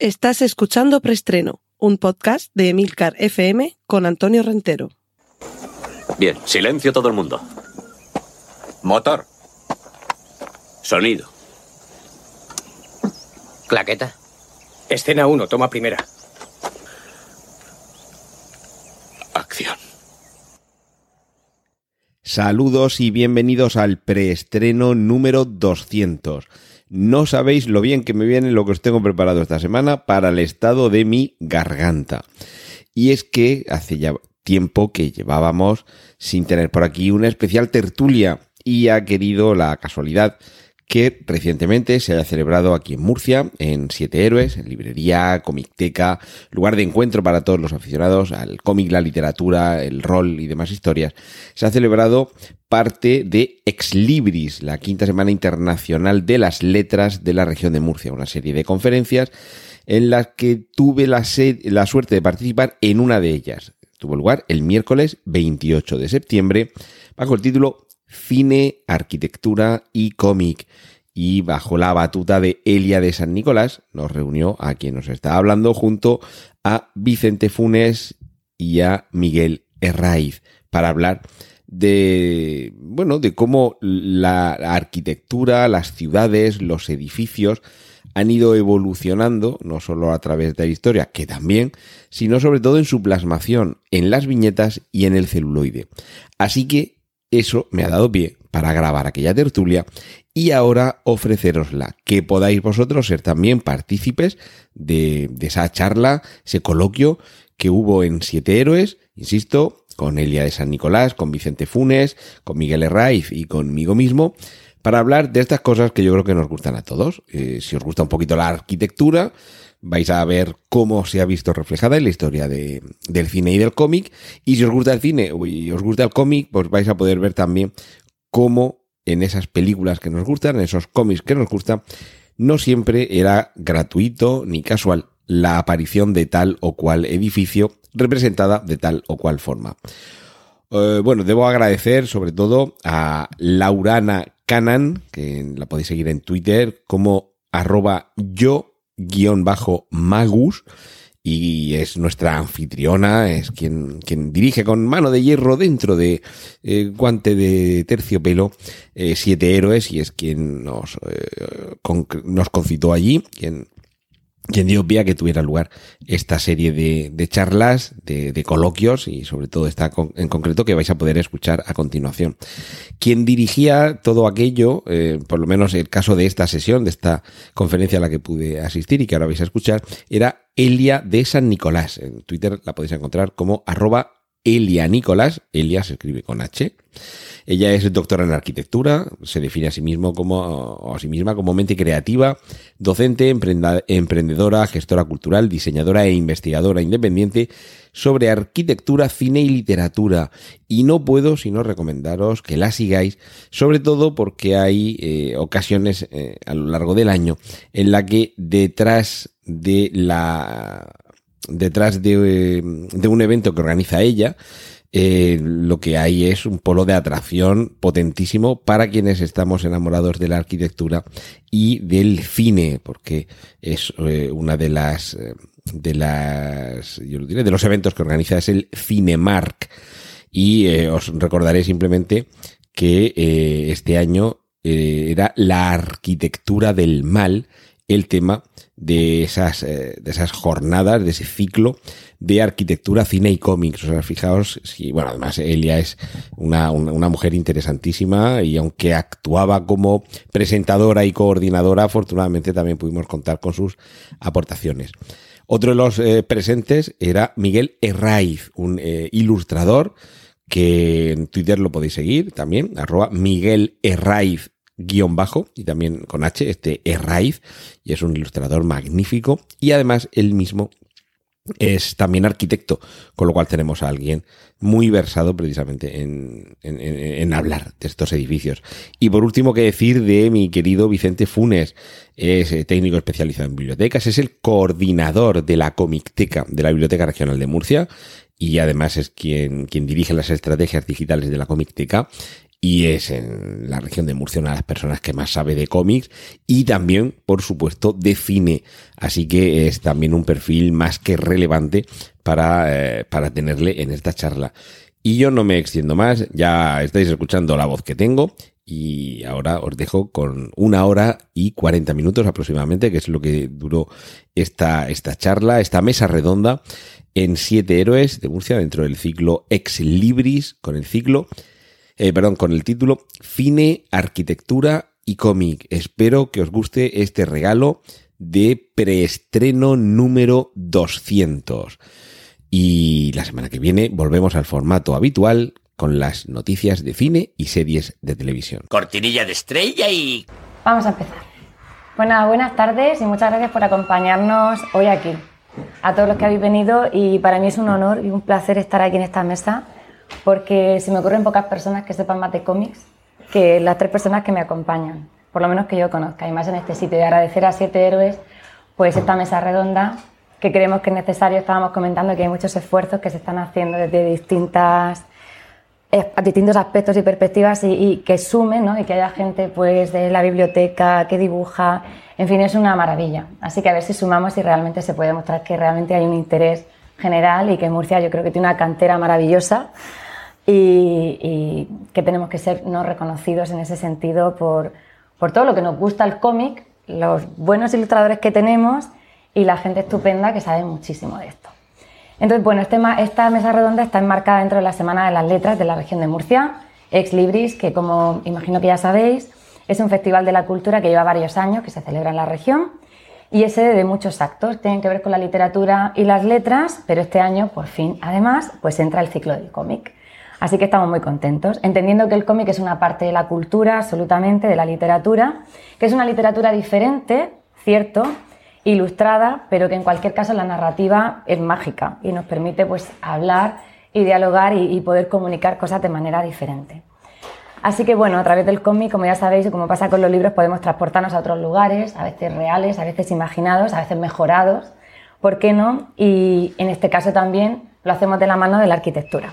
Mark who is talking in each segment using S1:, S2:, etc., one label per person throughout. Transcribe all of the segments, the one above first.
S1: Estás escuchando Preestreno, un podcast de Emilcar FM con Antonio Rentero.
S2: Bien, silencio todo el mundo.
S3: Motor.
S2: Sonido.
S4: Claqueta.
S5: Escena 1, toma primera.
S2: Acción.
S6: Saludos y bienvenidos al preestreno número 200. No sabéis lo bien que me viene lo que os tengo preparado esta semana para el estado de mi garganta. Y es que hace ya tiempo que llevábamos sin tener por aquí una especial tertulia y ha querido la casualidad que recientemente se haya celebrado aquí en Murcia, en Siete Héroes, en librería, comicteca, lugar de encuentro para todos los aficionados al cómic, la literatura, el rol y demás historias. Se ha celebrado parte de Ex Libris, la quinta semana internacional de las letras de la región de Murcia, una serie de conferencias en las que tuve la, la suerte de participar en una de ellas. Tuvo lugar el miércoles 28 de septiembre bajo el título cine, arquitectura y cómic. Y bajo la batuta de Elia de San Nicolás nos reunió a quien nos está hablando junto a Vicente Funes y a Miguel Herraiz para hablar de, bueno, de cómo la arquitectura, las ciudades, los edificios han ido evolucionando, no solo a través de la historia, que también, sino sobre todo en su plasmación, en las viñetas y en el celuloide. Así que eso me ha dado pie para grabar aquella tertulia y ahora ofrecerosla, que podáis vosotros ser también partícipes de, esa charla, ese coloquio que hubo en Siete Héroes, insisto, con Elia de San Nicolás, con Vicente Funes, con Miguel Herraiz y conmigo mismo, para hablar de estas cosas que yo creo que nos gustan a todos. Eh, si os gusta un poquito la arquitectura, vais a ver cómo se ha visto reflejada en la historia de, del cine y del cómic. Y si os gusta el cine y os gusta el cómic, pues vais a poder ver también cómo en esas películas que nos gustan, en esos cómics que nos gustan, no siempre era gratuito ni casual la aparición de tal o cual edificio representada de tal o cual forma. Eh, bueno, debo agradecer sobre todo a Laurana Canan, que la podéis seguir en Twitter como arroba yo Magus y es nuestra anfitriona, es quien, quien dirige con mano de hierro dentro de eh, guante de terciopelo eh, siete héroes y es quien nos, eh, nos concitó allí, quien quien dio pie a que tuviera lugar esta serie de, de charlas, de, de, coloquios y sobre todo esta en concreto que vais a poder escuchar a continuación. Quien dirigía todo aquello, eh, por lo menos el caso de esta sesión, de esta conferencia a la que pude asistir y que ahora vais a escuchar, era Elia de San Nicolás. En Twitter la podéis encontrar como arroba Elia Nicolás. Elia se escribe con H. Ella es doctora en arquitectura, se define a sí mismo como, a sí misma como mente creativa, docente, emprendedora, gestora cultural, diseñadora e investigadora independiente sobre arquitectura, cine y literatura. Y no puedo sino recomendaros que la sigáis, sobre todo porque hay eh, ocasiones eh, a lo largo del año en la que detrás de la detrás de, un evento que organiza ella, eh, lo que hay es un polo de atracción potentísimo para quienes estamos enamorados de la arquitectura y del cine, porque es eh, una de las, eh, de las, yo lo diré, de los eventos que organiza es el Cinemark. Y os recordaré simplemente que este año era la arquitectura del mal el tema de esas, de esas jornadas, de ese ciclo de arquitectura, cine y cómics. O sea, fijaos, si, bueno, además Elia es una, una, mujer interesantísima y aunque actuaba como presentadora y coordinadora, afortunadamente también pudimos contar con sus aportaciones. Otro de los eh, presentes era Miguel Herraiz, un eh, ilustrador que en Twitter lo podéis seguir también, arroba Miguel Herraiz guion bajo y también con H, este Herraiz, y es un ilustrador magnífico y además él mismo es también arquitecto, con lo cual tenemos a alguien muy versado precisamente en, en, hablar de estos edificios. Y por último, que decir de mi querido Vicente Funes, es eh, técnico especializado en bibliotecas, es el coordinador de la Comicteca de la Biblioteca Regional de Murcia y además es quien, quien dirige las estrategias digitales de la Comicteca y es en la región de Murcia una de las personas que más sabe de cómics y también, por supuesto, de cine. Así que es también un perfil más que relevante para, eh, para tenerle en esta charla. Y yo no me extiendo más, ya estáis escuchando la voz que tengo y ahora os dejo con una hora y cuarenta minutos aproximadamente, que es lo que duró esta, esta charla, esta mesa redonda en Siete Héroes de Murcia dentro del ciclo Ex Libris, con el ciclo, eh, perdón, con el título Cine, Arquitectura y Cómic. Espero que os guste este regalo de preestreno número 200. Y la semana que viene volvemos al formato habitual con las noticias de cine y series de televisión.
S4: Cortinilla de estrella y...
S7: Vamos a empezar. Bueno, buenas tardes y muchas gracias por acompañarnos hoy aquí. A todos los que habéis venido y para mí es un honor y un placer estar aquí en esta mesa porque se me ocurren pocas personas que sepan más de cómics que las tres personas que me acompañan, por lo menos que yo conozca, y más en este sitio. Y agradecer a Siete Héroes pues esta mesa redonda que creemos que es necesario. Estábamos comentando que hay muchos esfuerzos que se están haciendo desde distintas a distintos aspectos y perspectivas y, que sumen ¿no? y que haya gente pues de la biblioteca que dibuja, en fin, es una maravilla. Así que a ver si sumamos y realmente se puede demostrar que realmente hay un interés general y que Murcia yo creo que tiene una cantera maravillosa y, que tenemos que ser no reconocidos en ese sentido por, por todo lo que nos gusta el cómic, los buenos ilustradores que tenemos y la gente estupenda que sabe muchísimo de esto. Entonces, bueno, este esta mesa redonda está enmarcada dentro de la Semana de las Letras de la región de Murcia, Ex Libris, que como imagino que ya sabéis, es un festival de la cultura que lleva varios años, que se celebra en la región y es sede de muchos actos, tienen que ver con la literatura y las letras, pero este año, por fin, además, pues entra el ciclo del cómic. Así que estamos muy contentos, entendiendo que el cómic es una parte de la cultura, absolutamente, de la literatura, que es una literatura diferente, cierto, ilustrada, pero que en cualquier caso la narrativa es mágica y nos permite pues hablar y dialogar y, poder comunicar cosas de manera diferente. Así que bueno, a través del cómic, como ya sabéis y como pasa con los libros, podemos transportarnos a otros lugares, a veces reales, a veces imaginados, a veces mejorados, ¿por qué no? Y en este caso también lo hacemos de la mano de la arquitectura.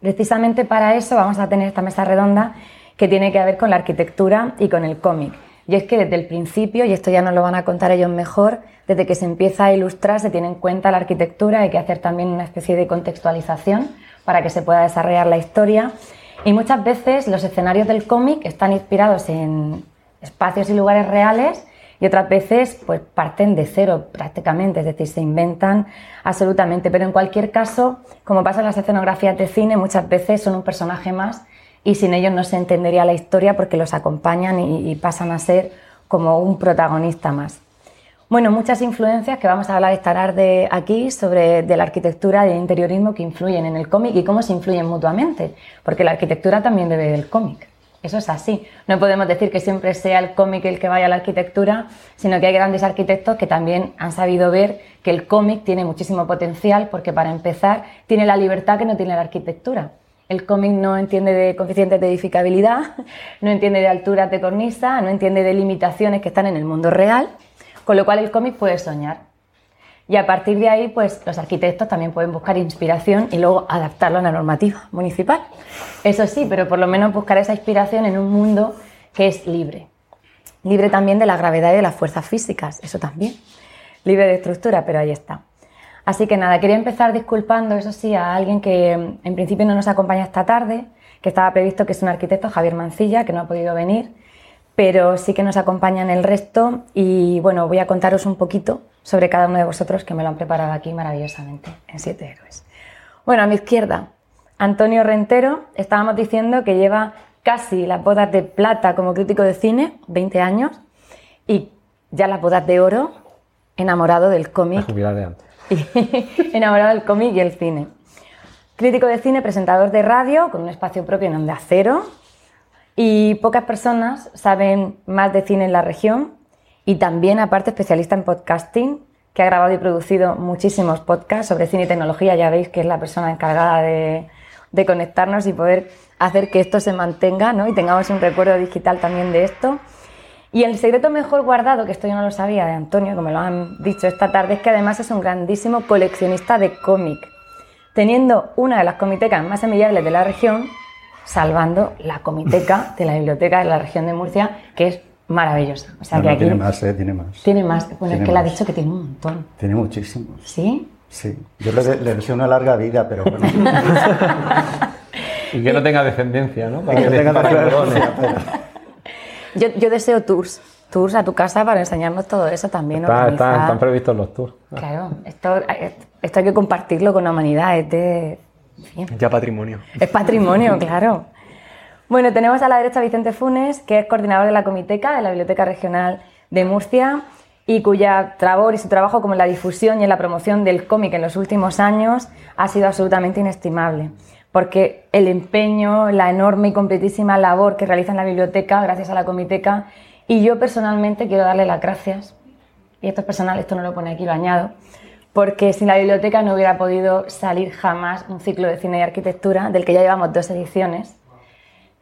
S7: Precisamente para eso vamos a tener esta mesa redonda que tiene que ver con la arquitectura y con el cómic. Y es que desde el principio, y esto ya nos lo van a contar ellos mejor, desde que se empieza a ilustrar se tiene en cuenta la arquitectura, hay que hacer también una especie de contextualización para que se pueda desarrollar la historia. Y muchas veces los escenarios del cómic están inspirados en espacios y lugares reales y otras veces pues parten de cero prácticamente, es decir, se inventan absolutamente. Pero en cualquier caso, como pasa en las escenografías de cine, muchas veces son un personaje más y sin ellos no se entendería la historia porque los acompañan y, pasan a ser como un protagonista más. Bueno, muchas influencias que vamos a hablar esta tarde aquí sobre de la arquitectura y el interiorismo que influyen en el cómic y cómo se influyen mutuamente, porque la arquitectura también debe del cómic. Eso es así. No podemos decir que siempre sea el cómic el que vaya a la arquitectura, sino que hay grandes arquitectos que también han sabido ver que el cómic tiene muchísimo potencial porque para empezar tiene la libertad que no tiene la arquitectura. El cómic no entiende de coeficientes de edificabilidad, no entiende de alturas de cornisa, no entiende de limitaciones que están en el mundo real, con lo cual el cómic puede soñar. Y a partir de ahí, pues los arquitectos también pueden buscar inspiración y luego adaptarlo a la normativa municipal. Eso sí, pero por lo menos buscar esa inspiración en un mundo que es libre. Libre también de la gravedad y de las fuerzas físicas, eso también. Libre de estructura, pero ahí está. Así que nada, quería empezar disculpando, eso sí, a alguien que mm, en principio no nos acompaña esta tarde, que estaba previsto que es un arquitecto, Javier Mancilla, que no ha podido venir, pero sí que nos acompaña en el resto y bueno, voy a contaros un poquito sobre cada uno de vosotros que me lo han preparado aquí maravillosamente en Siete Héroes. Bueno, a mi izquierda, Antonio Rentero, estábamos diciendo que lleva casi las bodas de plata como crítico de cine, 20 años, y ya las bodas de oro, enamorado del cómic.
S5: de
S7: enamorado del cómic y el cine. Crítico de cine, presentador de radio, con un espacio propio en Onda Cero. Y pocas personas saben más de cine en la región. Y también, aparte, especialista en podcasting, que ha grabado y producido muchísimos podcasts sobre cine y tecnología. Ya veis que es la persona encargada de, conectarnos y poder hacer que esto se mantenga ¿no? y tengamos un recuerdo digital también de esto. Y el secreto mejor guardado, que esto yo no lo sabía de Antonio, como lo han dicho esta tarde, es que además es un grandísimo coleccionista de cómic, teniendo una de las comitecas más amigables de la región salvando la comiteca de la biblioteca de la región de Murcia, que es maravillosa. O sea
S8: No,
S7: que
S8: no,
S7: aquí
S8: tiene más, ¿eh? Tiene más.
S7: tiene más. Bueno,
S8: Tiene
S7: es que le ha dicho que tiene un montón.
S8: Tiene muchísimos.
S7: ¿Sí?
S8: Sí. Yo le, le deseo una larga vida, pero bueno.
S9: Y que no tenga descendencia, ¿no?
S8: que tenga
S9: para que lo done.
S7: Yo, yo deseo tours. Tours a tu casa para enseñarnos todo eso también.
S9: Está- están, están previstos los tours.
S7: Claro, esto, esto hay que compartirlo con la humanidad. Es, de- en fin,
S5: Ya patrimonio.
S7: es patrimonio, claro. Bueno, tenemos a la derecha a Vicente Funes, que es coordinador de la Comiteca de la Biblioteca Regional de Murcia y cuya labor y su trabajo como en la difusión y en la promoción del cómic en los últimos años ha sido absolutamente inestimable. Porque el empeño, la enorme y completísima labor que realiza en la biblioteca, gracias a la Comiteca, y yo personalmente quiero darle las gracias y esto es personal, esto no lo pone aquí, lo añado, porque sin la biblioteca no hubiera podido salir jamás un ciclo de cine y arquitectura del que ya llevamos dos ediciones.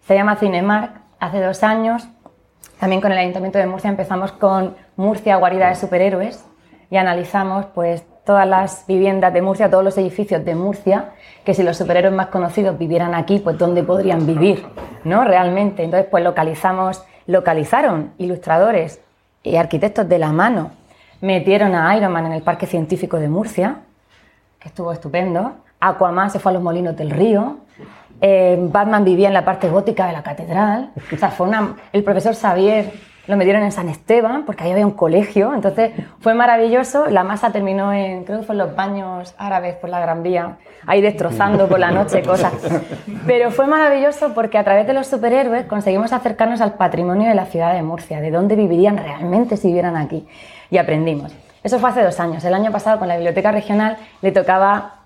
S7: Se llama Cinemark, hace dos años. También con el Ayuntamiento de Murcia empezamos con Murcia, guarida de superhéroes, y analizamos pues, todas las viviendas de Murcia, todos los edificios de Murcia, que si los superhéroes más conocidos vivieran aquí, pues dónde podrían vivir, ¿no? Realmente. Entonces, pues localizamos, localizaron ilustradores y arquitectos de la mano, metieron a Iron Man en el Parque Científico de Murcia, que estuvo estupendo. Aquaman se fue a los molinos del río. Eh, Batman vivía en la parte gótica de la catedral. O sea, el profesor Xavier lo metieron en San Esteban, porque ahí había un colegio. Entonces fue maravilloso. La masa terminó en, creo que fue los baños árabes por la Gran Vía, ahí destrozando por la noche cosas. Pero fue maravilloso porque a través de los superhéroes conseguimos acercarnos al patrimonio de la ciudad de Murcia, de dónde vivirían realmente si vivieran aquí. Y aprendimos. Eso fue hace dos años. El año pasado con la biblioteca regional le tocaba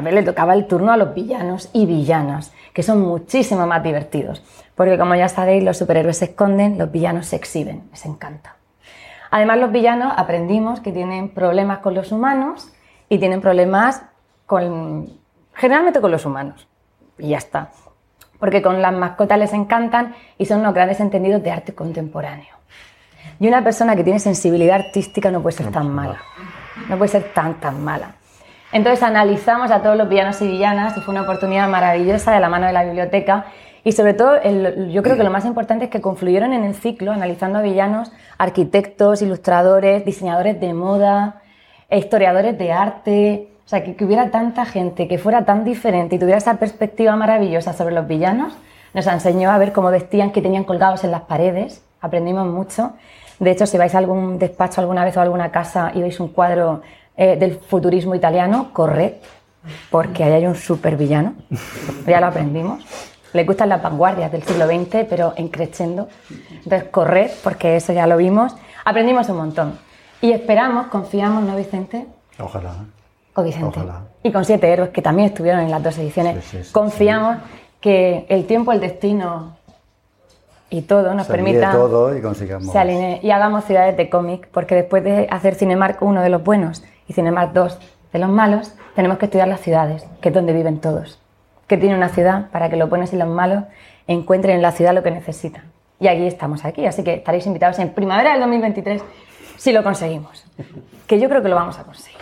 S7: ver, le tocaba el turno a los villanos y villanas, que son muchísimo más divertidos. Porque como ya sabéis, los superhéroes se esconden, los villanos se exhiben, les encanta. Además, los villanos aprendimos que tienen problemas con los humanos y tienen problemas con, generalmente con los humanos. Y ya está. Porque con las mascotas les encantan y son unos grandes entendidos de arte contemporáneo. Y una persona que tiene sensibilidad artística no puede ser tan mala. No puede ser tan, tan mala. Entonces analizamos a todos los villanos y villanas y fue una oportunidad maravillosa de la mano de la biblioteca. Y sobre todo, yo creo que lo más importante es que confluyeron en el ciclo, analizando a villanos, arquitectos, ilustradores, diseñadores de moda, historiadores de arte. O sea, que, que hubiera tanta gente que fuera tan diferente y tuviera esa perspectiva maravillosa sobre los villanos, nos enseñó a ver cómo vestían, que tenían colgados en las paredes. Aprendimos mucho. De hecho, si vais a algún despacho alguna vez o a alguna casa y veis un cuadro eh, del futurismo italiano, corred, porque ahí hay un super villano. Ya lo aprendimos. Le gustan las vanguardias del siglo XX, pero en crescendo. Entonces, corred, porque eso ya lo vimos. Aprendimos un montón. Y esperamos, confiamos, ¿no, Vicente?
S8: Ojalá.
S7: Con Vicente.
S8: Ojalá.
S7: Y con siete héroes que también estuvieron en las dos ediciones.
S8: Sí, sí, sí,
S7: Confiamos que el tiempo, el destino y todo nos permita
S8: todo y consigamos.
S7: se alinee y hagamos ciudades de cómic, porque después de hacer Cinemark 1 de los buenos y Cinemark 2 de los malos, tenemos que estudiar las ciudades, que es donde viven todos. Que tiene una ciudad para que los buenos y los malos encuentren en la ciudad lo que necesitan. Y aquí estamos aquí, así que estaréis invitados en primavera del 2023 si lo conseguimos. Que yo creo que lo vamos a conseguir.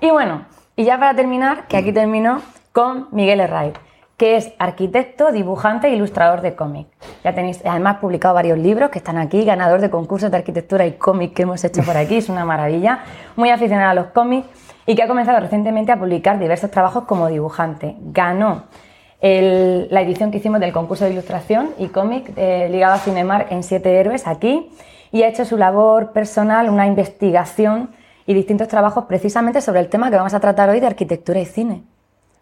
S7: Y bueno, y ya para terminar, que aquí termino con Miguel Herray, que es arquitecto, dibujante e ilustrador de cómic. Ya tenéis además publicado varios libros que están aquí, ganador de concursos de arquitectura y cómic que hemos hecho por aquí, es una maravilla, muy aficionado a los cómics y que ha comenzado recientemente a publicar diversos trabajos como dibujante. Ganó la edición que hicimos del concurso de ilustración y cómic eh, ligado a Cinemark en Siete Héroes aquí y ha hecho su labor personal, una investigación y distintos trabajos precisamente sobre el tema que vamos a tratar hoy de arquitectura y cine.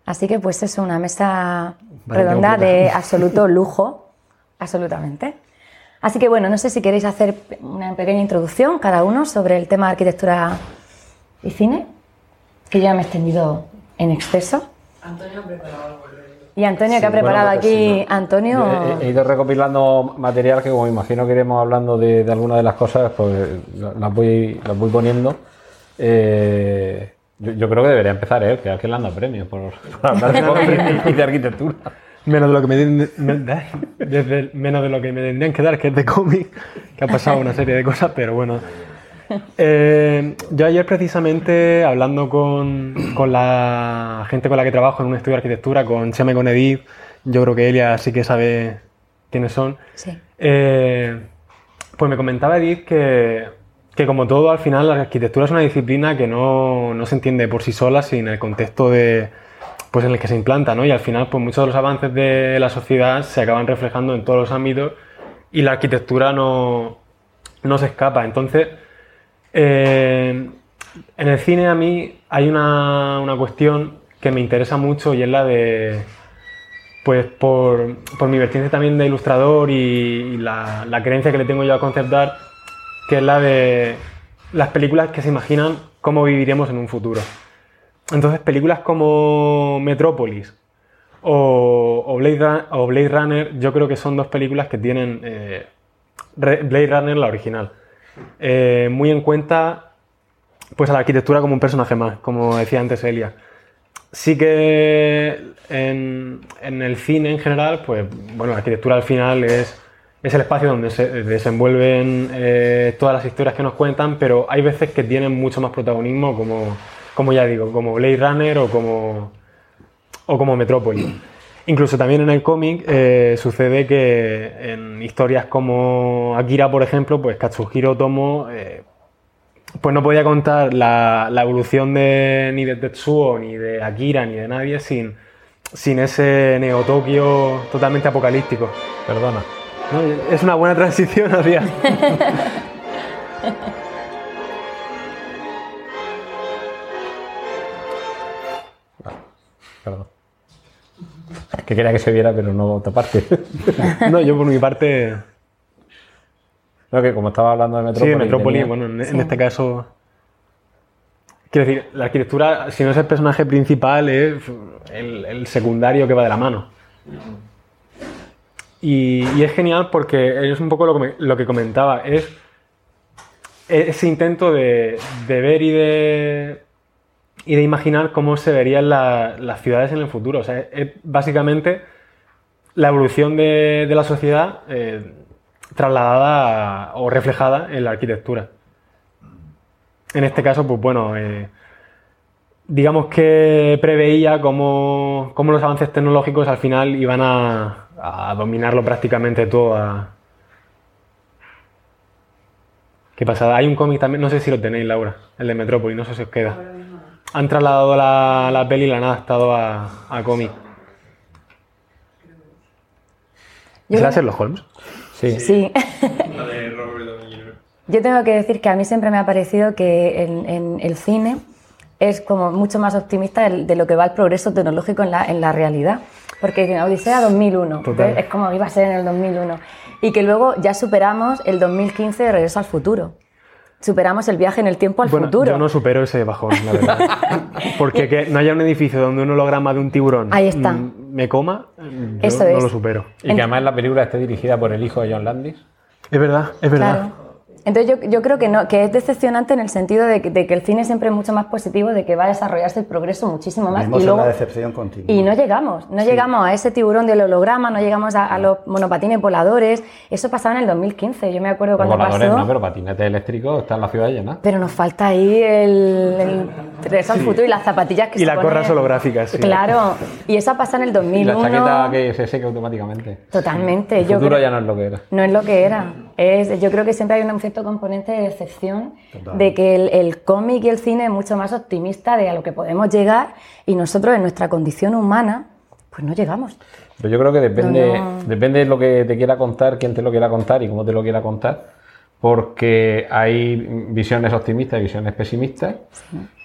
S7: Así que pues es una mesa
S8: Vale,
S7: redonda de absoluto lujo, absolutamente. Así que bueno, no sé si queréis hacer una pequeña introducción cada uno sobre el tema de arquitectura y cine, que yo ya me he extendido en exceso. Y Antonio, que ha
S8: Sí, bueno,
S7: preparado
S8: porque
S7: aquí,
S8: no-
S7: Antonio,
S9: He, he ido recopilando material que, como imagino que iremos hablando de, de algunas de las cosas, pues la- las voy, las voy poniendo. Eh, yo, yo creo que debería empezar él, que es el que le anda premios por, por hablar de cómic y de arquitectura.
S5: Menos de lo que me, den- me- desde el- menos de lo que me tendrían que dar, que es de cómic, que ha pasado una serie de cosas, pero bueno. Eh, yo ayer precisamente hablando con, con la gente con la que trabajo en un estudio de arquitectura, con Chema y con Edith, yo creo que Elia sí que sabe quiénes son.
S7: Sí.
S5: Eh, pues me comentaba Edith que, que como todo, al final la arquitectura es una disciplina que no, no se entiende por sí sola sin el contexto de, pues en el que se implanta, ¿no? Y al final, pues muchos de los avances de la sociedad se acaban reflejando en todos los ámbitos y la arquitectura no, no se escapa. Entonces, eh, en el cine a mí hay una, una cuestión que me interesa mucho y es la de, pues por, por mi vertiente también de ilustrador y, la, la creencia que le tengo yo a concept art, que es la de las películas que se imaginan cómo viviremos en un futuro. Entonces, películas como Metrópolis o, Blade, Runner, yo creo que son dos películas que tienen eh, Blade Runner, la original, eh, muy en cuenta pues a la arquitectura como un personaje más, como decía antes Elia. Sí que en, en el cine en general, pues bueno, la arquitectura al final es, es el espacio donde se desenvuelven eh, todas las historias que nos cuentan, pero hay veces que tienen mucho más protagonismo, como, como ya digo, como Blade Runner o como, o como Metrópolis. Incluso también en el cómic eh, sucede que en historias como Akira, por ejemplo, pues Katsuhiro Otomo eh, pues no podía contar la, la evolución de, ni de Tetsuo, ni de Akira, ni de nadie sin, sin ese Neo Tokio totalmente apocalíptico.
S9: Perdona.
S5: ¿No? Es una buena transición hacia...
S9: Perdón. Que quería que se viera, pero no otra parte.
S5: No, yo por mi parte...
S9: No, que como estaba hablando de
S5: Sí,
S9: Metrópolis.
S5: de Metrópolis,
S9: tenía-
S5: bueno, en, en
S7: Sí.
S5: este caso... Quiero decir, la arquitectura, si no es el personaje principal, es el, el secundario que va de la mano. Y, es genial porque es un poco lo que, lo que comentaba, es ese intento de, ver y de, y de imaginar cómo se verían la- las ciudades en el futuro. O sea, es básicamente la evolución de, la sociedad eh, trasladada o reflejada en la arquitectura. En este caso, pues bueno, eh, digamos que preveía cómo, cómo los avances tecnológicos al final iban a, a dominarlo prácticamente todo. a- ¿Qué pasa? Hay un cómic también, no sé si lo tenéis, Laura, el de Metrópolis, no sé si os queda. Han trasladado la, la peli y la han adaptado a, a cómic.
S7: Yo
S5: ¿Será
S7: creo-
S5: Sherlock Holmes?
S9: Sí.
S7: Sí. Yo tengo que decir que a mí siempre me ha parecido que en, en el cine es como mucho más optimista de, lo que va el progreso tecnológico en la, en la realidad. Porque en Odisea 2001,
S5: Total.
S7: entonces es como iba a ser en el 2001. Y que luego ya superamos el 2015 de Regreso al Futuro. Superamos el viaje en el tiempo al
S5: Bueno,
S7: futuro.
S5: yo no supero ese bajón, la verdad. Porque que no haya un edificio donde un holograma de un tiburón
S7: Ahí está.
S5: mm, me coma, yo
S7: Eso
S5: no
S7: es.
S5: lo supero.
S9: Y que además la película esté dirigida por el hijo de John Landis.
S5: Es verdad, es verdad.
S7: Claro. Entonces yo, yo creo que no, que es decepcionante en el sentido de que, de que el cine siempre es mucho más positivo, de que va a desarrollarse el progreso muchísimo más. Y luego,
S8: una decepción continua.
S7: y no llegamos, no llegamos a ese tiburón del holograma, no llegamos a, a los monopatines voladores. Eso pasaba en el 2015, yo me acuerdo cuando
S9: Voladores
S7: pasó.
S9: no, pero patinetes eléctricos están en la ciudad llena.
S7: Pero nos falta ahí el, el regreso al futuro y las zapatillas que
S5: Y
S7: se
S5: las
S7: ponen.
S5: gorras holográficas, sí.
S7: Claro, y eso pasa en el
S9: Y
S7: 2001.
S9: la chaqueta que se seca automáticamente.
S7: Totalmente.
S9: El
S7: yo
S9: futuro
S7: creo-
S9: ya no es lo que era.
S7: No es lo que era. Es, yo creo que siempre hay un cierto componente de decepción de que el, el cómic y el cine es mucho más optimista de a lo que podemos llegar y nosotros en nuestra condición humana pues no llegamos.
S9: Pero yo creo que depende,
S7: No, no.
S9: depende de lo que te quiera contar, quién te lo quiera contar y cómo te lo quiera contar, porque hay visiones optimistas y visiones pesimistas.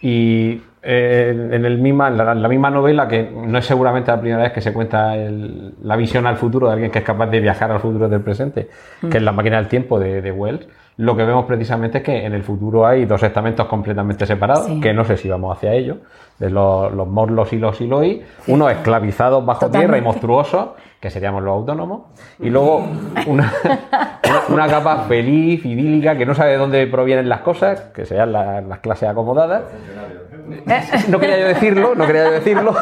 S9: Y eh, en, el misma, en la, en la misma novela, que no es seguramente la primera vez que se cuenta el- la visión al futuro de alguien que es capaz de viajar al futuro del presente, que es la máquina del tiempo de, de Wells, lo que vemos precisamente es que en el futuro hay dos estamentos completamente separados,
S7: Sí.
S9: que no sé si vamos hacia ello, de los, los morlos y los iloi, unos esclavizados bajo
S7: Totalmente.
S9: tierra y monstruosos, que seríamos los autónomos, y luego una, una, una capa feliz, idílica, que no sabe de dónde provienen las cosas, que sean la- las clases acomodadas. No quería yo decirlo, no quería yo decirlo.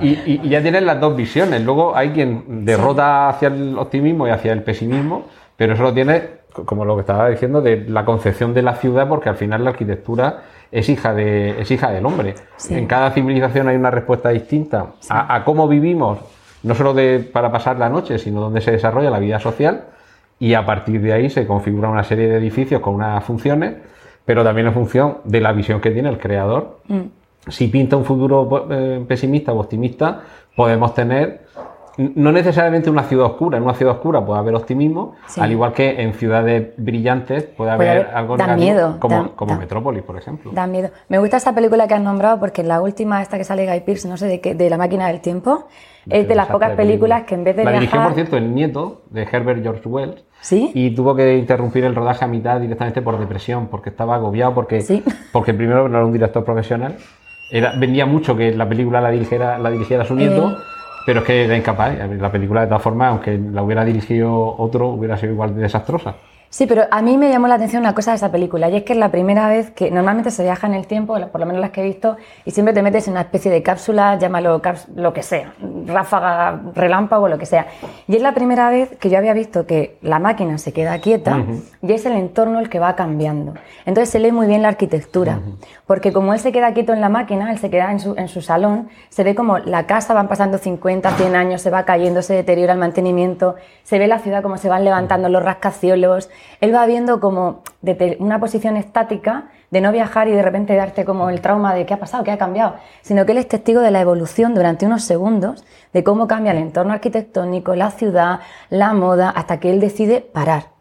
S9: Y, y- y ya tienen las dos visiones. Luego hay quien derrota hacia el optimismo y hacia el pesimismo, pero eso lo tiene como lo que estaba diciendo, de la concepción de la ciudad, porque al final la arquitectura es hija, de, es hija del hombre.
S7: Sí.
S9: En cada civilización hay una respuesta distinta a, a cómo vivimos, no solo de, para pasar la noche, sino donde se desarrolla la vida social, y a partir de ahí se configura una serie de edificios con unas funciones, pero también en función de la visión que tiene el creador.
S7: Mm.
S9: Si pinta un futuro eh, pesimista o optimista, podemos tener no necesariamente una ciudad oscura, en una ciudad oscura puede haber optimismo,
S7: Sí.
S9: al igual que en ciudades brillantes puede
S7: Puede
S9: haber algo
S7: da
S9: negativo,
S7: miedo,
S9: como,
S7: da-
S9: como
S7: da-
S9: Metrópolis, por ejemplo.
S7: Da miedo. Me gusta esta película que has nombrado porque la última, esta que sale Guy Pearce, no sé de qué, de La máquina del tiempo, es de las pocas películas
S9: película.
S7: que en vez de
S9: La dirigió,
S7: viajar...
S9: por cierto, el nieto de Herbert George Wells.
S7: ¿Sí?
S9: Y tuvo que interrumpir el rodaje a mitad directamente por depresión, porque estaba agobiado, porque,
S7: Sí.
S9: porque primero no era un director profesional, era, vendía mucho que la película la dirigiera, la dirigiera su nieto,
S7: Eh.
S9: pero es que era incapaz. La película, de todas formas, aunque la hubiera dirigido otro, hubiera sido igual de desastrosa.
S7: Sí, pero a mí me llamó la atención una cosa de esa película, y es que es la primera vez que normalmente se viaja en el tiempo, por lo menos las que he visto, y siempre te metes en una especie de cápsula, llámalo lo que sea, ráfaga, relámpago, lo que sea. Y es la primera vez que yo había visto que la máquina se queda quieta y es el entorno el que va cambiando. Entonces se lee muy bien la arquitectura, porque como él se queda quieto en la máquina, él se queda en su, en su salón, se ve como la casa van pasando 50, 100 años, se va cayendo, se deteriora el mantenimiento, se ve la ciudad como se van levantando los rascacielos, él va viendo como una posición estática de no viajar y de repente darte como el trauma de qué ha pasado, qué ha cambiado, sino que él es testigo de la evolución durante unos segundos de cómo cambia el entorno arquitectónico, la ciudad, la moda, hasta que él decide parar.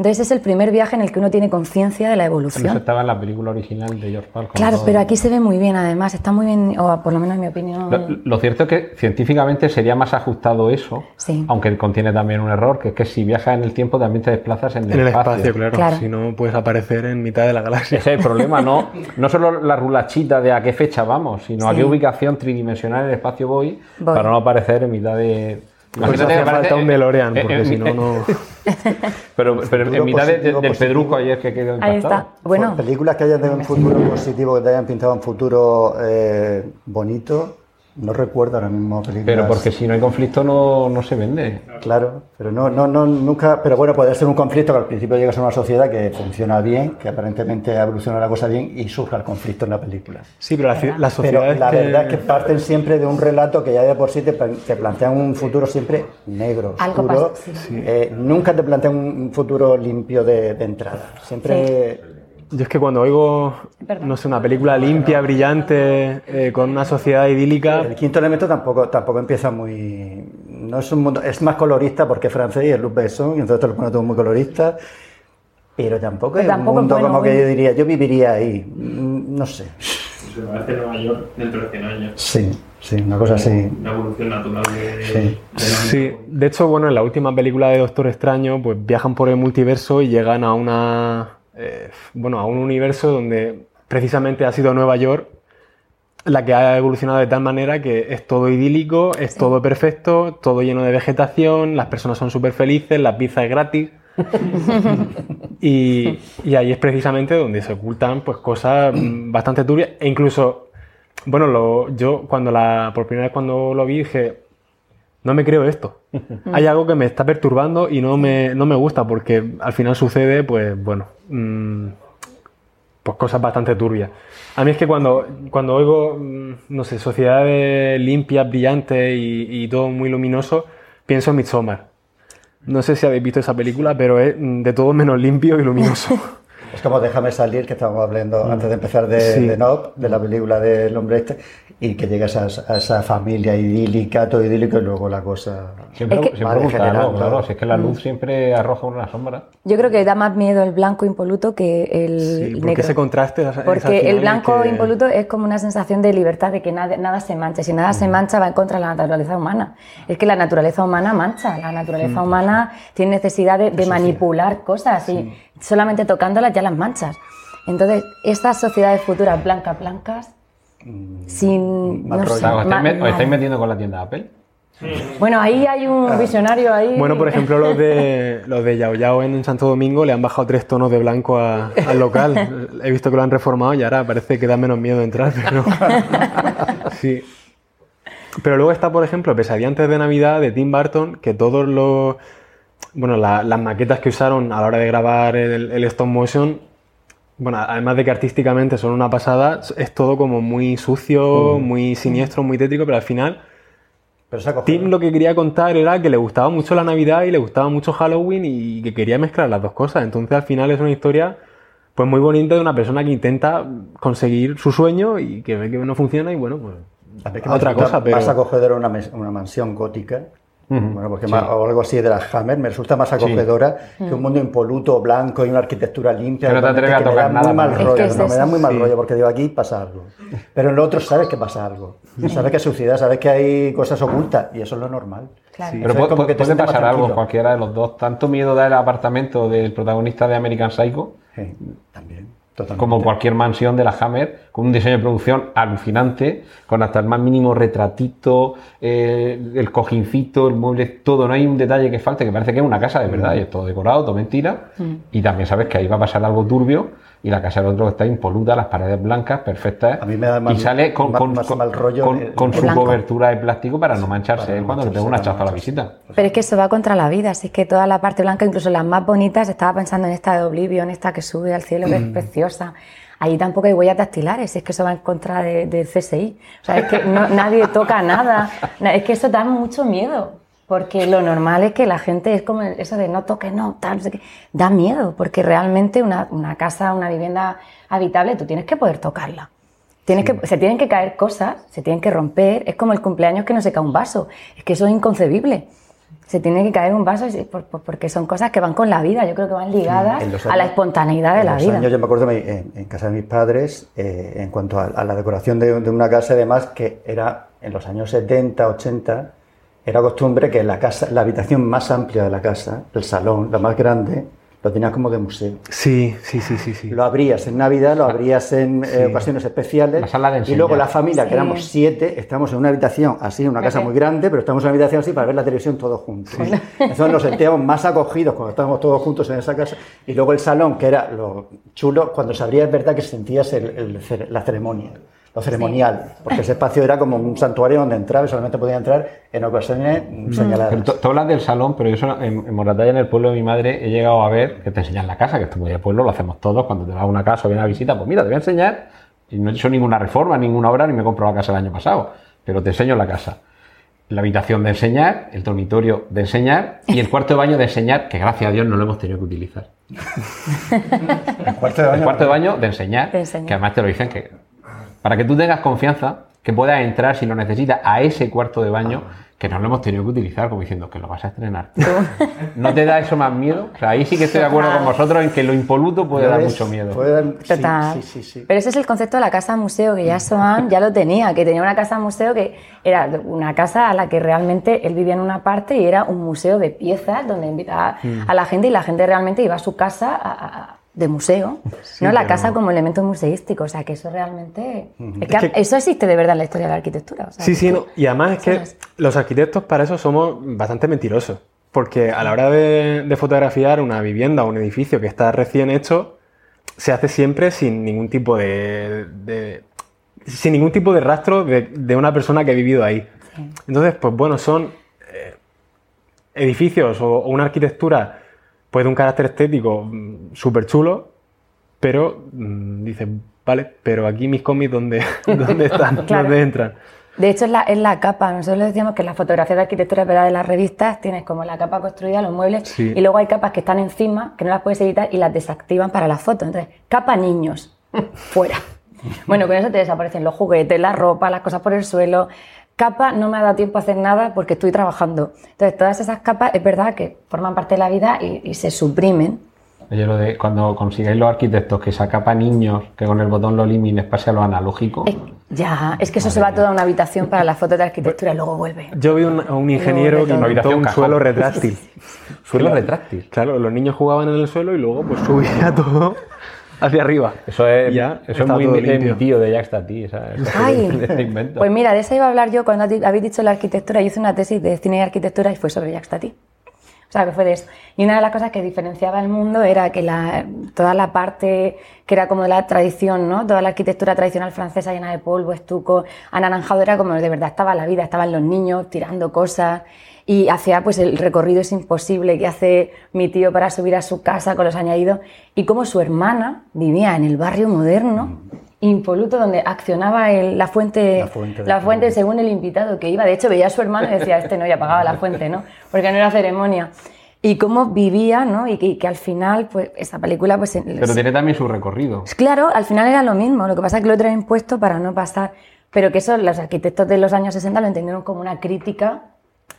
S7: Entonces es el primer viaje en el que uno tiene conciencia de la
S9: Pero
S7: evolución.
S9: eso estaba en la película original de George Pal. con
S7: Claro, pero aquí se ve muy bien además, está muy bien, o por lo menos en mi opinión.
S9: Lo, lo cierto es que científicamente sería más ajustado eso,
S7: Sí.
S9: aunque contiene también un error, que es que si viajas en el tiempo también te desplazas en el,
S5: En el
S9: espacio.
S5: espacio, claro.
S7: Claro.
S5: Si no, puedes aparecer en mitad de la galaxia.
S9: Ese es el problema, no, no solo la rulachita de a qué fecha vamos, sino a qué ubicación tridimensional en el espacio voy,
S7: Voy.
S9: para no aparecer en mitad de...
S5: Pues hace
S9: que aparece-
S5: falta un DeLorean, porque
S9: eh,
S5: si no, no...
S9: Pero, pero en mitad de- de- del
S8: positivo.
S9: pedruco ayer que quedó
S7: Ahí
S9: impactado.
S7: está. Bueno,
S8: Películas que hayan de un futuro positivo, que te hayan pintado un futuro eh, bonito, no recuerdo ahora mismo películas.
S9: Pero porque si no hay conflicto no, no se vende.
S8: Claro, pero no, no, no, nunca. Pero bueno, puede ser un conflicto que al principio llegas a una sociedad que funciona bien, que aparentemente evoluciona la cosa bien y surja el conflicto en la película.
S5: Sí, pero la, la
S8: Pero
S5: sociedad
S8: la verdad es que parten siempre de un relato que ya de por sí te, te plantean un futuro siempre negro,
S7: Algo
S8: oscuro.
S7: pasa, sí.
S8: Eh, nunca te plantean un futuro limpio de, de entrada. Siempre.
S5: Yo es que cuando oigo,
S7: Perdón.
S5: no sé, una película limpia, brillante, eh, con una sociedad idílica,
S8: El quinto elemento tampoco, tampoco empieza muy. No es un mundo. Es más colorista porque es francés y es Luc Besson, y entonces te lo pone todo muy colorista. Pero tampoco
S7: Pero
S8: es
S7: tampoco
S8: un mundo
S7: bueno,
S8: como que yo diría, yo viviría ahí. Mm, No sé.
S10: Se parece Nueva York dentro de 100 años.
S8: Sí, sí, una cosa así.
S10: Una evolución natural de,
S8: Sí.
S10: de
S5: Sí, de hecho, bueno, en la última película de Doctor Extraño, pues viajan por el multiverso y llegan a una, eh, bueno, a un universo donde precisamente ha sido Nueva York la que ha evolucionado de tal manera que es todo idílico, es todo perfecto, todo lleno de vegetación, las personas son súper felices, la pizza es gratis. y, y ahí es precisamente donde se ocultan pues cosas bastante turbias e incluso bueno lo- yo cuando la por primera vez cuando lo vi dije no me creo esto. Hay algo que me está perturbando y no me, no me gusta porque al final sucede pues bueno mm, pues cosas bastante turbias. A mí es que cuando, cuando oigo mm, no sé sociedades limpias brillantes y, y todo muy luminoso pienso en Midsommar. No sé si habéis visto esa película, pero es mm, de todo menos limpio y luminoso.
S8: Es como Déjame salir, que estábamos hablando antes de empezar de,
S5: Sí.
S8: de Nope, de la película del hombre este, y que llegas a, esa- a esa familia idílica, todo idílico, y luego la cosa.
S9: Siempre,
S7: Es que-
S9: siempre gusta, ¿no? Claro, si es que la luz siempre arroja una sombra.
S7: yo creo que da más miedo el blanco impoluto que el
S5: Sí, porque
S7: negro.
S5: ese contraste es-
S7: Porque el blanco
S5: que-
S7: impoluto es como una sensación de libertad, de que nada, nada se mancha. Si nada se mancha, va en contra de la naturaleza humana. Es que la naturaleza humana mancha. La naturaleza humana tiene necesidad de, de manipular cosas y solamente tocándolas ya las manchas. Entonces, estas sociedades futuras blancas, blancas, sin.
S8: mal
S7: no sé,
S9: ¿os estáis, met- os
S7: mal.
S9: estáis metiendo con la tienda Apple?
S7: Bueno, ahí hay un visionario ahí.
S5: Bueno, por ejemplo, los de, los de Yao Yao en Santo Domingo le han bajado tres tonos de blanco a- al local. He visto que lo han reformado y ahora parece que da menos miedo entrar, pero... Sí. Pero luego está, por ejemplo, Pesadilla antes de Navidad de Tim Burton, que todos los, bueno, la- las maquetas que usaron a la hora de grabar el, el stop motion, bueno, además de que artísticamente son una pasada, es todo como muy sucio,
S8: Mm.
S5: muy siniestro, muy tétrico, pero al final
S8: Pero.
S5: Tim lo que quería contar era que le gustaba mucho la Navidad y le gustaba mucho Halloween y que quería mezclar las dos cosas. Entonces al final es una historia pues muy bonita de una persona que intenta conseguir su sueño y que ve que no funciona y bueno, pues
S8: A ver, que
S5: a otra cosa, pero
S8: acogedora una, mes- una mansión gótica. Bueno, porque más- o algo así de la Hammer me resulta más acogedora que un mundo impoluto, blanco y una arquitectura limpia.
S9: Que no te atreves a
S8: que me
S9: tocar
S8: da
S9: nada,
S8: muy mal rollo,
S7: Es que es
S8: no, me da muy mal
S5: Sí.
S8: rollo porque digo aquí pasa algo. Pero en lo otro sabes que pasa algo. Sabes que hay suciedad, sabes que hay cosas ocultas y eso es lo normal.
S7: Claro.
S9: Pero
S8: Eso es
S9: puede,
S8: como que te
S9: puede pasar algo cualquiera de los dos. Tanto miedo da el apartamento del protagonista de American Psycho
S8: Sí, también, totalmente.
S9: como cualquier mansión de la Hammer, con un diseño de producción alucinante, con hasta el más mínimo retratito, eh, el cojincito, el mueble, todo. No hay un detalle que falte, que parece que es una casa de verdad, y es todo decorado, todo mentira. Y también sabes que ahí va a pasar algo turbio, y la casa del otro está impoluta, las paredes blancas, perfectas.
S8: A mí me da más-
S9: y sale con,
S8: más-
S9: con-
S8: más
S9: con-
S8: mal rollo
S9: con-
S8: el-
S9: con
S8: el
S9: su
S7: blanco.
S9: cobertura de plástico para no mancharse
S8: Para no
S9: cuando le pega un
S8: mancharse,
S9: hachazo a la visita.
S7: Pero es que eso va contra la vida, así que toda la parte blanca, incluso las más bonitas, estaba pensando en esta de Oblivion, esta que sube al cielo, que es preciosa. Allí tampoco hay huellas dactilares, es que eso va en contra de- del CSI. O sea, es que no- nadie toca nada. Na- Es que eso da mucho miedo, porque lo normal es que la gente es como eso de no toque, no, tal, no sé qué. Da miedo, porque realmente una, una casa, una vivienda habitable, tú tienes que poder tocarla. Tienes que, se tienen que caer cosas, se tienen que romper. Es como el cumpleaños que no se cae un vaso. Es que eso es inconcebible. Se tiene que caer un vaso porque son cosas que van con la vida. Yo creo que van ligadas a la espontaneidad de
S8: en
S7: la
S8: los
S7: vida.
S8: años, yo me acuerdo en, en casa de mis padres, eh, en cuanto a, a la decoración de, de una casa, además, que era en los años 70, 80, era costumbre que la casa, la habitación más amplia de la casa, el salón, la más grande, lo tenías como de museo.
S5: sí, sí, sí, sí, sí.
S8: Lo abrías en Navidad, lo abrías en eh, ocasiones especiales.
S9: La sala de
S8: y luego la familia, que
S7: Sí.
S8: éramos siete, estamos en una habitación así, en una casa muy grande, pero estamos en una habitación así para ver la televisión todos juntos. Entonces nos sentíamos más acogidos cuando estábamos todos juntos en esa casa. Y luego el salón, que era lo chulo, cuando se abría es verdad que sentías el- el la ceremonia. Lo ceremonial, porque ese espacio era como un santuario donde entraba y solamente podía entrar en ocasiones señaladas.
S9: Pero tú, tú hablas del salón, pero yo eso en, en Moratalla, en el pueblo de mi madre, he llegado a ver que te enseñan la casa, que esto muy de pueblo, lo hacemos todos cuando te vas a una casa o vienes a visita. Pues mira, te voy a enseñar, y no he hecho ninguna reforma, ninguna obra, ni me he comprado la casa el año pasado, pero te enseño la casa. La habitación de enseñar, el dormitorio de enseñar y el cuarto de baño de enseñar, que gracias a Dios no lo hemos tenido que utilizar.
S8: El cuarto de baño.
S9: El cuarto de baño de enseñar,
S7: De enseñar.
S9: que además te lo dicen que para que tú tengas confianza, que puedas entrar si lo necesitas a ese cuarto de baño, que no lo hemos tenido que utilizar, como diciendo que lo vas a estrenar. ¿No te da eso más miedo? O sea, ahí sí que estoy de acuerdo con vosotros en que lo impoluto puede dar mucho miedo.
S8: Puede dar- sí,
S7: Total.
S8: sí, sí, sí.
S7: Pero ese es el concepto de la casa museo, que ya Soan ya lo tenía, que tenía una casa museo que era una casa a la que realmente él vivía en una parte y era un museo de piezas donde invitaba
S8: Mm.
S7: a la gente y la gente realmente iba a su casa a- a- de museo, no la casa como elemento museístico, o sea que eso realmente... Es que,
S5: Es que-
S7: eso existe de verdad en la historia de la arquitectura. o sea,
S5: Sí,
S7: que-
S5: sí, no. y además es que los arquitectos para eso somos bastante mentirosos. Porque a la hora de, de fotografiar una vivienda o un edificio que está recién hecho, se hace siempre sin ningún tipo de. de- sin ningún tipo de rastro de, de una persona que ha vivido ahí. Entonces, pues bueno, son eh, edificios o, o una arquitectura pues de un carácter estético súper chulo, pero mm, dices, vale, pero aquí mis cómics, ¿dónde, ¿dónde están?
S7: Claro.
S5: ¿Dónde entran?
S7: De hecho, es la, es la capa. Nosotros decíamos que la fotografía de arquitectura ¿verdad? de las revistas tienes como la capa construida, los muebles,
S5: Sí.
S7: y luego hay capas que están encima, que no las puedes editar y las desactivan para la foto. Entonces, capa niños, fuera. Bueno, con eso te desaparecen los juguetes, la ropa, las cosas por el suelo. Capa, no me ha dado tiempo a hacer nada porque estoy trabajando. Entonces, todas esas capas es verdad que forman parte de la vida y, y se suprimen.
S9: Oye, lo de cuando consigáis los arquitectos que saca para niños, que con el botón lo elimines pase a lo analógico.
S7: Es- ya, es que eso se va toda una habitación para las fotos de arquitectura y luego vuelve.
S5: Yo vi un, a un ingeniero que inventó
S9: Habitación
S5: un
S9: cajón.
S5: suelo retráctil.
S9: Suelo retráctil.
S5: Claro, los niños jugaban en el suelo y luego pues subía todo hacia arriba.
S9: Eso es,
S5: ya
S9: eso es muy tío de Jack invento.
S7: pues mira, de esa iba a hablar yo cuando habéis dicho la arquitectura. Yo hice una tesis de cine y arquitectura y fue sobre Jacques Tati. O sea, que fue de eso. Y una de las cosas que diferenciaba el mundo era que la, toda la parte que era como de la tradición, ¿no? Toda la arquitectura tradicional francesa llena de polvo, estuco, anaranjado, era como de verdad estaba la vida, estaban los niños tirando cosas y hacía pues el recorrido es imposible que hace mi tío para subir a su casa con los añadidos y como su hermana vivía en el barrio moderno impoluto donde accionaba el- la fuente,
S8: La fuente de-
S7: la fuente según el invitado que iba. De hecho, veía a su hermano y decía, este no, ya pagaba la fuente, ¿no? Porque no era ceremonia. Y cómo vivía, ¿no? Y que, y que al final, pues, esa película, pues...
S9: Pero tiene también su recorrido.
S7: Claro, al final era lo mismo, lo que pasa es que lo traen puesto para no pasar, pero que eso los arquitectos de los años 60 lo entendieron como una crítica.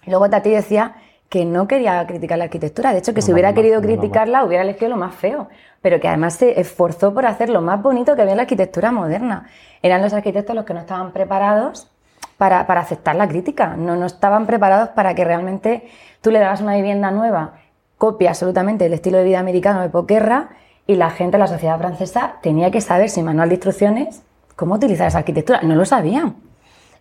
S7: Y luego Tati decía que no quería criticar la arquitectura, de hecho que si hubiera querido criticarla hubiera elegido lo más feo, pero que además se esforzó por hacer lo más bonito que había en la arquitectura moderna. Eran los arquitectos los que no estaban preparados para, para aceptar la crítica, no, no estaban preparados para que realmente tú le dabas una vivienda nueva, copia absolutamente el estilo de vida americano de posguerra y la gente, la sociedad francesa, tenía que saber sin manual de instrucciones cómo utilizar esa arquitectura. No lo sabían.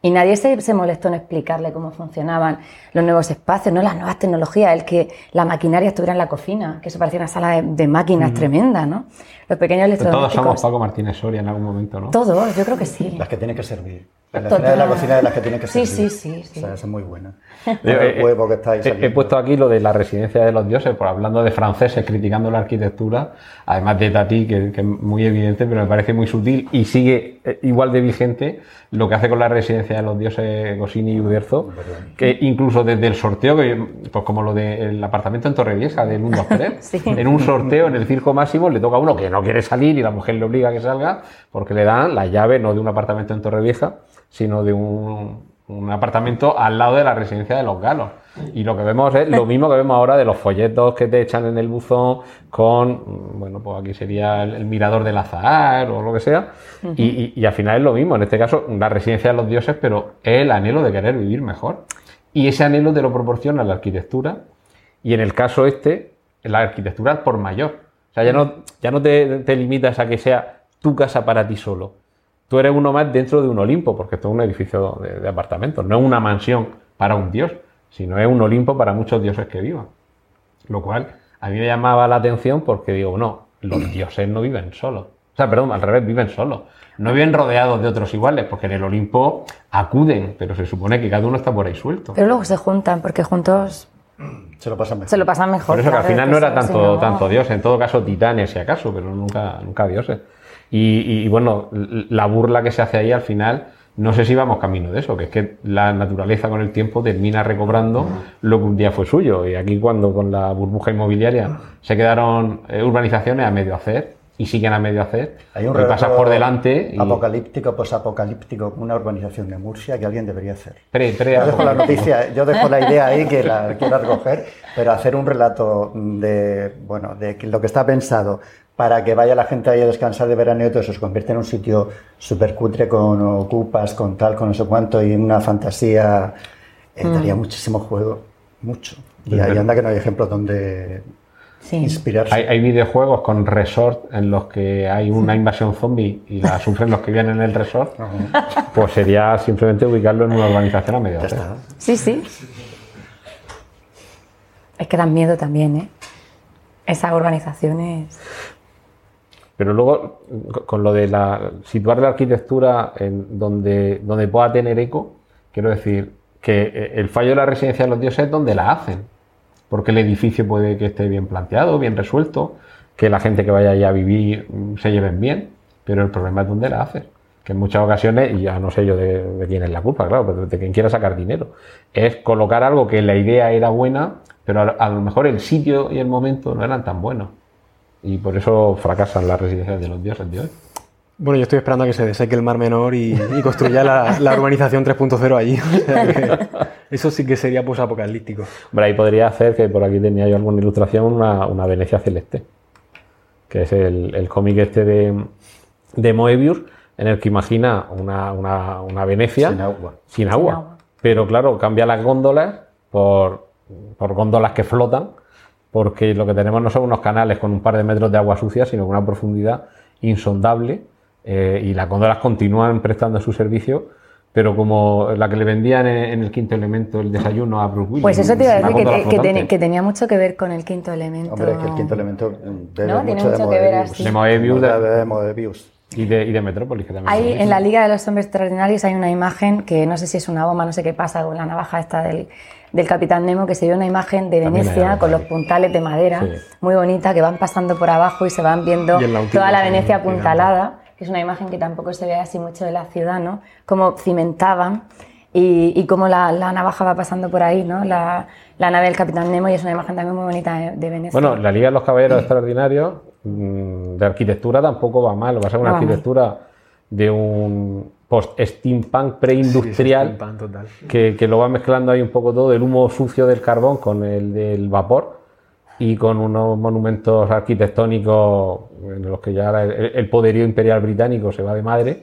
S7: Y nadie se, se molestó en explicarle cómo funcionaban los nuevos espacios, no las nuevas tecnologías, el que la maquinaria estuviera en la cocina, que eso parecía una sala de, de máquinas tremenda, ¿no? Los pequeños
S9: Todos
S7: electrodomésticos.
S9: somos Paco Martínez Soria en algún momento, ¿no?
S7: Todos, yo creo que sí.
S8: Las que tienen que servir. La cena de la cocina de las que tienen que
S7: Sí,
S8: servir.
S7: sí, sí, sí.
S8: O sea, esa es muy buena. El
S9: eh,
S8: huevo que está ahí
S9: he- he,
S8: saliendo.
S9: puesto aquí lo de la residencia de los dioses, por hablando de franceses criticando la arquitectura, además de Tati, que, que es muy evidente, pero me parece muy sutil y sigue eh, igual de vigente lo que hace con la residencia de los dioses Gosini y Uderzo, que incluso desde el sorteo, que, pues como lo del apartamento en Torrevieja de Mundo Pérez,
S7: Sí.
S9: en un sorteo en el circo máximo le toca a uno que no quiere salir y la mujer le obliga a que salga porque le dan la llave no de un apartamento en Torrevieja, sino de un, un apartamento al lado de la residencia de los galos. Y lo que vemos es lo mismo que vemos ahora de los folletos que te echan en el buzón con, bueno, pues aquí sería el, el mirador del azahar o lo que sea. y, y- y al final es lo mismo, en este caso, la residencia de los dioses, pero es el anhelo de querer vivir mejor. Y ese anhelo te lo proporciona la arquitectura y en el caso este, la arquitectura por mayor. O sea, ya no, ya no te, te limitas a que sea tu casa para ti solo. Tú eres uno más dentro de un Olimpo, porque esto es un edificio de, de apartamentos, no es una mansión para un dios, sino es un Olimpo para muchos dioses que vivan. Lo cual a mí me llamaba la atención porque digo, no, los dioses no viven solos. O sea, perdón, al revés, viven solos. No viven rodeados de otros iguales, porque en el Olimpo acuden, pero se supone que cada uno está por ahí suelto.
S7: Pero luego se juntan, porque juntos
S8: Se lo pasan mejor.
S7: se lo pasan mejor.
S9: Por eso que al final no era
S7: eso, si
S9: tanto,
S7: no-
S9: tanto dios, en todo caso titanes si acaso, pero nunca, nunca dioses. Y, y, bueno, la burla que se hace ahí al final, no sé si vamos camino de eso, que es que la naturaleza con el tiempo termina recobrando lo que un día fue suyo. Y aquí cuando con la burbuja inmobiliaria se quedaron eh, urbanizaciones a medio hacer y siguen a medio hacer,
S8: Hay un
S9: y pasas
S8: relato
S9: por delante y
S8: apocalíptico, posapocalíptico, una urbanización de Murcia que alguien debería hacer.
S9: pre, pre-
S8: Yo dejo la noticia, yo dejo la idea ahí que la quiero recoger, pero hacer un relato de, bueno, de lo que está pensado para que vaya la gente ahí a descansar de verano y todo eso se convierte en un sitio súper cutre con ocupas, con tal, con no sé cuánto y una fantasía, eh, daría muchísimo juego, mucho. Y ahí anda que no hay ejemplos donde
S7: Sí.
S8: inspirarse.
S9: Hay, hay videojuegos con resort en los que hay una invasión zombie y la sufren los que viven en el resort. Pues sería simplemente ubicarlo en una urbanización a medio
S8: Ya
S9: hacer.
S8: está.
S7: Sí, sí. Es que dan miedo también, ¿eh? Esas urbanizaciones.
S9: Pero luego, co- con lo de la, situar la arquitectura en donde, donde pueda tener eco, quiero decir que eh, el fallo de la residencia de los dioses es donde la hacen. Porque el edificio puede que esté bien planteado, bien resuelto, que la gente que vaya allá a vivir mm, se lleven bien, pero el problema es donde la haces. Que en muchas ocasiones, y ya no sé yo de, quién es la culpa, claro, pero de quien quiera sacar dinero, es colocar algo que la idea era buena, pero a lo mejor el sitio y el momento no eran tan buenos. Y por eso fracasan las residencias de los dioses de hoy.
S5: Bueno, yo estoy esperando a que se deseque el Mar Menor y, y construya la, la urbanización 3.0 allí. O sea que eso sí que sería posapocalíptico.
S9: Hombre, ahí podría hacer, que por aquí tenía yo alguna ilustración, una, una Venecia celeste, que es el, el cómic este de, de Moebius, en el que imagina una, una- una Venecia
S8: Sin agua.
S9: sin agua.
S7: agua.
S9: Pero claro, cambia las góndolas por, por góndolas que flotan, porque lo que tenemos no son unos canales con un par de metros de agua sucia, sino con una profundidad insondable, eh, y las góndolas continúan prestando su servicio pero como la que le vendían en, en el quinto elemento, el desayuno a Bruce Willis.
S7: Pues eso te iba a decir que, ten- tenía mucho que ver con el quinto elemento.
S8: Hombre, es que el quinto elemento debe
S7: ¿No? Tiene
S8: mucho de
S7: que ver así.
S9: De Moebius, de-
S8: de Moebius.
S9: Y de, y de Metrópolis, que también.
S7: Hay, en la. Liga de los Hombres Extraordinarios hay una imagen que no sé si es una bomba, no sé qué pasa con la navaja esta del, del Capitán Nemo, que se ve una imagen de Venecia con los puntales de madera,
S9: Sí.
S7: muy bonita, que van pasando por abajo y se van viendo toda la Venecia apuntalada, que es una imagen que tampoco se ve así mucho de la ciudad, ¿no? Como cimentaban y, y cómo la, la navaja va pasando por ahí, ¿no? La, la nave del Capitán Nemo y es una imagen también muy bonita de, de Venecia.
S9: Bueno, la Liga de los Caballeros Extraordinarios mm, de arquitectura tampoco va mal. Va a ser una arquitectura de un post-steampunk preindustrial
S5: sí, steampunk total.
S9: que, que lo va mezclando ahí un poco todo, el humo sucio del carbón con el del vapor y con unos monumentos arquitectónicos en los que ya ahora el, el poderío imperial británico se va de madre.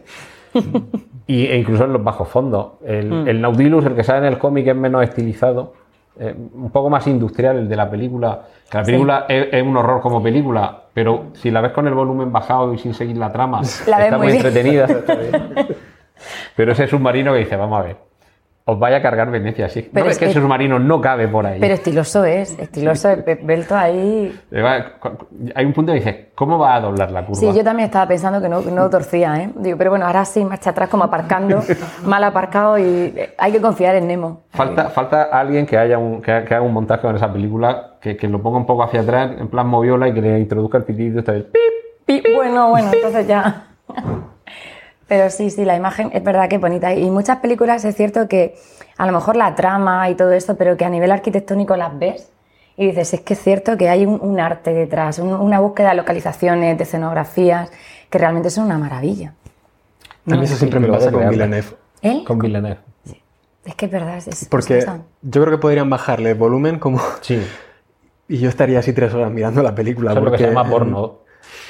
S9: y, e incluso en los bajos fondos. El,
S7: Mm.
S9: el Nautilus, el que sale en el cómic, es menos estilizado, eh, un poco más industrial el de la película. La
S7: Sí.
S9: película es, es un horror como película, pero si la ves con el volumen bajado y sin seguir la trama,
S7: La
S9: está
S7: muy
S9: muy
S7: bien.
S9: entretenida. pero ese submarino que dice, vamos a ver, os vaya a cargar Venecia, sí.
S7: Pero
S9: no
S7: es
S9: que ese submarino no cabe por ahí.
S7: Pero estiloso es, estiloso es, Belto ahí
S9: cu- Hay un punto que dices, ¿cómo va a doblar la curva?
S7: Sí, yo también estaba pensando que no, no torcía, ¿eh? Digo, pero bueno, ahora sí, marcha atrás como aparcando, mal aparcado y eh, hay que confiar en Nemo.
S9: Falta, falta alguien que, haya un, que, ha- que haga un montaje con esa película, que, que lo ponga un poco hacia atrás, en plan moviola, y que le introduzca el pitidito este del pip.
S7: Bueno, bueno, entonces ya. Pero sí, sí, la imagen es verdad que es bonita. Y muchas películas es cierto que a lo mejor la trama y todo esto, pero que a nivel arquitectónico las ves y dices, es que es cierto que hay un, un arte detrás, un- una búsqueda de localizaciones, de escenografías, que realmente son una maravilla.
S5: A mí eso
S9: sí,
S5: siempre me pasa con. Villeneuve.
S7: ¿Él?
S9: Con Villeneuve.
S7: Es que es verdad, es, es
S5: Porque
S7: es-
S5: yo creo que podrían bajarle el volumen como...
S9: Sí.
S5: Y yo estaría así tres horas mirando la película.
S9: Eso lo que se
S5: porque,
S9: llama porno.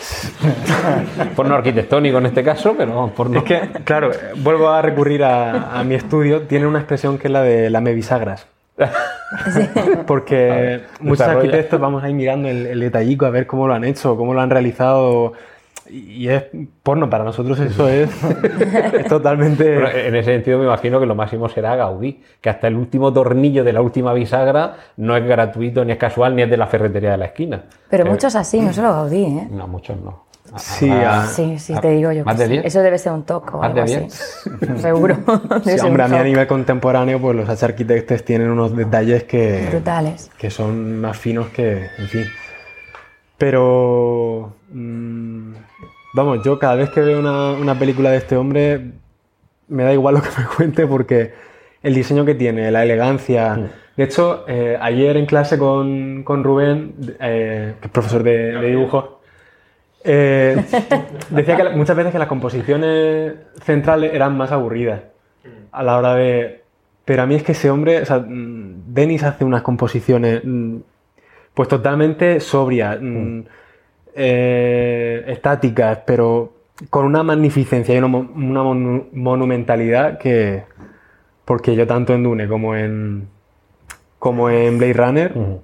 S9: porno arquitectónico en este caso, pero porno.
S5: Es que, claro, vuelvo a recurrir a, a mi estudio. Tiene una expresión que es la de la bisagras. Porque muchos
S9: desarrolla.
S5: arquitectos vamos ahí mirando el, el detallico a ver cómo lo han hecho, cómo lo han realizado. Y es porno, para nosotros eso es, es totalmente...
S9: Bueno, en ese sentido me imagino que lo máximo será Gaudí, que hasta el último tornillo de la última bisagra no es gratuito, ni es casual, ni es de la ferretería de la esquina.
S7: Pero
S9: Eh,
S7: muchos así, no solo Gaudí, ¿eh?
S9: No, muchos no.
S5: Sí, ah,
S7: Sí, sí,
S9: ah,
S7: te digo yo.
S9: ¿Más
S7: que
S9: de
S7: sí.
S9: 10?
S7: Eso debe ser un toque o
S9: ¿Más
S7: algo
S9: de
S7: así. Seguro.
S5: Sí, hombre, a mí a nivel contemporáneo, pues los arquitectos tienen unos detalles que,
S7: Brutales.
S5: que son más finos que, en fin. Pero, mm, vamos, yo cada vez que veo una, una película de este hombre, me da igual lo que me cuente porque el diseño que tiene, la elegancia... De hecho, eh, ayer en clase con, con Rubén, eh, que es profesor de, de dibujo, eh, decía que la- muchas veces que las composiciones centrales eran más aburridas a la hora de... Pero a mí es que ese hombre, o sea, mm, Denis hace unas composiciones mm, pues totalmente sobrias, mm, eh, estáticas, pero con una magnificencia y una, mo- una monu- monumentalidad que... Porque yo tanto en Dune como en, como en Blade Runner,
S9: Ujú.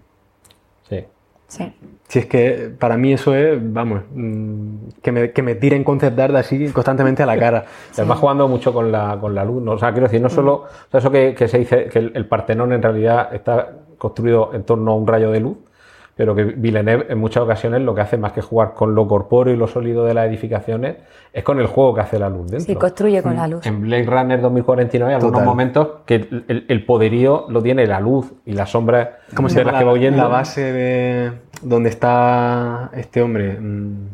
S9: Sí.
S7: Sí.
S5: si es que para mí eso es, vamos, mm, que me, que me tiren concept art así constantemente a la cara.
S9: Además jugando mucho con la, con la luz, ¿no? O sea, quiero decir, no solo, o sea, eso que, que se dice que el, el Partenón en realidad está construido en torno a un rayo de luz, pero que Villeneuve en muchas ocasiones lo que hace más que jugar con lo corpóreo y lo sólido de las edificaciones es con el juego que hace la luz dentro.
S7: Sí, construye con la luz.
S9: En Blade Runner 2049 hay algunos
S5: Total.
S9: momentos que el, el- el poderío lo tiene la luz y las sombras
S5: ¿Cómo
S9: de las que
S5: la,
S9: va huyendo.
S5: la base de donde está este hombre? Mm,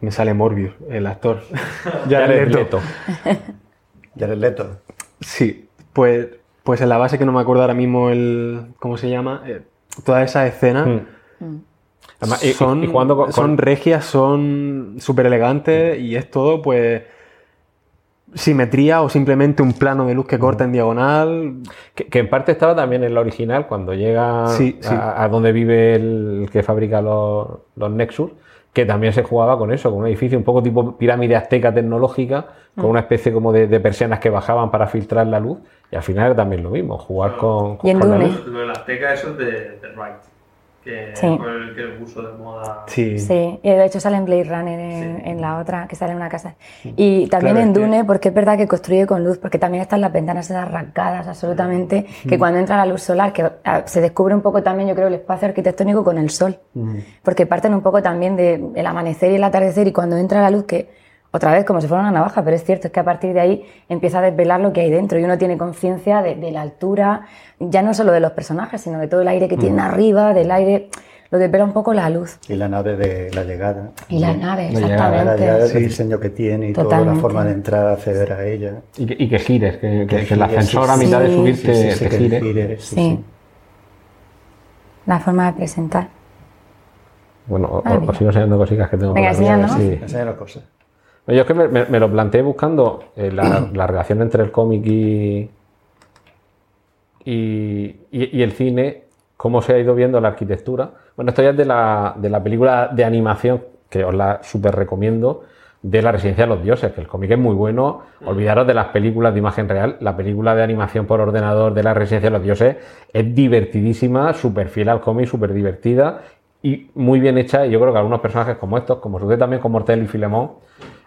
S5: me sale Morbius, el actor.
S9: Jared
S5: Leto.
S9: Leto.
S8: Jared Leto.
S5: Sí, pues, pues en la base que no me acuerdo ahora mismo el cómo se llama, eh, toda esa escena
S9: Mm. Además, y-
S5: son,
S9: y jugando con-
S5: son
S9: con-
S5: regias, son súper elegantes y es todo pues simetría o simplemente un plano de luz que corta en diagonal.
S9: Que, que en parte estaba también en la original, cuando llega
S5: Sí, sí.
S9: A, a donde vive el, que fabrica los, los Nexus, que también se jugaba con eso, con un edificio un poco tipo pirámide azteca tecnológica, con
S7: Mm.
S9: una especie como de, de persianas que bajaban para filtrar la luz, y al final era también lo mismo, jugar con,
S7: Y en
S9: con la luz.
S10: Lo de la Azteca, eso es de, de Wright. Que
S7: Sí.
S10: fue el que puso de moda.
S5: Sí.
S7: Sí, y de hecho sale en Blade Runner en, en la otra, que sale en una casa. Y también
S5: Claro,
S7: en
S5: es que-
S7: Dune, porque es verdad que construye con luz, porque también están las ventanas esas arrancadas absolutamente, que cuando entra la luz solar, que ah, se descubre un poco también, yo creo, el espacio arquitectónico con el sol, porque parten un poco también del amanecer y el atardecer, y cuando entra la luz, que otra vez como si fuera una navaja, pero es cierto, es que a partir de ahí empieza a desvelar lo que hay dentro y uno tiene conciencia de, de la altura, ya no solo de los personajes, sino de todo el aire que tienen arriba, del aire, lo desvela un poco la luz.
S8: Y la nave de la llegada.
S7: Y la nave,
S9: llegada,
S8: La
S7: exactamente.
S8: llegada,
S5: Sí.
S8: el diseño que tiene y toda la forma de entrar, acceder a ella.
S9: Y que, y que gires, que, que-
S8: Que
S9: que el ascensor
S8: sí,
S9: a mitad de
S7: sí.
S9: subir
S8: Sí,
S9: te,
S8: sí, sí,
S9: te
S8: que
S9: gire.
S8: gire, sí,
S7: Sí.
S8: sí.
S7: La forma de presentar.
S9: Bueno, os sigo enseñando cositas que tengo.
S7: Venga,
S9: por ver
S7: enséñanos.
S9: si-
S8: Enseña la cosa.
S9: Yo es que me, me- me lo planteé buscando eh, la, la relación entre el cómic y, y, y- y el cine, cómo se ha ido viendo la arquitectura. Bueno, esto ya es de la, de la película de animación, que os la súper recomiendo, de La Residencia de los Dioses, que el cómic es muy bueno. Olvidaros de las películas de imagen real. La película de animación por ordenador de La Residencia de los Dioses es divertidísima, súper fiel al cómic, súper divertida y muy bien hecha. Y yo creo que algunos personajes como estos, como sucede también con Mortel y Filemón,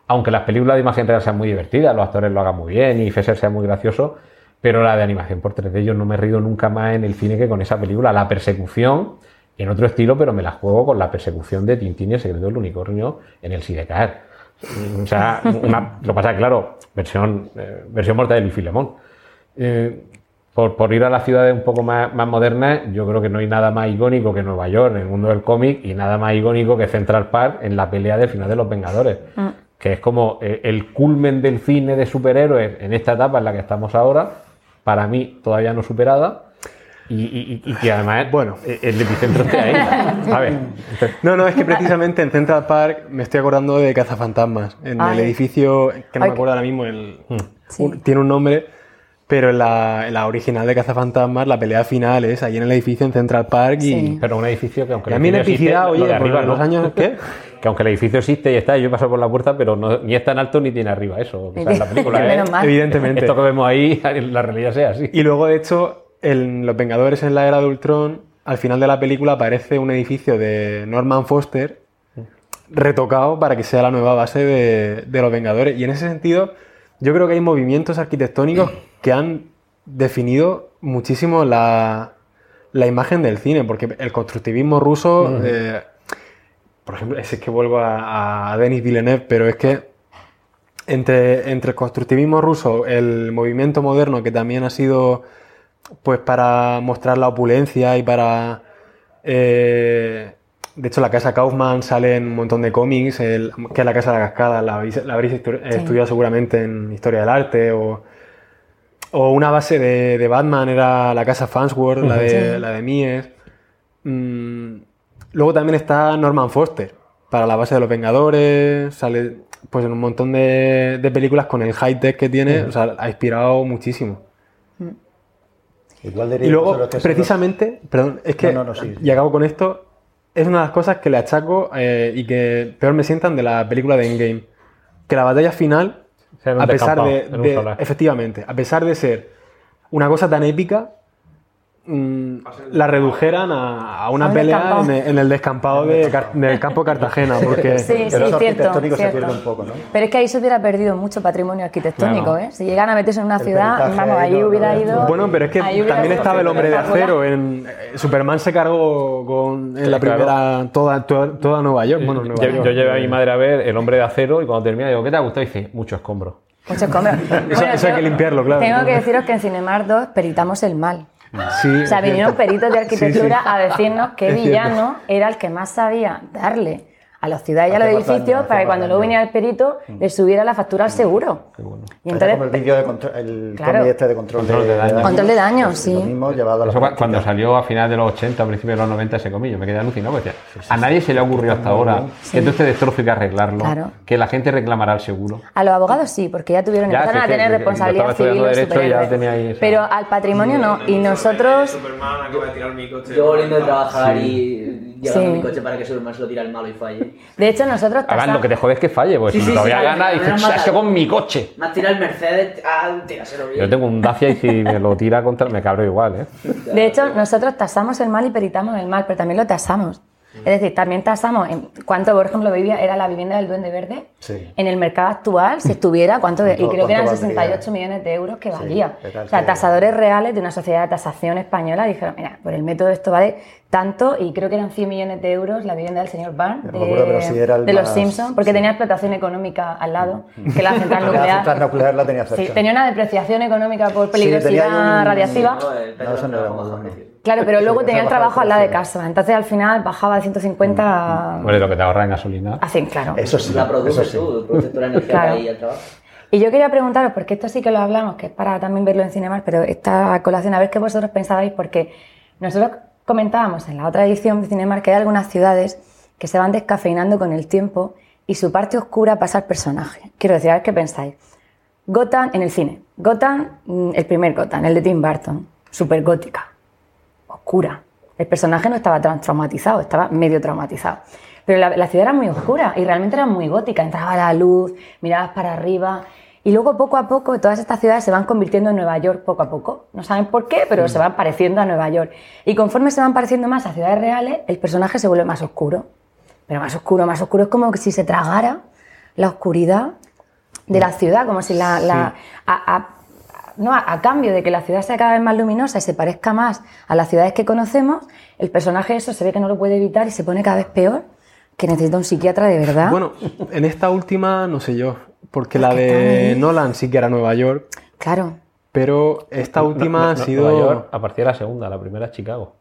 S9: aunque las películas de imagen real sean muy divertidas, los actores lo hagan muy bien y Fesser sea muy gracioso, pero la de animación por 3D yo no me he rido nunca más en el cine que con esa película. La persecución, en otro estilo, pero me la juego con la persecución de Tintín y el secreto del unicornio en el Sidecar. O sea, una- lo pasa claro, versión, eh, versión Mortadelo y Filemón. Eh, por, ir a las ciudades un poco más, modernas, yo creo que no hay nada más icónico que Nueva York en el mundo del cómic y nada más icónico que Central Park en la pelea del final de Los Vengadores, que es como eh, el culmen del cine de superhéroes en esta etapa en la que estamos ahora, para mí todavía no superada, y, y- y- y que además
S5: Bueno.
S9: eh, el epicentro esté ahí. ¿sabes? Entonces,
S5: No, no, es que precisamente en Central Park me estoy acordando de Cazafantasmas. En
S7: Ay.
S5: el edificio, que no
S7: Ay,
S5: me acuerdo ahora mismo, el,
S7: Sí.
S5: un- tiene un nombre, pero en la, en la original de Cazafantasmas, la pelea final es ahí en el edificio en Central Park y,
S7: Sí.
S9: pero un edificio que aunque
S5: y a
S9: el edificio
S5: epicidad,
S9: existe, lo
S5: oye,
S9: de
S5: por
S9: arriba
S5: los
S9: no.
S5: años, ¿qué?
S9: Que aunque el edificio existe y está, yo paso por la puerta, pero no, ni es tan alto ni tiene arriba eso. O sea, en la película, ¿eh?
S7: Menos mal.
S5: Evidentemente.
S9: Esto que vemos ahí, la realidad sea así.
S5: Y luego, de hecho, en Los Vengadores en la Era de Ultron, al final de la película aparece un edificio de Norman Foster retocado para que sea la nueva base de, de Los Vengadores. Y en ese sentido, yo creo que hay movimientos arquitectónicos que han definido muchísimo la, la imagen del cine, porque el constructivismo ruso, eh, por ejemplo, es que vuelvo a, a Denis Villeneuve, pero es que entre, entre el constructivismo ruso, el movimiento moderno que también ha sido pues para mostrar la opulencia y para... eh, de hecho, la casa Kaufman sale en un montón de cómics, el- que es la casa de la cascada, la habéis, la habréis estu-
S7: Sí.
S5: estudiado seguramente en Historia del Arte, o, o una base de, de Batman era la casa Farnsworth, la de,
S7: Sí.
S5: la de Mies. Mm, luego también está Norman Foster, para la base de los Vengadores, sale pues en un montón de, de películas con el high-tech que tiene, o sea, ha inspirado muchísimo.
S8: Igual diría
S5: Y luego,
S8: los-
S5: precisamente, perdón, es que,
S8: No, no, no, sí,
S5: y acabo con esto, es una de las cosas que le achaco eh, y que peor me sientan de la película de Endgame. Que la batalla final, a pesar de, efectivamente, a pesar de ser una cosa tan épica, la redujeran a, a una
S7: A
S5: pelea en el, en el descampado de del campo Cartagena, porque
S7: Sí, sí,
S8: Eso
S7: cierto,
S8: arquitectónico se
S7: cierto.
S8: pierde un poco, ¿no?
S7: Pero es que ahí se hubiera perdido mucho patrimonio arquitectónico,
S9: Claro.
S7: ¿eh? Si llegan a meterse en una
S8: El
S7: ciudad, vamos,
S8: ahí no-
S7: hubiera
S8: no-
S7: ido...
S5: Bueno, pero es que también estaba el hombre de acero. En, eh, Superman se cargó con, en la
S9: claro.
S5: primera toda, toda, toda Nueva York. Bueno, Nueva
S9: Yo,
S5: York.
S9: yo llevé a mi madre a ver El hombre de acero y cuando termina digo, ¿qué te ha gustado? Y dice, mucho escombro.
S7: Muchos escombros.
S5: eso hay
S7: tengo-
S5: que limpiarlo, claro.
S7: Tengo que deciros que en Cinemar 2 peritamos el mal.
S5: Sí,
S7: O sea, vinieron peritos de arquitectura
S5: Sí, sí.
S7: a decirnos
S5: cierto.
S7: villano era el que más sabía darle a las ciudades y a los edificios para que cuando luego viniera el perito le subiera la factura al seguro. Y entonces,
S8: como el vídeo de control, el
S7: Claro.
S8: este de control,
S9: Control de daño.
S7: Control de daño, sí.
S8: Lo mismo llevado a la
S9: Eso cua-
S8: práctica.
S9: cuando salió a finales de los 80, a principios de los 90 ese comillo, me quedé alucinado. porque a nadie se le ha ocurrido hasta ahora que todo este destrozo hay que arreglarlo,
S7: Claro.
S9: que la gente reclamará el seguro.
S7: a los abogados sí, porque ya tuvieron,
S9: Ya,
S7: empezaron
S9: sí,
S7: a
S9: que-
S7: tener responsabilidad civil
S9: Derecho y ya
S7: superhéroes.
S9: tenía ahí esa-
S7: Pero al patrimonio no. Y nosotros,
S10: coche.
S11: Yo volviendo de trabajar y llevando
S7: Sí.
S11: mi coche para que Superman se lo tire al malo y falle.
S7: De hecho, nosotros tasamos-
S9: lo que te jode es que falle, pues
S11: Sí,
S9: si
S11: sí,
S9: todavía
S11: sí,
S9: gana,
S11: vale,
S9: dices. "Chacho, con mi coche.
S11: Más tira el Mercedes, ah, tíraselo bien.
S9: Yo tengo un Dacia y si me lo tira contra me cabro igual, ¿eh?
S7: De hecho, nosotros tasamos el mal y peritamos el mal, pero también lo tasamos. Es decir, también tasamos en cuánto, por ejemplo, vivía, era la vivienda del Duende Verde.
S8: Sí.
S7: En el mercado actual, si estuviera, ¿cuánto? y
S8: ¿Cuánto-
S7: creo que eran
S8: cuánto valdría?
S7: 68 millones de euros que valía.
S8: ¿qué tal
S7: O sea, tasadores reales de una sociedad de tasación española dijeron, mira, por el método esto vale tanto, y creo que eran 100 millones de euros la vivienda del señor
S8: acuerdo, pero
S7: de, los Simpsons, porque
S8: sí.
S7: tenía explotación económica al lado, que la central
S8: La
S7: nuclear.
S8: central nuclear la tenía cerca.
S7: Sí, tenía una depreciación económica por peligrosidad
S8: un-
S7: radiactiva.
S11: No, el
S8: No, eso no era muy
S11: bajo
S8: bueno.
S11: precio.
S7: Claro, pero luego
S8: Sí,
S7: tenía el trabajo al lado de casa. Entonces al final bajaba de 150 a,
S9: Hombre, lo que te ahorra en gasolina.
S7: a 100, claro.
S8: Eso sí.
S11: La produces
S8: eso sí.
S11: Tú, energía
S7: Claro.
S11: ir al trabajo.
S7: Y yo quería preguntaros, porque esto sí que lo hablamos, que es para también verlo en Cinemas, pero esta colación, a ver qué vosotros pensabais, porque nosotros comentábamos en la otra edición de Cinemas que hay algunas ciudades que se van descafeinando con el tiempo y su parte oscura pasa al personaje. Quiero decir, a ver qué pensáis. Gotham en el cine. Gotham, mm, el primer Gotham, el de Tim Burton, súper gótica, oscura. El personaje no estaba tan traumatizado, estaba medio traumatizado. Pero la, la ciudad era muy oscura y realmente era muy gótica. Entraba la luz, mirabas para arriba. Y luego, poco a poco, todas estas ciudades se van convirtiendo en Nueva York poco a poco. No saben por qué, pero se van pareciendo a Nueva York. Y conforme se van pareciendo más a ciudades reales, el personaje se vuelve más oscuro. Pero más oscuro, más oscuro. Es como que si se tragara la oscuridad de la ciudad, como si la... la- a, a- no, a, a cambio de que la ciudad sea cada vez más luminosa y se parezca más a las ciudades que conocemos, el personaje eso se ve que no lo puede evitar y se pone cada vez peor, que necesita un psiquiatra de verdad.
S5: Bueno, en esta última no sé yo, porque la de. Nolan sí que era Nueva York,
S7: claro,
S5: pero esta última
S9: No- no-
S5: ha sido...
S9: Nueva York, a partir de la segunda, la primera es Chicago.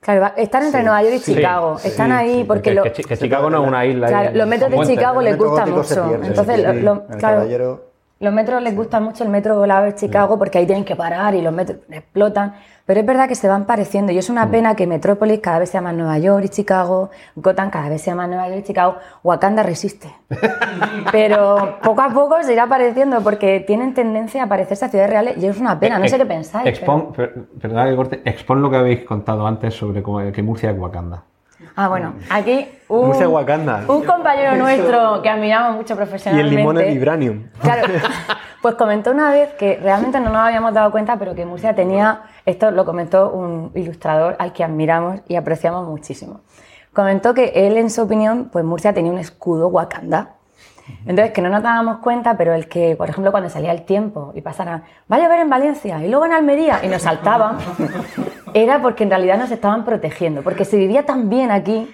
S7: claro, va- están entre Nueva York y
S9: sí,
S7: Chicago,
S5: sí,
S7: están ahí
S5: sí,
S7: porque
S9: que,
S7: lo-
S9: que Chi- que Chicago no es una isla.
S7: claro, los metros de. Chicago les
S8: metro
S7: gusta mucho.
S8: pierde,
S7: Entonces,
S8: sí,
S7: lo- claro,
S8: caballero-
S7: Los metros les gusta mucho el metro volado de Chicago porque ahí tienen que parar y los metros explotan. Pero es verdad que se van pareciendo y es una pena que Metrópolis cada vez sea más Nueva York y Chicago, Gotham cada vez sea más Nueva York y Chicago, Wakanda resiste. Pero poco a poco se irá apareciendo porque tienen tendencia a parecerse a ciudades reales y es una pena, no sé qué pensáis.
S9: Expon, per- perdona que corte, expon lo que habéis contado antes sobre cómo- que Murcia es Wakanda.
S7: Ah, bueno, aquí un, un compañero nuestro que admiramos mucho
S5: Y el
S7: profesionalmente.
S5: limón es vibranium.
S7: Claro, pues comentó una vez que realmente no nos habíamos dado cuenta, pero que Murcia tenía, esto lo comentó un ilustrador al que admiramos y apreciamos muchísimo. Comentó que él, en su opinión, pues Murcia tenía un escudo Wakanda. Entonces, que no nos dábamos cuenta, pero el que, por ejemplo, cuando salía el tiempo y pasaran, va a llover en Valencia y luego en Almería y nos saltaban, era porque en realidad nos estaban protegiendo, porque se vivía tan bien aquí,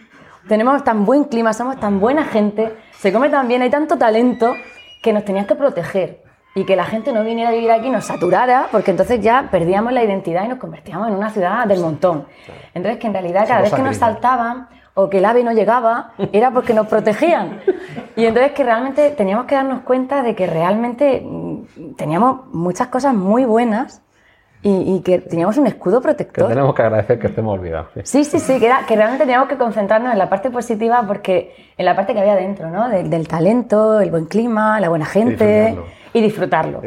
S7: tenemos tan buen clima, somos tan buena gente, se come tan bien, hay tanto talento que nos tenías que proteger y que la gente no viniera a vivir aquí y nos saturara, porque entonces ya perdíamos la identidad y nos convertíamos en una ciudad del montón. Entonces, que en realidad cada vez que nos saltaban o que el ave no llegaba, era porque nos protegían. Y entonces que realmente teníamos que darnos cuenta de que realmente mm, teníamos muchas cosas muy buenas y, y que teníamos un escudo
S9: Que
S7: protector.
S9: tenemos que agradecer que estemos olvidados. sí.
S7: Sí, sí, sí, que, era, que realmente teníamos que concentrarnos en la parte positiva porque en la parte que había dentro, ¿no? Del, del talento, el buen clima, la buena gente
S8: disfrutarlo.
S7: y disfrutarlo.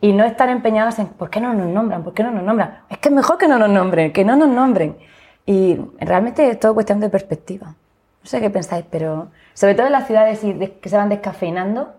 S7: Y no estar empeñados en ¿por qué no nos nombran? ¿Por qué no nos nombran? Es que es mejor que no nos nombren, que no nos nombren. Y realmente es todo cuestión de perspectiva. No sé qué pensáis, pero sobre todo en las ciudades y de- que se van descafeinando,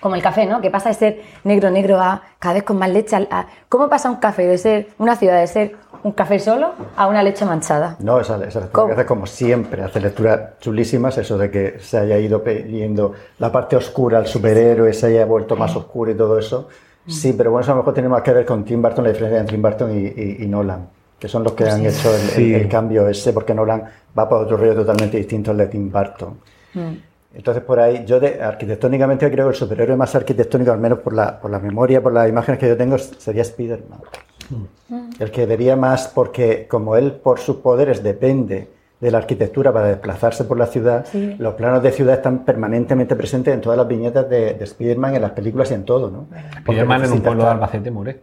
S7: como el café, ¿no? Que pasa de ser negro, negro a cada vez con más leche. a- a- ¿Cómo pasa un café de ser una ciudad de ser un café solo a una leche manchada?
S8: No, esa, esa lectura
S7: ¿Cómo?
S8: que hace como siempre, hace lecturas chulísimas, eso de que se haya ido pidiendo la parte oscura al superhéroe, se haya vuelto más oscuro y todo eso. Sí, pero bueno, eso a lo mejor tiene más que ver con Tim Burton, la diferencia entre Tim Burton y, y- y Nolan, que son los que han hecho el, el-
S5: Sí.
S8: el cambio ese, porque Nolan va por otro rollo totalmente distinto al de Tim Burton. Entonces, por ahí, yo de, arquitectónicamente creo que el superhéroe más arquitectónico, al menos por la, por la memoria, por las imágenes que yo tengo, sería Spider-Man. El que vería más, porque como él por sus poderes depende de la arquitectura para desplazarse por la ciudad,
S7: Sí.
S8: los planos de ciudad están permanentemente presentes en todas las viñetas de, de Spider-Man, en las películas y en todo, ¿no?
S9: Spiderman en un pueblo de Albacete muere.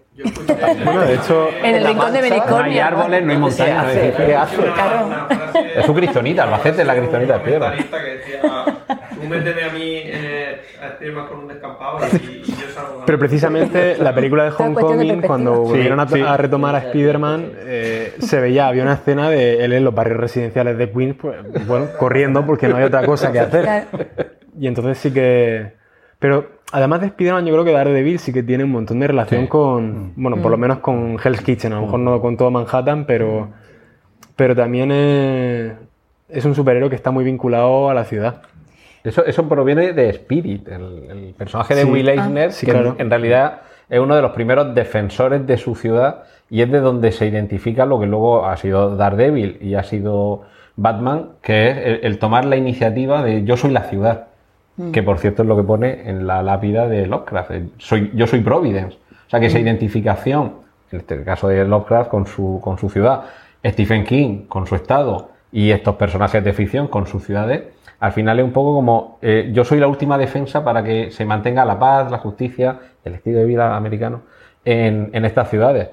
S5: Bueno, de hecho,
S7: En el rincón de
S9: No hay
S7: Benicornia.
S9: árboles, no hay montañas. no hay-
S8: ¿Qué hace?
S7: Claro.
S9: Es su cristonita, Albacete es la cristonita de piedra.
S10: comentarista que decía, tú méteme a mí eh, a Spiderman con un descampado y, y yo salgo ganando".
S5: Pero precisamente la película de Homecoming,
S7: perspectiva.
S5: cuando
S9: Sí,
S5: volvieron a,
S9: sí.
S5: a retomar a Spider-Man, eh, se veía, había una escena de él en los barrios residenciales de Queens, pues, bueno, corriendo porque no hay otra cosa que hacer.
S7: Claro.
S5: Y entonces sí que... Pero además de Spider-Man, yo creo que Daredevil sí que tiene un montón de relación
S9: Sí.
S5: con... Bueno, por lo
S7: Mm.
S5: menos con Hell's Kitchen, a lo mejor no con todo Manhattan, pero, pero también es, es un superhéroe que está muy vinculado a la ciudad.
S9: Eso, eso proviene de Spirit, el, el personaje de
S5: Sí.
S9: Will
S5: Ah.
S9: Eisner,
S5: Sí,
S9: que
S5: claro.
S9: en, en realidad es uno de los primeros defensores de su ciudad y es de donde se identifica lo que luego ha sido Daredevil y ha sido Batman, que es el, el tomar la iniciativa de yo soy la ciudad,
S7: Mm.
S9: que por cierto es lo que pone en la lápida de Lovecraft, soy, yo soy Providence. O sea que
S7: Mm.
S9: esa identificación, en este caso de Lovecraft con su, con su ciudad, Stephen King con su estado y estos personajes de ficción con sus ciudades, al final es un poco como eh, yo soy la última defensa para que se mantenga la paz, la justicia, el estilo de vida americano en, estas ciudades.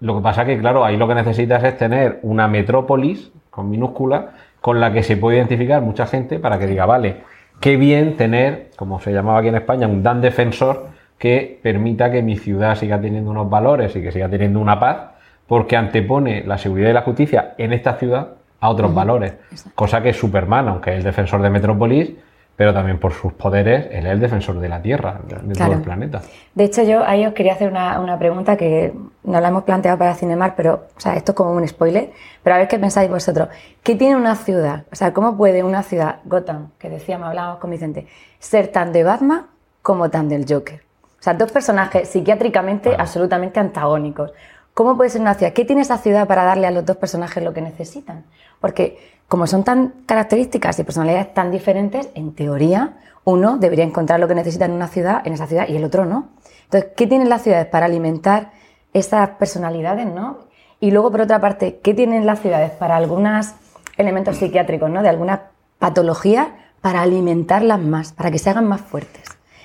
S9: Lo que pasa que, claro, ahí lo que necesitas es tener una metrópolis con minúscula con la que se puede identificar mucha gente para que diga, vale, qué bien tener, como se llamaba aquí en España, un dan defensor que permita que mi ciudad siga teniendo unos valores y que siga teniendo una paz, porque antepone la seguridad y la justicia en esta ciudad a otros valores. Cosa que Superman, aunque es el defensor de Metrópolis, pero también por sus poderes, él es el defensor de la Tierra, de todo
S7: Claro.
S9: el planeta.
S7: De hecho, yo ahí os quería hacer una, una pregunta que no la hemos planteado para Cinemar, pero, o sea, esto es como un spoiler, pero a ver qué pensáis vosotros. ¿Qué tiene una ciudad? O sea, ¿cómo puede una ciudad, Gotham, que decíamos, hablábamos con Vicente, ser tan de Batman como tan del Joker? O sea, dos personajes psiquiátricamente absolutamente antagónicos. ¿Cómo puede ser una ciudad? ¿Qué tiene esa ciudad para darle a los dos personajes lo que necesitan? Porque como son tan características y personalidades tan diferentes, en teoría uno debería encontrar lo que necesita en una ciudad, en esa ciudad, y el otro no. Entonces, ¿qué tienen las ciudades para alimentar esas personalidades, no? Y luego, por otra parte, ¿qué tienen las ciudades para algunos elementos psiquiátricos, no? De algunas patologías para alimentarlas más, para que se hagan más fuertes.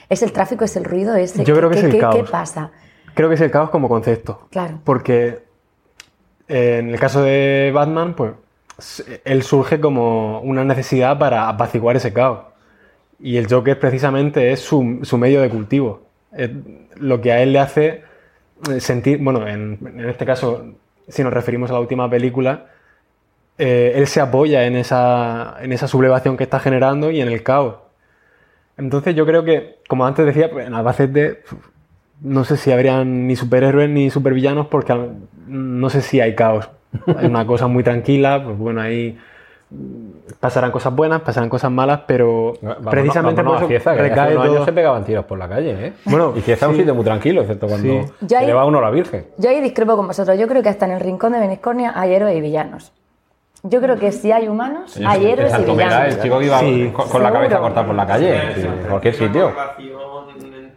S7: ¿Es el tráfico, es el ruido? ¿Es
S5: Yo creo que es el
S7: qué-
S5: caos.
S7: ¿Qué pasa?
S5: Creo que es el caos como concepto.
S7: Claro.
S5: Porque eh, en el caso de Batman, pues él surge como una necesidad para apaciguar ese caos. Y el Joker precisamente es su, su medio de cultivo. Es lo que a él le hace eh, sentir, bueno, en, en este caso, si nos referimos a la última película, eh, él se apoya en esa, en esa sublevación que está generando y en el caos. Entonces yo creo que, como antes decía, pues, en Albacete no sé si habrían ni superhéroes ni supervillanos porque al- no sé si hay caos. Hay una cosa muy tranquila, pues bueno, ahí pasarán cosas buenas, pasarán cosas malas, pero
S9: Vámonos-
S5: precisamente
S9: vámonos
S5: por
S9: a
S5: eso
S9: Cieza, que hace unos años
S5: todo...
S9: se pegaban tiros por la calle, ¿eh?
S5: Bueno,
S9: y Cieza es un sitio muy tranquilo, excepto cuando
S5: Sí.
S9: Se
S7: ahí-
S9: lleva uno a la Virgen.
S7: Yo ahí discrepo con vosotros. Yo creo que hasta en el rincón de Beniscornia hay héroes y villanos. Yo creo que si hay humanos, hay héroes y villanos.
S9: el chico que iba
S5: Sí.
S9: con, con la cabeza cortada por la calle,
S10: Sí,
S9: en cualquier
S10: Hay una
S9: sitio.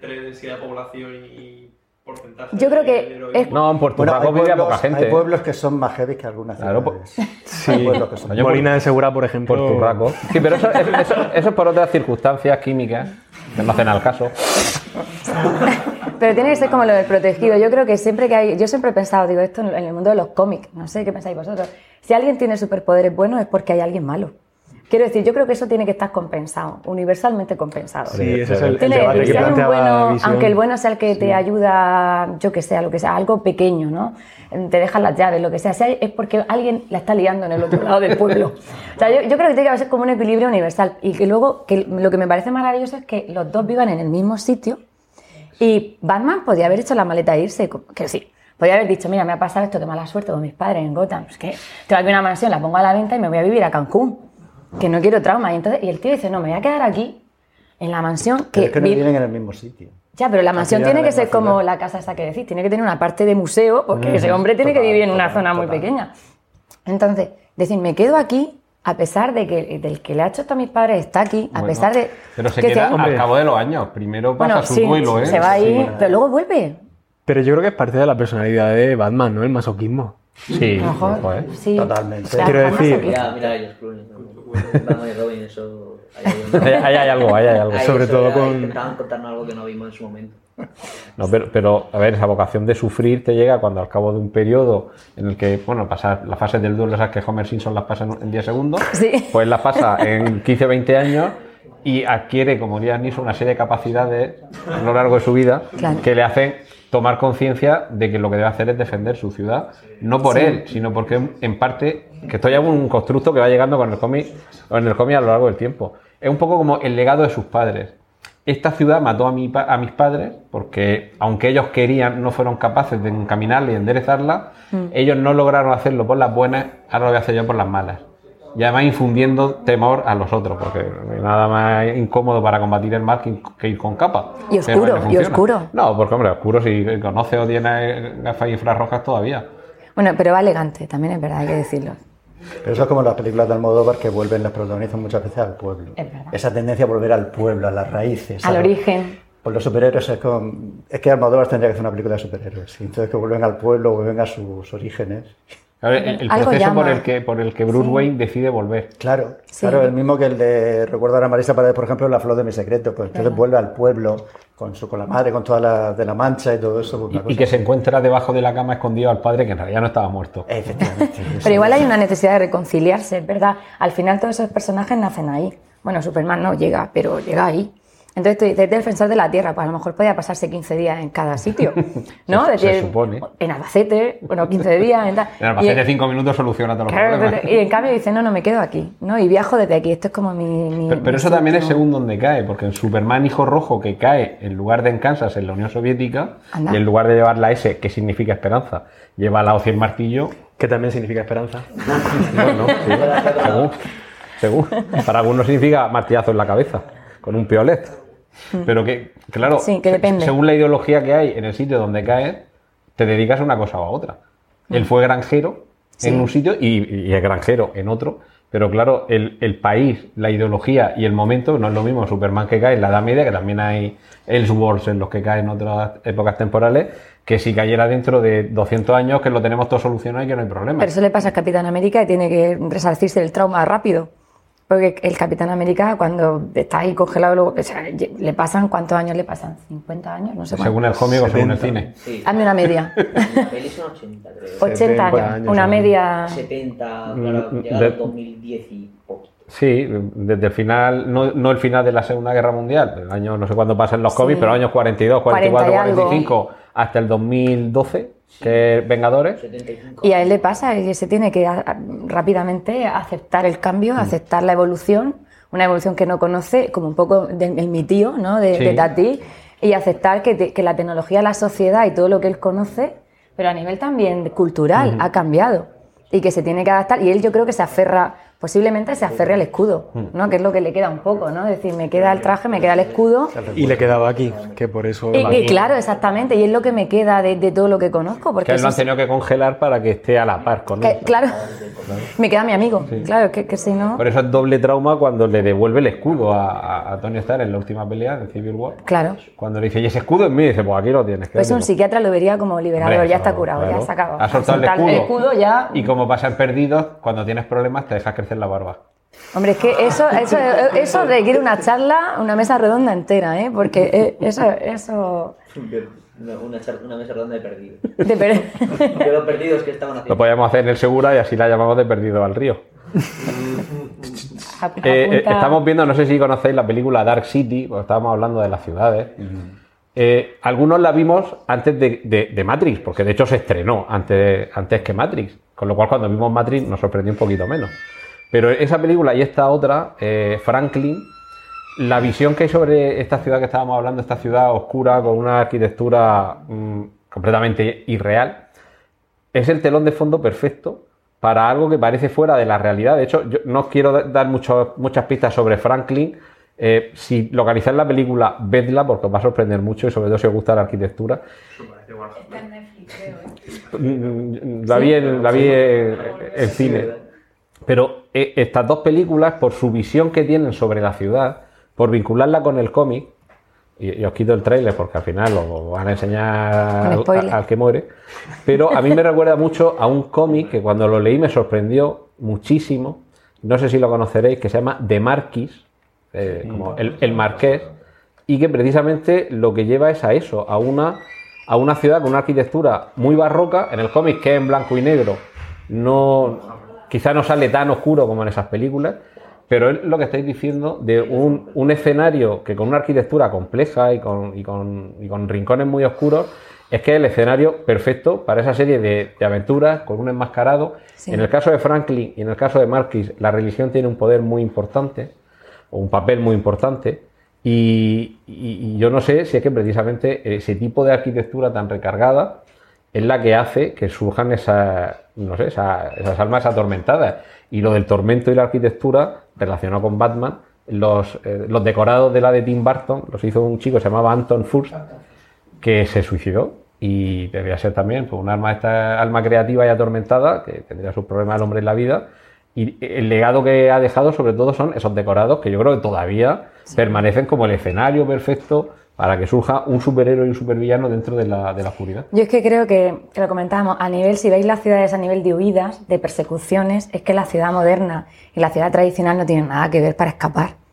S10: Entre densidad de población y porcentaje.
S7: Yo creo
S10: de
S7: que es-
S9: No, en Puerto
S8: Bueno,
S9: poca gente.
S8: hay pueblos que son más heavy que algunas
S9: Claro,
S8: ciudades.
S5: Sí,
S8: Hay pueblos que son-
S5: Molina de Segura, por ejemplo...
S9: Por Turraco. Sí, pero eso, eso, eso- eso es por otras circunstancias químicas que no hacen al caso.
S7: Pero tiene que ser como lo del protegido. Yo creo que siempre que hay. Yo siempre he pensado, digo, esto en el mundo de los cómics. No sé qué pensáis vosotros. Si alguien tiene superpoderes buenos es porque hay alguien malo. Quiero decir, yo creo que eso tiene que estar compensado, universalmente compensado.
S5: Sí, ese es el, el
S7: Tiene
S5: debate que planteaba
S7: bueno,
S5: Visión.
S7: aunque el bueno sea el que te ayuda, yo que sé, a lo que sea, algo pequeño, ¿no? Te dejan las llaves, lo que sea, hay- es porque alguien la está liando en el otro lado del pueblo. O sea, yo, yo creo que tiene que ser como un equilibrio universal. Y que luego, que lo que me parece maravilloso es que los dos vivan en el mismo sitio y Batman podía haber hecho la maleta e irse, que sí. Podía haber dicho, mira, me ha pasado esto, qué mala suerte con mis padres en Gotham. Es que tengo aquí una mansión, la pongo a la venta y me voy a vivir a Cancún. Que no quiero trauma. Y, entonces, y el tío dice, no, me voy a quedar aquí, en la mansión.
S8: Pero
S7: Que
S8: es que no
S7: vi-
S8: viven en el mismo sitio.
S7: Ya, pero la mansión tiene
S8: la
S7: que ser como la casa esa que decís. Tiene que tener una parte de museo, porque ese hombre tiene que vivir en una
S8: total,
S7: zona muy
S8: total.
S7: pequeña. Entonces, decir, me quedo aquí, a pesar de que del que le ha hecho esto a mis padres está aquí, a
S9: Bueno,
S7: pesar de.
S9: Pero se
S7: que
S9: queda al cabo de los años. Primero pasa
S7: Bueno,
S9: su
S7: sí,
S9: duelo, ¿eh?
S7: se va ahí,
S9: Sí.
S7: pero luego vuelve.
S5: Pero yo creo que es parte de la personalidad de Batman, ¿no? El masoquismo.
S9: Sí,
S7: A lo mejor,
S9: ¿eh?
S7: sí.
S8: Totalmente.
S7: Claro,
S5: Quiero decir-.
S11: Mira, mira ellos, Batman y Robin, eso. Ahí hay,
S9: Ahí, ahí hay algo, ahí hay algo.
S11: ahí
S5: sobre
S11: eso
S5: todo con-
S11: Intentaban contarnos algo que no vimos en su momento.
S9: No, pero, pero, a ver, esa vocación de sufrir te llega cuando al cabo de un periodo en el que, bueno, pasar las fases del duelo, esas que Homer Simpson las pasa en en 10 segundos,
S7: Sí.
S9: pues las pasa en 15 20 años y adquiere, como diría Niso, una serie de capacidades a lo largo de su vida
S7: Claro.
S9: que le hacen tomar conciencia de que lo que debe hacer es defender su ciudad, no por
S7: Sí.
S9: él, sino porque en parte, que esto ya es un constructo que va llegando con el cómic, en el cómic a lo largo del tiempo. Es un poco como el legado de sus padres. Esta ciudad mató a, mi pa- a mis padres porque, aunque ellos querían, no fueron capaces de encaminarla y enderezarla,
S7: Mm.
S9: ellos no lograron hacerlo por las buenas, ahora lo voy a hacer yo por las malas. Y además infundiendo temor a los otros, porque no hay nada más incómodo para combatir el mal que, que ir con capa.
S7: Y oscuro,
S9: no
S7: y oscuro.
S9: No, porque hombre, oscuro si conoce o tiene gafas infrarrojas todavía.
S7: Bueno, pero va elegante, también es verdad, hay que decirlo.
S8: Pero eso es como las películas de Almodóvar que vuelven, las protagonizan muchas veces al pueblo.
S7: Es verdad.
S8: Esa tendencia a volver al pueblo, a las raíces.
S7: Al
S8: a-
S7: origen.
S8: Por los superhéroes es como... Es que Almodóvar tendría que hacer una película de superhéroes. y Entonces que vuelven al pueblo, vuelven a sus orígenes.
S9: Claro, el, el
S7: Algo
S9: proceso por el que, por el que Bruce
S7: Sí.
S9: Wayne decide volver.
S8: Claro,
S7: Sí.
S8: claro, el mismo que el de, recuerdo ahora Marisa Paredes, por ejemplo, La Flor de mi Secreto, pues entonces vuelve al pueblo con su con la madre, con toda la de la mancha y todo eso. pues,
S9: Y, que se encuentra debajo de la cama escondido al padre que en realidad no estaba muerto.
S8: Efectivamente.
S7: Pero igual hay una necesidad de reconciliarse, es verdad. Al final todos esos personajes nacen ahí. Bueno, Superman no llega, pero llega ahí. Entonces tú dices, defensor de la Tierra, pues a lo mejor podía pasarse 15 días en cada sitio, ¿no?
S9: Se- supone.
S7: En Albacete, bueno, 15 días. En tal.
S9: En de cinco minutos soluciona todos los
S7: Claro,
S9: problemas.
S7: pero- y en cambio dice, no, no, me quedo aquí, ¿no? Y viajo desde aquí, esto es como mi... mi-
S9: Pero, pero
S7: mi
S9: eso también es según donde cae, porque en Superman Hijo Rojo, que cae en lugar de en Kansas, en la Unión Soviética,
S7: Anda.
S9: y en lugar de llevar la S, que significa esperanza, lleva la O 100 martillo,
S5: Que también significa esperanza.
S9: no, no, sí, según, según. Para algunos significa martillazo en la cabeza, con un piolet. Pero que, claro,
S7: Mm. Sí, que depende.
S9: según la ideología que hay en el sitio donde caes, te dedicas a una cosa o a otra. Él fue granjero en
S7: Mm.
S9: Un sitio y, y es granjero en otro. Pero claro, el, el país, la ideología y el momento no es lo mismo Superman que cae en la Edad Media, que también hay Elseworlds en los que cae en otras épocas temporales, que si cayera dentro de 200 años que lo tenemos todo solucionado y que no hay problema.
S7: Pero eso le pasa al Capitán América y tiene que resarcirse del trauma rápido. Porque el Capitán América, cuando está ahí congelado, luego, o sea, le pasan, ¿cuántos años le pasan? ¿50 años? No sé cuánto.
S9: según el cómic o según el
S8: 70.
S9: cine.
S11: Sí.
S7: Hazme una media.
S11: La peli son 80, creo.
S7: 80 años,
S5: años,
S7: una
S5: sí.
S7: media.
S11: 70,
S9: Mm,
S11: claro,
S9: de-
S11: llegaron en 2010 y poquito.
S9: Sí, desde el final, no, no el final de la Segunda Guerra Mundial, el año no sé cuándo pasan los
S7: Sí.
S9: cómics, pero años 42, 44,
S7: 40 y algo.
S9: 45, hasta el 2012, que es Vengadores.
S11: 75.
S7: Y a él le pasa que se tiene que a- a- rápidamente aceptar el cambio, aceptar la evolución, una evolución que no conoce, como un poco de, de mi tío, ¿no? de,
S9: Sí.
S7: de Tati, y aceptar que, te- que la tecnología, la sociedad y todo lo que él conoce, pero a nivel también cultural, ha cambiado y que se tiene que adaptar. Y él yo creo que se aferra, posiblemente se aferre al escudo, ¿no? que es lo que le queda un poco, ¿no? es decir, me queda el traje, me queda el escudo.
S5: Y le quedaba aquí, que por eso...
S7: Y, y claro, exactamente, y es lo que me queda de, de todo lo que conozco. Porque
S9: Que él lo han tenido que congelar para que esté a la par con
S7: que-
S9: él.
S7: claro, me queda mi amigo, claro, que, que si no...
S9: Por eso es doble trauma cuando le devuelve el escudo a, Tony Stark en la última pelea de Civil War.
S7: Claro.
S9: Cuando le dice, ¿y ese escudo es mío? Dice, pues aquí lo tienes.
S7: Pues un
S9: quédatelo".
S7: psiquiatra lo vería como liberador,
S9: Hombre,
S7: ya está curado,
S9: claro.
S7: ya se acabó.
S9: Ha soltado el
S7: Soltar
S9: escudo.
S7: ya.
S9: Y como pasan perdidos, cuando tienes problemas te dejas crecer la barba.
S7: Hombre, es que eso, eso, eso requiere una charla, una mesa redonda entera, ¿eh? Porque eh, eso, eso.
S11: Una, una, char- una mesa redonda de perdidos.
S7: De per-
S11: De los perdidos que estaban
S9: Lo
S11: haciendo.
S9: podíamos hacer en el Segura y así la llamamos de perdido al río. Eh, eh, estamos viendo, no sé si conocéis la película Dark City, porque estábamos hablando de las ciudades. Eh, algunos la vimos antes de, de- de Matrix, porque de hecho se estrenó antes, antes que Matrix, con lo cual cuando vimos Matrix nos sorprendió un poquito menos. Pero esa película y esta otra, eh, Franklin, la visión que hay sobre esta ciudad que estábamos hablando, esta ciudad oscura con una arquitectura mm, completamente irreal, es el telón de fondo perfecto para algo que parece fuera de la realidad. De hecho, yo no os quiero da- dar mucho- muchas pistas sobre Franklin. Eh, si localizáis la película, vedla porque os va a sorprender mucho y sobre todo si os gusta la arquitectura. Mm, La vi en, la vi en, en cine. Pero eh, estas dos películas, por su visión que tienen sobre la ciudad, por vincularla con el cómic, y, y os quito el tráiler porque al final lo van a enseñar al que muere, pero a mí me recuerda mucho a un cómic que cuando lo leí me sorprendió muchísimo, no sé si lo conoceréis, que se llama The Marquis, eh, como el, el marqués, y que precisamente lo que lleva es a eso, a una, a una ciudad con una arquitectura muy barroca, en el cómic que es en blanco y negro, no, quizá no sale tan oscuro como en esas películas, pero es lo que estáis diciendo de un, un escenario que con una arquitectura compleja y con, y con- y con rincones muy oscuros, es que es el escenario perfecto para esa serie de, de aventuras con un enmascarado.
S7: Sí.
S9: En el caso de Franklin y en el caso de Marquis, la religión tiene un poder muy importante, o un papel muy importante, y, y- y yo no sé si es que precisamente ese tipo de arquitectura tan recargada es la que hace que surjan esas, no sé, esa- esas almas atormentadas. Y lo del tormento y la arquitectura relacionado con Batman, los, eh, los decorados de la de Tim Burton los hizo un chico que se llamaba Anton Furst, que se suicidó y debía ser también pues, un alma, esta alma creativa y atormentada que tendría sus problemas el hombre en la vida. Y el legado que ha dejado sobre todo son esos decorados que yo creo que todavía permanecen como el escenario perfecto para que surja un superhéroe y un supervillano dentro de la, de la oscuridad.
S7: Yo es que creo que, que lo comentábamos, a nivel, si veis las ciudades a nivel de huidas, de persecuciones, es que la ciudad moderna y la ciudad tradicional no tienen nada que ver para escapar.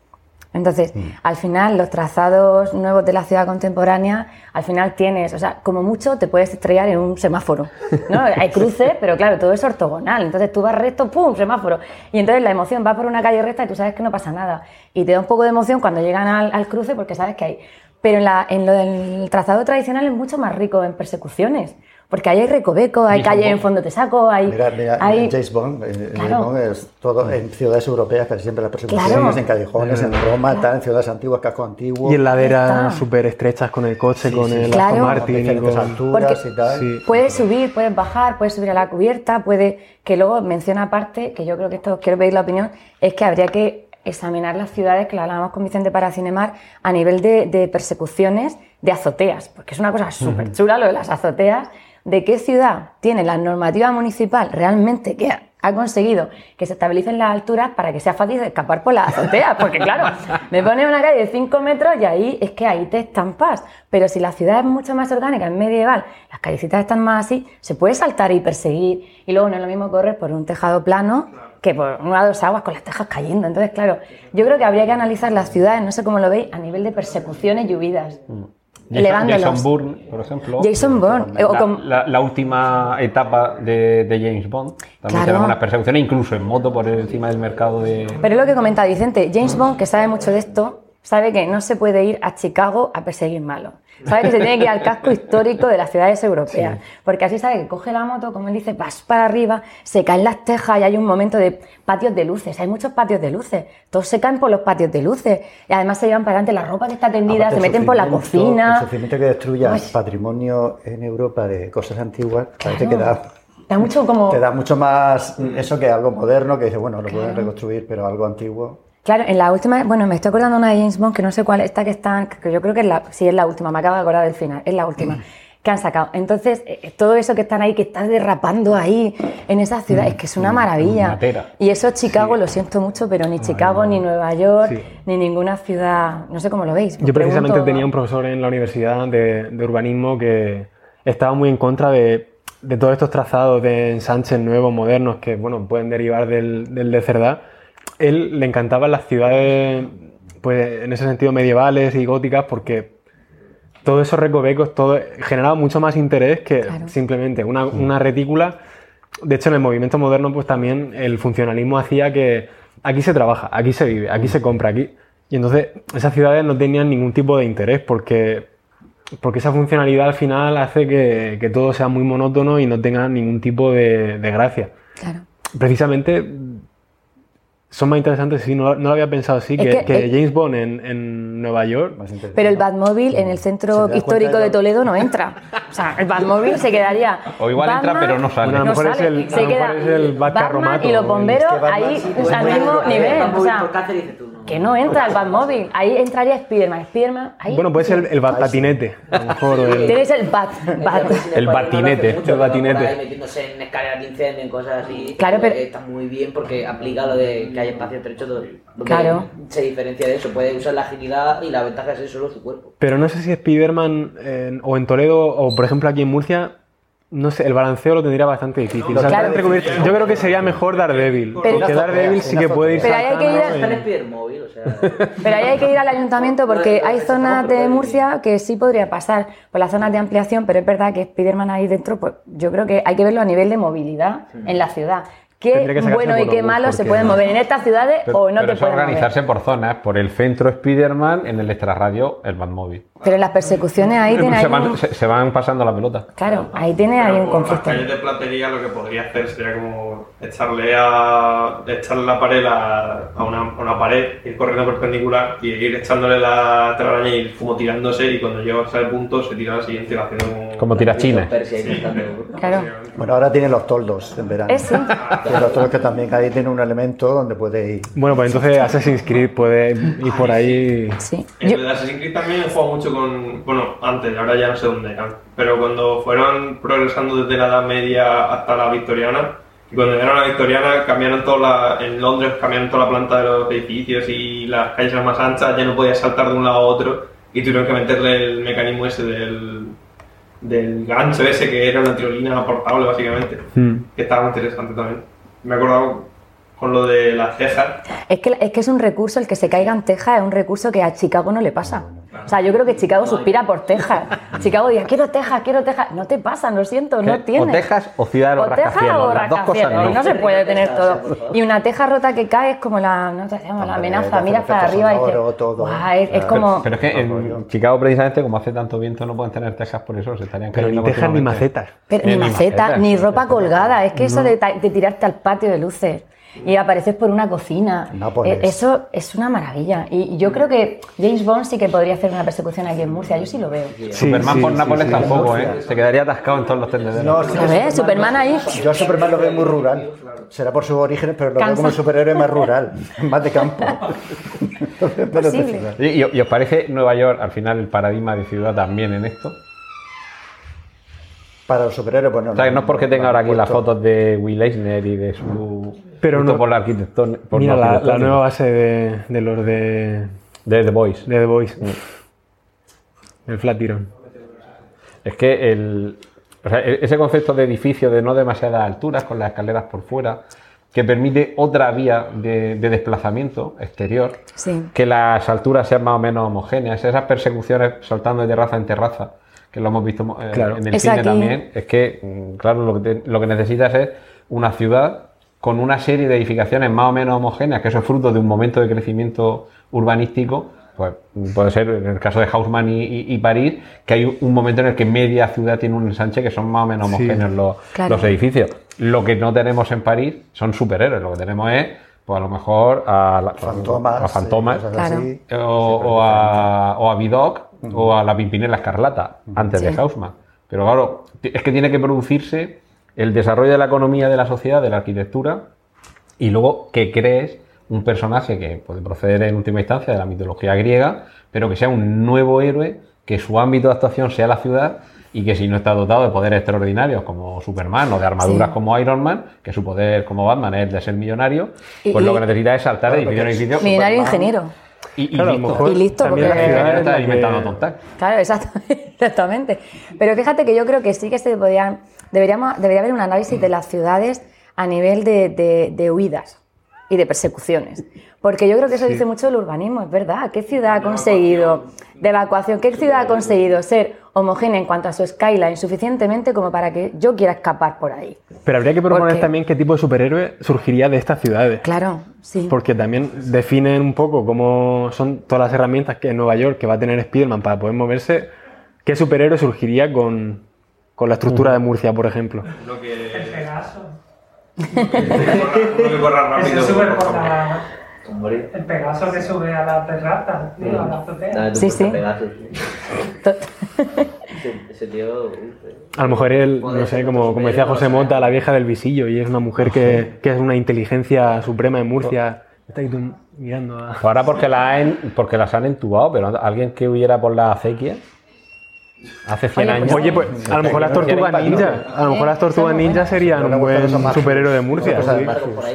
S7: Entonces, al final, los trazados nuevos de la ciudad contemporánea, al final tienes, o sea, como mucho te puedes estrellar en un semáforo, ¿no? Hay cruces, pero claro, todo es ortogonal. Entonces tú vas recto, ¡pum! semáforo. Y entonces la emoción va por una calle recta y tú sabes que no pasa nada. Y te da un poco de emoción cuando llegan al, al cruce porque sabes que hay. Pero en, la- en lo del trazado tradicional es mucho más rico en persecuciones. Porque ahí hay recoveco, hay calle en fondo te saco, hay.
S8: Mira, mira,
S7: hay-
S8: James Bond, eh, James
S7: Claro.
S8: Bond es todo en ciudades europeas, casi siempre las persecuciones,
S7: Claro.
S8: en callejones, en Roma, tal, en ciudades antiguas, casco antiguo.
S5: Y en laderas súper estrechas con el coche,
S8: Sí,
S5: con
S8: sí,
S5: el
S7: Claro.
S5: Martin. con-
S8: alturas
S7: Porque-
S8: y tal.
S5: Sí.
S7: Puedes subir, puedes bajar, puedes subir a la cubierta, puede que luego menciona aparte, que yo creo que esto quiero pedir la opinión, es que habría que examinar las ciudades, que hablábamos con Vicente para Cinemar, a nivel de, de persecuciones de azoteas, porque es una cosa súper chula lo de las azoteas, de qué ciudad tiene la normativa municipal realmente que ha- ha conseguido que se estabilicen las alturas para que sea fácil escapar por las azoteas, porque claro, me pone una calle de 5 metros y ahí es que ahí te estampas, pero si la ciudad es mucho más orgánica, es medieval, las callecitas están más así, se puede saltar y perseguir, y luego no es lo mismo correr por un tejado plano que por una o dos aguas con las tejas cayendo, entonces claro, yo creo que habría que analizar las ciudades, no sé cómo lo veis, a nivel de persecuciones y huidas.
S9: Jason,
S7: elevándolos.
S9: Jason Bourne, por ejemplo.
S7: Jason Bourne,
S9: La,
S7: como-
S9: la- la última etapa de, de James Bond. También
S7: Claro.
S9: tenemos unas persecuciones, incluso en moto por encima del mercado de.
S7: Pero es lo que comenta Vicente, James Bond, que sabe mucho de esto, sabe que no se puede ir a Chicago a perseguir malos. Sabe que se tiene que ir al casco histórico de las ciudades europeas. Porque así sabe que coge la moto, como él dice, vas para arriba, se caen las tejas y hay un momento de patios de luces. Hay muchos patios de luces. Todos se caen por los patios de luces. Y además se llevan para adelante la ropa que está tendida,
S8: Aparte,
S7: se meten por la
S8: sufrimiento- El
S7: cocina.
S8: sufrimiento que destruya
S7: Uy.
S8: patrimonio en Europa de cosas antiguas, parece
S7: Claro.
S8: que da,
S7: Da mucho como...
S8: te da mucho más eso que algo moderno, que dice, bueno, lo pueden reconstruir, pero algo antiguo.
S7: Claro, en la última, bueno, me estoy acordando una de James Bond que no sé cuál, esta que están, que yo creo que es la, sí es la última, me acabo de acordar del final, es la última que han sacado. Entonces, eh, todo eso que están ahí, que está derrapando ahí en esa ciudad, es que es una maravilla.
S9: Matera.
S7: Y eso Chicago, lo siento mucho, pero ni Chicago, ni Nueva York,
S5: Sí.
S7: ni ninguna ciudad, no sé cómo lo veis.
S5: Yo precisamente
S7: Pregunto-
S5: tenía un profesor en la universidad de, de urbanismo que estaba muy en contra de, de todos estos trazados de ensanches nuevos, modernos, que bueno, pueden derivar del, del de Cerdá. Él le encantaban las ciudades, pues en ese sentido medievales y góticas, porque todos esos recovecos todo, generaba mucho más interés que
S7: Claro.
S5: simplemente una, una retícula. De hecho, en el movimiento moderno, pues también el funcionalismo hacía que aquí se trabaja, aquí se vive, aquí se compra, aquí. Y entonces esas ciudades no tenían ningún tipo de interés porque, porque esa funcionalidad al final hace que, que todo sea muy monótono y no tenga ningún tipo de, de gracia.
S7: Claro.
S5: Precisamente son más interesantes, sí, no, no lo había pensado así,
S7: Es
S5: que,
S7: que-
S5: que
S7: es-
S5: James Bond en, en Nueva York.
S7: Pero el Batmóvil en el
S8: Si
S7: centro
S8: das
S7: histórico de
S8: de
S7: Toledo no entra. O sea, el Batmóvil se quedaría.
S9: O igual entra, pero no sale.
S5: Bueno, a lo
S7: No
S5: mejor es
S7: sale,
S5: el- a
S7: se
S5: mejor es el
S7: Batman y los bomberos
S8: es que Batman
S7: ahí
S8: sí,
S7: pues, al mismo
S11: puede-
S7: nivel.
S11: Batman
S7: O sea, que no entra el Batmóvil. Ahí entraría Spiderman. Spiderman, ahí.
S5: Bueno, puede ser el, el patinete, a lo mejor. o el-
S7: Tienes el Bat. Bat.
S9: El batinete,
S5: el batinete.
S11: metiéndose en escaleras de incendio, en cosas así.
S7: Claro, pero-
S11: Está muy bien porque aplica lo de que hay espacio estrecho.
S7: Claro.
S11: Se diferencia de eso. Puede usar la agilidad y la ventaja es solo su cuerpo.
S5: Pero no sé si Spider-Man en- o en Toledo o por ejemplo aquí en Murcia, no sé, el balanceo lo tendría bastante difícil. O sea,
S8: Claro.
S5: entre comillas, yo creo que sería mejor Daredevil.
S7: Pero-
S5: porque Daredevil sí que puede ir
S7: Pero ahí hay que ir a-
S5: saltando
S11: Está en
S5: en-
S11: Spider móvil, o sea.
S7: Pero ahí hay que ir al ayuntamiento porque hay zonas de Murcia que sí podría pasar por las zonas de ampliación, pero es verdad que Spiderman ahí dentro, pues yo creo que hay que verlo a nivel de movilidad en la ciudad. Qué bueno y qué malo se pueden mover en estas ciudades
S9: Pero,
S7: o no
S9: pero
S7: te pueden mover.
S9: organizarse por zonas, por el centro Spiderman, en el extrarradio el Batmóvil.
S7: Pero en las persecuciones ahí tiene
S9: se,
S7: ahí
S9: van,
S7: un-
S9: se, se van pasando la pelota.
S7: Claro, ahí tiene ahí un
S10: Las
S7: conflicto.
S10: calles de platería lo que podría hacer sería como echarle a echarle la pared a, a una, a una pared, ir corriendo perpendicular y ir echándole la telaraña y ir como tirándose y cuando llegas al punto se tira a la siguiente y va haciendo como...
S9: Como tirachines.
S7: Claro.
S8: Bueno, ahora tienen los toldos en verano.
S7: Sí.
S8: Tienen los toldos que también ahí tiene un elemento donde puede ir.
S5: Bueno, pues entonces Assassin's Creed puede ir por ahí.
S7: Sí.
S10: El Assassin's Creed también he jugado mucho con. Bueno, antes, ahora ya no sé dónde eran. Pero cuando fueron progresando desde la Edad Media hasta la Victoriana, y cuando llegaron a la Victoriana, cambiaron toda la. En Londres cambiaron toda la planta de los edificios y las calles eran más anchas, ya no podías saltar de un lado a otro y tuvieron que meterle el mecanismo ese del. Del gancho ese que era una tirolina portable, básicamente.
S5: Hmm.
S10: Que estaba interesante también. Me he acordado con lo de las cejas.
S7: Es que, es que es un recurso, el que se caigan tejas es un recurso que a Chicago no le pasa. O sea, yo creo que Chicago suspira por Texas. Chicago dice, quiero Texas, quiero Texas. No te pasan, lo siento, no
S9: O
S7: tienes.
S9: Texas o Ciudad de los
S7: O Texas
S9: Rascacielos.
S7: o
S9: Las dos cosas no.
S7: No se puede tener todo. Y una teja rota que cae es como la, no te hacemos, la amenaza. Miras para arriba y dices,
S8: todo.
S7: "Guau, es, como...
S9: pero es que en Chicago, precisamente, como hace tanto viento, no pueden tener tejas por eso, se estarían
S5: Pero ni tejas ni macetas.
S7: Pero
S9: Eh,
S7: ni maceta,
S9: macetas.
S7: ni ropa colgada. Es que eso de tirarte al patio de luces y apareces por una cocina.
S8: Nápoles.
S7: eh, Eso es una maravilla. Y yo creo que James Bond sí que podría hacer una persecución aquí en Murcia. Yo sí lo veo.
S9: Superman
S5: sí,
S9: por Nápoles
S5: sí.
S9: tampoco, ¿eh? Se quedaría atascado en todos los tendederos.
S8: No, sí,
S7: A ver, Superman ahí.
S8: Yo a Superman lo veo muy rural. Será por sus orígenes, pero lo veo como un superhéroe más rural, más de campo. Menos de
S7: Posible.
S8: ciudad.
S9: ¿Y, y- y os parece Nueva York, al final, el paradigma de ciudad también en esto?
S8: Para los superhéroes, pues no.
S9: O sea, que no es porque tenga ahora aquí las fotos de Will Eisner y de su...
S5: Pero no-
S9: por la
S5: Mira la, nueva base de, de los de,
S9: De The Voice.
S5: de The Voice. El Flatiron.
S9: Es que el, o sea, e- ese concepto de edificio de no demasiadas alturas, con las escaleras por fuera, que permite otra vía de, de desplazamiento exterior,
S7: Sí.
S9: que las alturas sean más o menos homogéneas, esas persecuciones saltando de terraza en terraza, que lo hemos visto eh,
S5: Claro.
S9: en el
S7: Es
S9: cine
S7: aquí.
S9: también, es que, mm, claro, lo que, te- lo que necesitas es una ciudad con una serie de edificaciones más o menos homogéneas, que eso es fruto de un momento de crecimiento urbanístico, pues puede ser en el caso de Haussmann y, y- y París, que hay un momento en el que media ciudad tiene un ensanche que son más o menos
S5: Sí.
S9: homogéneos los,
S7: Claro.
S9: los edificios. Lo que no tenemos en París son superhéroes, lo que tenemos es, pues a lo mejor a, la-
S8: Fantomas.
S9: a
S7: Claro.
S9: o, o a, o a Vidocq o a la Pimpinela Escarlata, antes de
S7: Sí.
S9: Haussmann. Pero claro, es que tiene que producirse el desarrollo de la economía, de la sociedad, de la arquitectura, y luego que crees un personaje que puede proceder en última instancia de la mitología griega, pero que sea un nuevo héroe, que su ámbito de actuación sea la ciudad y que si no está dotado de poderes extraordinarios como Superman o de armaduras
S7: Sí.
S9: como Iron Man, que su poder como Batman es el de ser millonario,
S7: Y-
S9: pues
S7: y-
S9: lo que necesita es saltar de edificio en edificio.
S7: Millonario
S8: Superman.
S7: ingeniero.
S9: Y,
S5: Claro,
S9: listo.
S5: mejor
S7: Y listo,
S5: también
S7: porque-
S5: la ciudad
S9: está inventando tontas.
S7: Claro, exactamente. Pero fíjate que yo creo que sí que se podían, deberíamos, debería haber un análisis de las ciudades a nivel de, de- de huidas y de persecuciones. Porque yo creo que eso dice mucho del urbanismo, es verdad. ¿Qué ciudad ha conseguido, de evacuación, qué ciudad ha conseguido ser homogénea en cuanto a su skyline suficientemente como para que yo quiera escapar por ahí?
S5: Pero habría que proponer
S7: Porque-
S5: también qué tipo de superhéroe surgiría de estas ciudades.
S7: Claro, sí.
S5: Porque también definen un poco cómo son todas las herramientas que en Nueva York que va a tener Spider-Man para poder moverse. ¿Qué superhéroe surgiría con, con la estructura de Murcia, por ejemplo?
S10: Lo que.
S12: El Pegaso.
S10: Que corra
S12: Ese
S10: rápido.
S12: sube El Pegaso que sube a la terraza, tío, a la azotea.
S7: Sí, sí.
S11: Ese, tío.
S5: A lo mejor él, no sé, como, como decía José Mota, la vieja del visillo, y es una mujer que, que es una inteligencia suprema en Murcia. Está ahí tú mirando a...
S9: Ahora porque, la han- porque las han entubado, pero alguien que huyera por la acequia hace 100
S7: Oye,
S9: años.
S5: Oye, pues a lo mejor las tortugas ninja, a lo mejor las tortugas ninja serían un buen superhéroe de Murcia.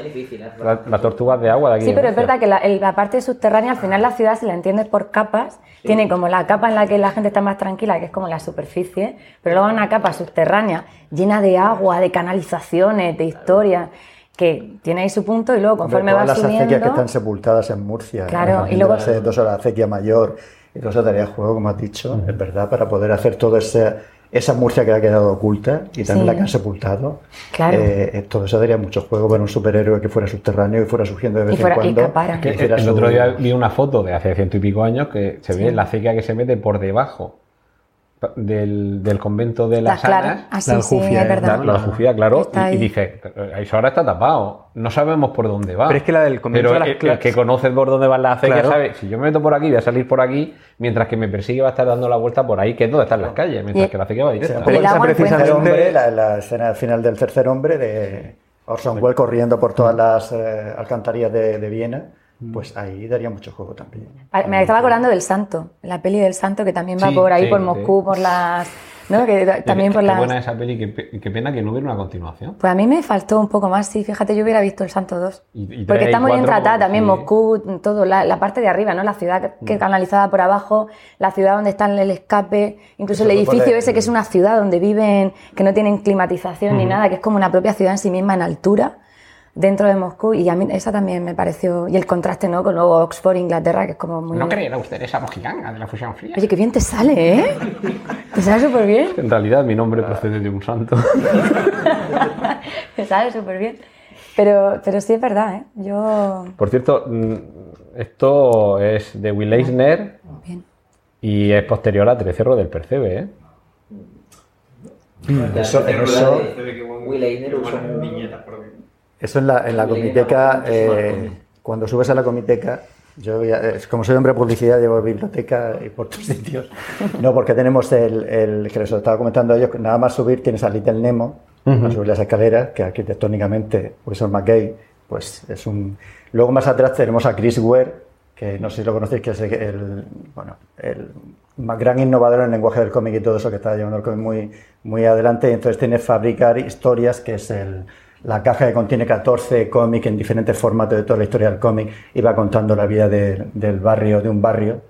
S11: Difícil, ¿eh?
S9: La- Las tortugas de agua de aquí.
S7: Sí, pero es verdad que la, la parte subterránea, al final la ciudad, si la entiendes por capas, tiene como la capa en la que la gente está más tranquila, que es como la superficie, pero luego hay una capa subterránea llena de agua, de canalizaciones, de historias, que tiene ahí su punto y luego conforme
S8: todas
S7: va
S8: las acequias
S7: subiendo...
S8: que están sepultadas en Murcia.
S7: Claro, y luego-
S8: las, dos horas acequia mayor y dos tareas de juego, como has dicho, es verdad, para poder hacer todo ese, esa Murcia que ha quedado oculta y también
S7: Sí.
S8: la que han sepultado.
S7: Claro.
S8: Eh, todo eso daría mucho juego para un superhéroe que fuera subterráneo y fuera surgiendo de vez
S7: Y fuera-
S8: en
S7: y
S8: cuando.
S7: escapara.
S9: Que
S8: y hiciera
S9: el
S8: su-
S9: otro día vi una foto de hace ciento y pico años que se ve
S7: Sí.
S9: la acequia que se mete por debajo del, del convento de las
S7: claras.
S9: Anas.
S7: Ah, sí, La Aljufia.
S9: La, la claro. Y, y
S7: ahí.
S9: dice, eso ahora está tapado. No sabemos por dónde va.
S5: Pero es que la del convento
S9: Pero
S5: de las
S9: el, el que conoce por dónde van las acequias
S5: Claro.
S9: sabe, si yo me meto por aquí, voy a salir por aquí, mientras que me persigue va a estar dando la vuelta por ahí, que es donde están las calles, mientras
S7: Y-
S9: que la acequia va directa.
S7: el
S8: esa precisamente hombre, la, la escena final del tercer hombre de Orson Welles corriendo por todas las eh, alcantarillas de, de Viena, pues ahí daría mucho juego también.
S7: Ah, Me estaba acordando del Santo, la peli del Santo que también va
S9: Sí,
S7: por ahí,
S9: sí,
S7: por
S9: sí.
S7: Moscú, por las. ¿no? Que también
S9: Qué-
S7: por
S9: qué
S7: las.
S9: buena esa peli, qué, pe- qué pena que no hubiera una continuación.
S7: Pues a mí me faltó un poco más, sí, fíjate, yo hubiera visto el Santo 2.
S9: Y- y
S7: Porque está muy bien tratada también
S9: sí.
S7: Moscú, todo, la, la parte de arriba, ¿no? La ciudad que, que canalizada por abajo, la ciudad donde está el escape, incluso el
S8: Eso
S7: edificio ese que es una ciudad donde viven, que no tienen climatización ni nada, que es como una propia ciudad en sí misma en altura, dentro de Moscú, y a mí esa también me pareció, y el contraste, ¿no? Con luego Oxford, Inglaterra, que es como muy...
S9: No creerá usted esa mojiganga de la fusión fría.
S7: Oye, qué bien te sale, ¿eh? Te sale súper bien.
S9: En realidad mi nombre procede de un santo.
S7: Te sale súper bien. Pero, pero sí es verdad, ¿eh? Yo...
S9: Por cierto, mm, esto es de Will Eisner
S7: Bien.
S9: y es posterior a Trecerro del Percebe, ¿eh?
S8: Eso, eso,
S11: Will Eisner usó
S10: viñetas por.
S8: Eso en la, en la comiteca, eh, cuando subes a la comiteca, yo ya- como soy hombre de publicidad, llevo biblioteca y por tus sitios. No, porque tenemos el, el que les estaba comentando a ellos, nada más subir tienes a Little Nemo, a subir las escaleras, que arquitectónicamente Wilson McKay, pues es un... Luego más atrás tenemos a Chris Ware, que no sé si lo conocéis, que es el, el- bueno, el más gran innovador en el lenguaje del cómic y todo eso, que está llevando el cómic muy, muy adelante. Y entonces tiene Fabricar Historias, que es el- la caja que contiene 14 cómics en diferentes formatos de toda la historia del cómic y va contando la vida de- del barrio, de un barrio.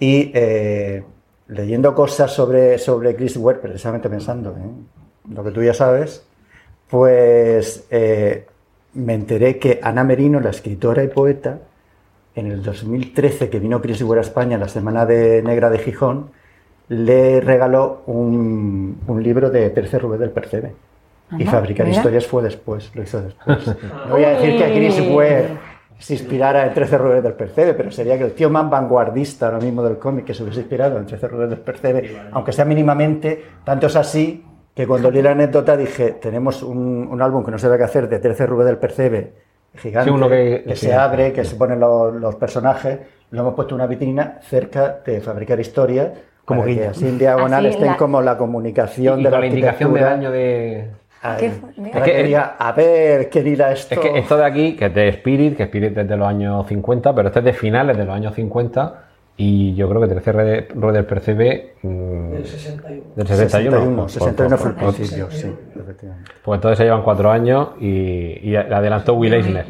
S8: Y eh, leyendo cosas sobre, sobre Chris Ware, precisamente pensando en lo que tú ya sabes, pues eh, me enteré que Ana Merino, la escritora y poeta, en el 2013 que vino Chris Ware a España, la Semana de Negra de Gijón, le regaló un, un libro de Tercer Rubén del Percebe. Y Fabricar
S7: mira.
S8: Historias fue después, lo hizo después. No voy a decir que Chris
S7: Uy.
S8: Ware se inspirara en 13 Rubén del Percebe, pero sería que el tío más vanguardista ahora mismo del cómic que se hubiese inspirado en 13 Rubén del Percebe, aunque sea mínimamente, tanto es así que cuando leí la anécdota dije, tenemos un, un álbum que no se ve qué hacer de 13 Rubén del Percebe, gigante,
S9: Sí, uno que-
S8: que
S9: sí.
S8: se abre, que se ponen los, los personajes, lo hemos puesto en una vitrina cerca de Fabricar Historias,
S5: Como
S8: que así en diagonal
S7: Así,
S8: estén
S7: la-
S8: como la comunicación
S9: Y
S8: de la
S9: la indicación de
S8: arquitectura.
S9: año de... Es
S8: que
S9: que-
S8: diga, a ver, ¿qué dirá esto?
S9: Es que esto de aquí, que es de Spirit, que Spirit es de los años 50, pero este es de finales de los años 50 y yo creo que Tercer Rubén del Percebe... mm,
S12: Del 61.
S9: Del 61.
S8: 61,
S9: por-
S8: 61 fue el
S9: por- por-
S8: principio, sí, efectivamente.
S9: Pues entonces se llevan cuatro años y, y adelantó Will Eisner.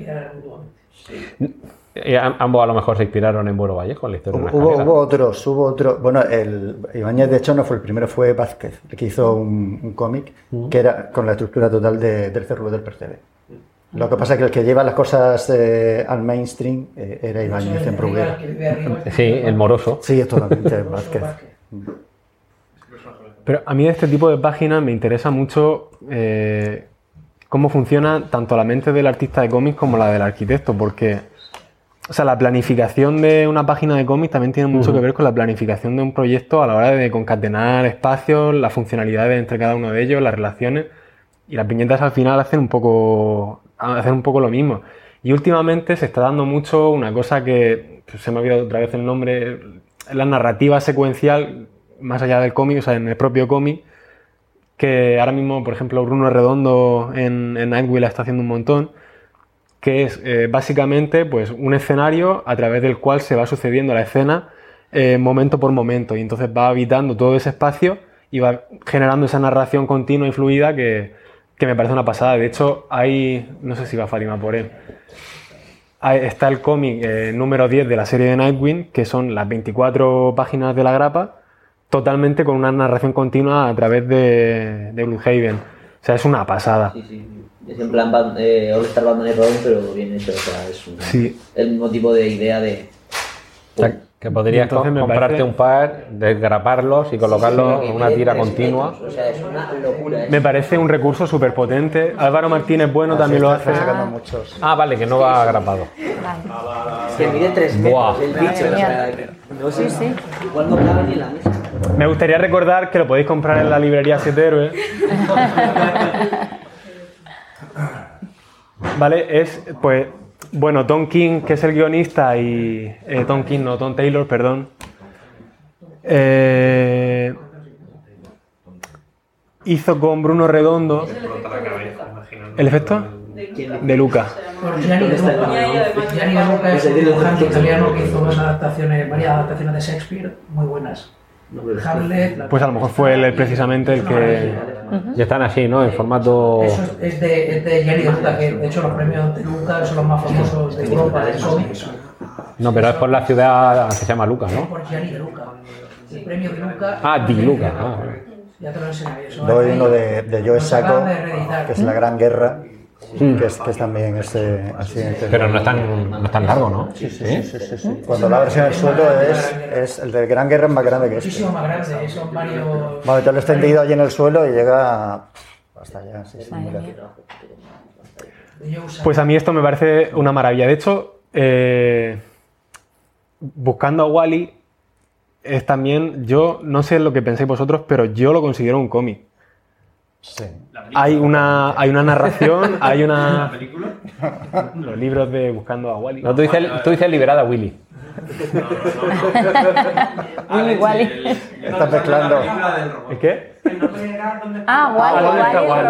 S9: A- ambos a lo mejor se inspiraron en Buero Vallejo, en la historia de una
S8: Hubo, hubo otros, hubo otros. Bueno, el Ibáñez de hecho no fue el primero, fue Vázquez, el que hizo un, un cómic que era con la estructura total de, del Cerro del Percebe. Lo que pasa es que el que lleva las cosas eh, al mainstream eh, era Ibáñez en Bruguera.
S9: Sí, el moroso.
S8: Sí, es totalmente Vázquez.
S5: Pero a mí de este tipo de páginas me interesa mucho eh, cómo funciona tanto la mente del artista de cómics como la del arquitecto, porque o sea, la planificación de una página de cómics también tiene mucho que ver con la planificación de un proyecto a la hora de concatenar espacios, las funcionalidades entre cada uno de ellos, las relaciones. Y las viñetas al final hacen un poco, hacen un poco lo mismo. Y últimamente se está dando mucho una cosa que pues, se me ha olvidado otra vez el nombre, la narrativa secuencial más allá del cómic, o sea, en el propio cómic, que ahora mismo, por ejemplo, Bruno Redondo en, en Nightwheel está haciendo un montón, que es eh, básicamente pues, un escenario a través del cual se va sucediendo la escena eh, momento por momento y entonces va habitando todo ese espacio y va generando esa narración continua y fluida que, que me parece una pasada. De hecho, hay, no sé si va Fátima por él, está el cómic eh, número 10 de la serie de Nightwing, que son las 24 páginas de la grapa, totalmente con una narración continua a través de, de Bloodhaven. O sea, es una pasada.
S11: Sí, sí. Es en plan eh, All Star Batman y Robin, pero bien hecho. O sea, es un-
S5: Sí.
S11: el mismo tipo de idea de.
S9: Sea, Que podrías
S5: Entonces me
S9: comprarte
S5: parece-
S9: un par, desgraparlos y colocarlos en una tira continua.
S11: O sea, es una locura.
S5: Me parece un recurso súper potente. Álvaro Martínez Bueno también lo hace.
S8: sacando muchos.
S9: Ah, vale, que no va agrapado.
S11: Que mide 3
S9: Buah.
S11: metros el bicho. O sea, no sé,
S7: Sí, sí.
S11: igual no cabe ni en la mesa.
S5: Me gustaría recordar que lo podéis comprar en la librería Siete Héroes. Vale, es pues bueno, Tom King, que es el guionista, y eh, Tom King, no, Tom Taylor, perdón. eh, hizo con Bruno Redondo el efecto de Luca.
S12: Es un dibujante italiano que hizo varias adaptaciones de Shakespeare muy buenas. Hamlet,
S5: Pues a lo mejor fue él precisamente el que.
S9: Y están así, ¿no? En formato.
S12: Eso es, es de, es de Gianni De Luca, que de hecho los premios de Luca son los más famosos de Europa de cómics.
S9: No, pero es por la ciudad que se llama Luca, ¿no?
S12: Por Gianni De Luca. El premio de Luca.
S9: Ah, Di Luca. ah, vale.
S12: Ya te lo enseñaré. Eso
S8: Doy uno de, de Joe Sacco, que es La Gran Guerra, que, es, que es también ese accidente.
S9: Pero no es tan, no es tan largo, ¿no?
S8: Sí, sí, sí, sí, sí, sí. Cuando la versión del suelo es, es el de Gran Guerra es más grande que este.
S12: Muchísimo más grande, son varios.
S8: Bueno, yo lo he extendido allí en el suelo y llega hasta allá. Sí, sí.
S5: Pues a mí esto me parece una maravilla. De hecho, eh, buscando a Wally es también, yo no sé lo que pensáis vosotros, pero yo lo considero un cómic.
S8: Sí.
S5: Hay una, hay una narración, hay una... Los libros de Buscando a Wally.
S9: No, tú dices, tú dices liberada Willy.
S7: Willy Wally.
S8: Estás mezclando.
S5: ¿El qué?
S12: El nombre era ¿Dónde está?
S7: Ah, Wally,
S5: ¿dónde está
S7: Wally,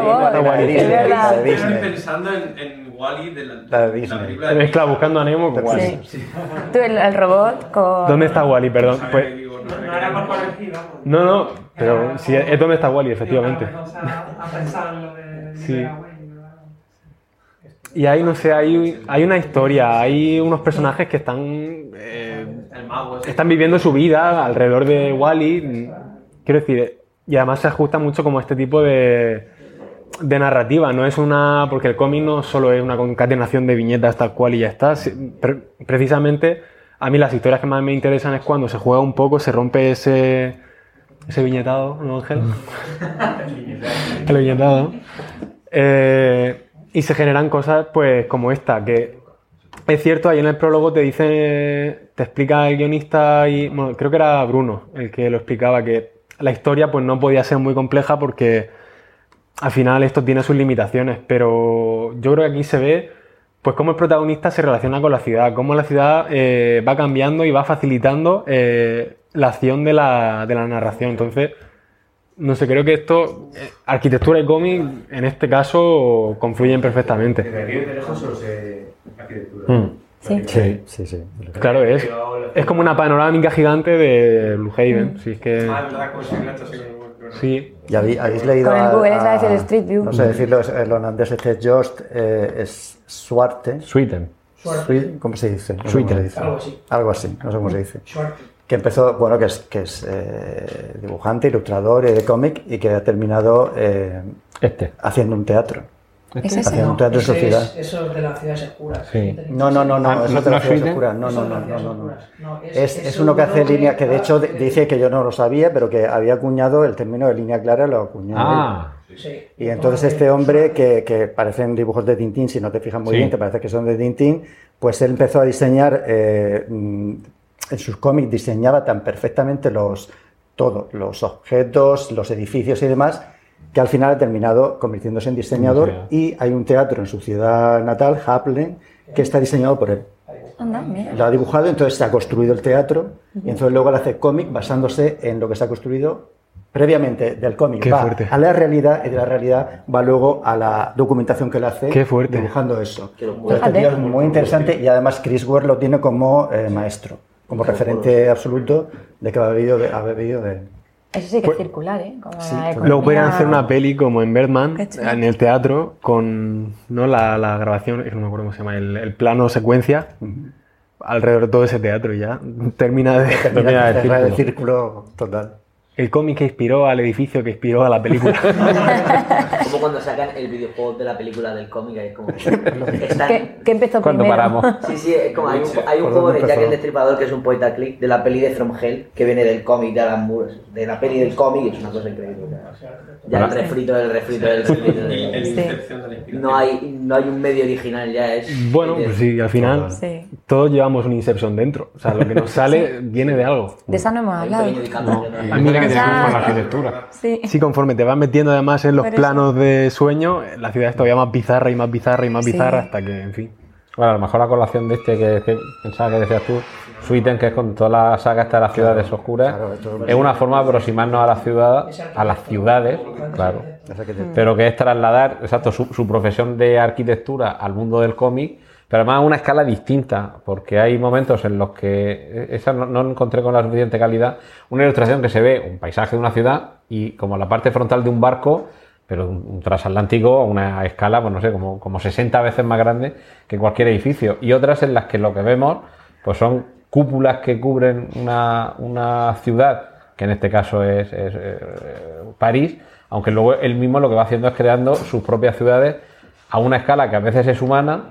S5: Wally?
S7: el robot.
S5: ¿Dónde está?
S7: Es
S10: Estoy pensando en, Wally de la,
S8: Disney.
S10: película
S5: Mezcla Buscando a Nemo con Wally.
S7: Sí. Tú, el, el robot con.
S5: ¿Dónde está Wally? Perdón. Pues,
S12: No, no era por
S5: no, no, pero sí, es donde está Wally, efectivamente. Sí. Y ahí, no sé, hay, hay una historia, hay unos personajes que están, eh, están viviendo su vida alrededor de Wally. Quiero decir, y además se ajusta mucho como a este tipo de, de narrativa. No es una. Porque el cómic no solo es una concatenación de viñetas tal cual y ya está. Pre- precisamente, a mí las historias que más me interesan es cuando se juega un poco, se rompe ese. Ese viñetado, ¿no, Ángel? el viñetado. Eh, y se generan cosas pues como esta, que es cierto, ahí en el prólogo te dice, te explica el guionista y, bueno, creo que era Bruno el que lo explicaba, que la historia pues no podía ser muy compleja porque al final esto tiene sus limitaciones, pero yo creo que aquí se ve pues cómo el protagonista se relaciona con la ciudad, cómo la ciudad eh, va cambiando y va facilitando eh, la acción de la, de la narración. Entonces, no sé, creo que esto, eh, arquitectura y cómic, en este caso, confluyen perfectamente.
S13: Desde aquí desde lejos solo sé arquitectura.
S5: Mm.
S7: Sí.
S8: Sí, sí, sí.
S5: Claro, es, es como una panorámica gigante de Blue Haven. Si es que.
S10: Ah, es verdad, como si.
S5: Sí.
S8: ¿Y habéis, habéis leído
S7: Con el
S8: a-
S7: Google, es
S8: a-
S7: decir, el Street View.
S8: No sé decirlo, es- el holandés este Jost eh, es Suarte.
S9: Sweeten.
S8: Sui- ¿Cómo se dice? No sé
S9: Suite.
S12: Algo así.
S8: Algo así, no sé cómo se dice.
S12: Short.
S8: Que empezó, bueno, que es, que es eh, dibujante, ilustrador y de cómic y que ha terminado eh,
S9: Este.
S8: haciendo un teatro.
S7: ¿Es ese?
S8: Haciendo un teatro en
S12: es- Eso es de las ciudades oscuras.
S9: Sí.
S8: No, no, no, no,
S9: Ah,
S8: eso
S9: ¿no-
S8: es de las
S9: es
S8: ciudades oscuras. No,
S12: Eso
S8: no, no,
S12: las
S8: no, Es, es uno que hace línea, que de hecho dice que yo no lo sabía, pero que había acuñado el término de línea clara, lo acuñó.
S9: Ah,
S12: Sí.
S8: Y entonces este hombre, que, que parecen dibujos de Tintín, si no te fijas muy
S9: Sí.
S8: bien, te parece que son de Tintín, pues él empezó a diseñar, eh, mm, en sus cómics diseñaba tan perfectamente los, todo, los objetos, los edificios y demás, que al final ha terminado convirtiéndose en diseñador
S9: Sí.
S8: y hay un teatro en su ciudad natal, Haplin, que está diseñado por él.
S7: Anda, mira.
S8: Lo ha dibujado, entonces se ha construido el teatro y entonces luego él hace cómic basándose en lo que se ha construido previamente del cómic.
S5: Qué
S8: va
S5: fuerte.
S8: a la realidad y de la realidad va luego a la documentación que él hace
S5: Qué fuerte.
S8: dibujando eso.
S11: Qué locura.
S8: Entonces, este es muy interesante y además Chris Ware lo tiene como eh, maestro, como referente absoluto de que ha bebido de, ha bebido de él.
S7: Eso sí que
S5: Pues-
S7: es circular, ¿eh? Como
S8: Sí, pues-
S5: Luego podrían
S7: economía-
S5: hacer una peli como en Birdman, en el teatro, con ¿no? la, la grabación, no me acuerdo cómo se llama, el, el plano secuencia, alrededor de todo ese teatro y ya termina de...
S9: Termina el
S8: cerrar el
S9: círculo.
S8: círculo total.
S5: El cómic que inspiró al edificio que inspiró a la película.
S11: Como cuando sacan el videojuego de la película del cómic, es como. están-
S7: ¿Qué, qué empezó
S5: ¿Cuándo
S7: primero?
S5: paramos?
S11: Sí, sí, es como hay un, hay un
S5: ¿Por
S11: juego de Jack el Destripador que es un point and click de la peli de From Hell que viene del cómic de Alan Moore, de la peli del cómic es una cosa increíble. Ya el refrito del refrito del refrito. del-. No hay, no hay un medio original, ya es.
S5: Bueno, pues sí, al final
S7: Sí.
S5: todos llevamos un Inception dentro. O sea, lo que nos sale viene de algo.
S7: De esa no hemos hablado.
S5: No,
S7: que con la
S9: arquitectura.
S7: Sí.
S5: Sí, conforme te vas metiendo además en los
S7: eso.
S5: planos de sueño, la ciudad es todavía más bizarra y más bizarra y más
S7: Sí.
S5: bizarra hasta que, en fin.
S9: Bueno, a lo mejor la colación de este que, que pensaba que decías tú, Suiten, que es con toda la saga esta de las ciudades oscuras, es una forma de aproximarnos a la ciudad, a las ciudades, claro. Pero que es trasladar, exacto, su, su profesión de arquitectura al mundo del cómic, pero además a una escala distinta, porque hay momentos en los que esa no, encontré con la suficiente calidad, una ilustración que se ve un paisaje de una ciudad y como la parte frontal de un barco, pero un, un transatlántico a una escala, pues no sé, como, como 60 veces más grande que cualquier edificio. Y otras en las que lo que vemos, pues son cúpulas que cubren una, una ciudad, que en este caso es, es, eh, París, aunque luego él mismo lo que va haciendo es creando sus propias ciudades a una escala que a veces es humana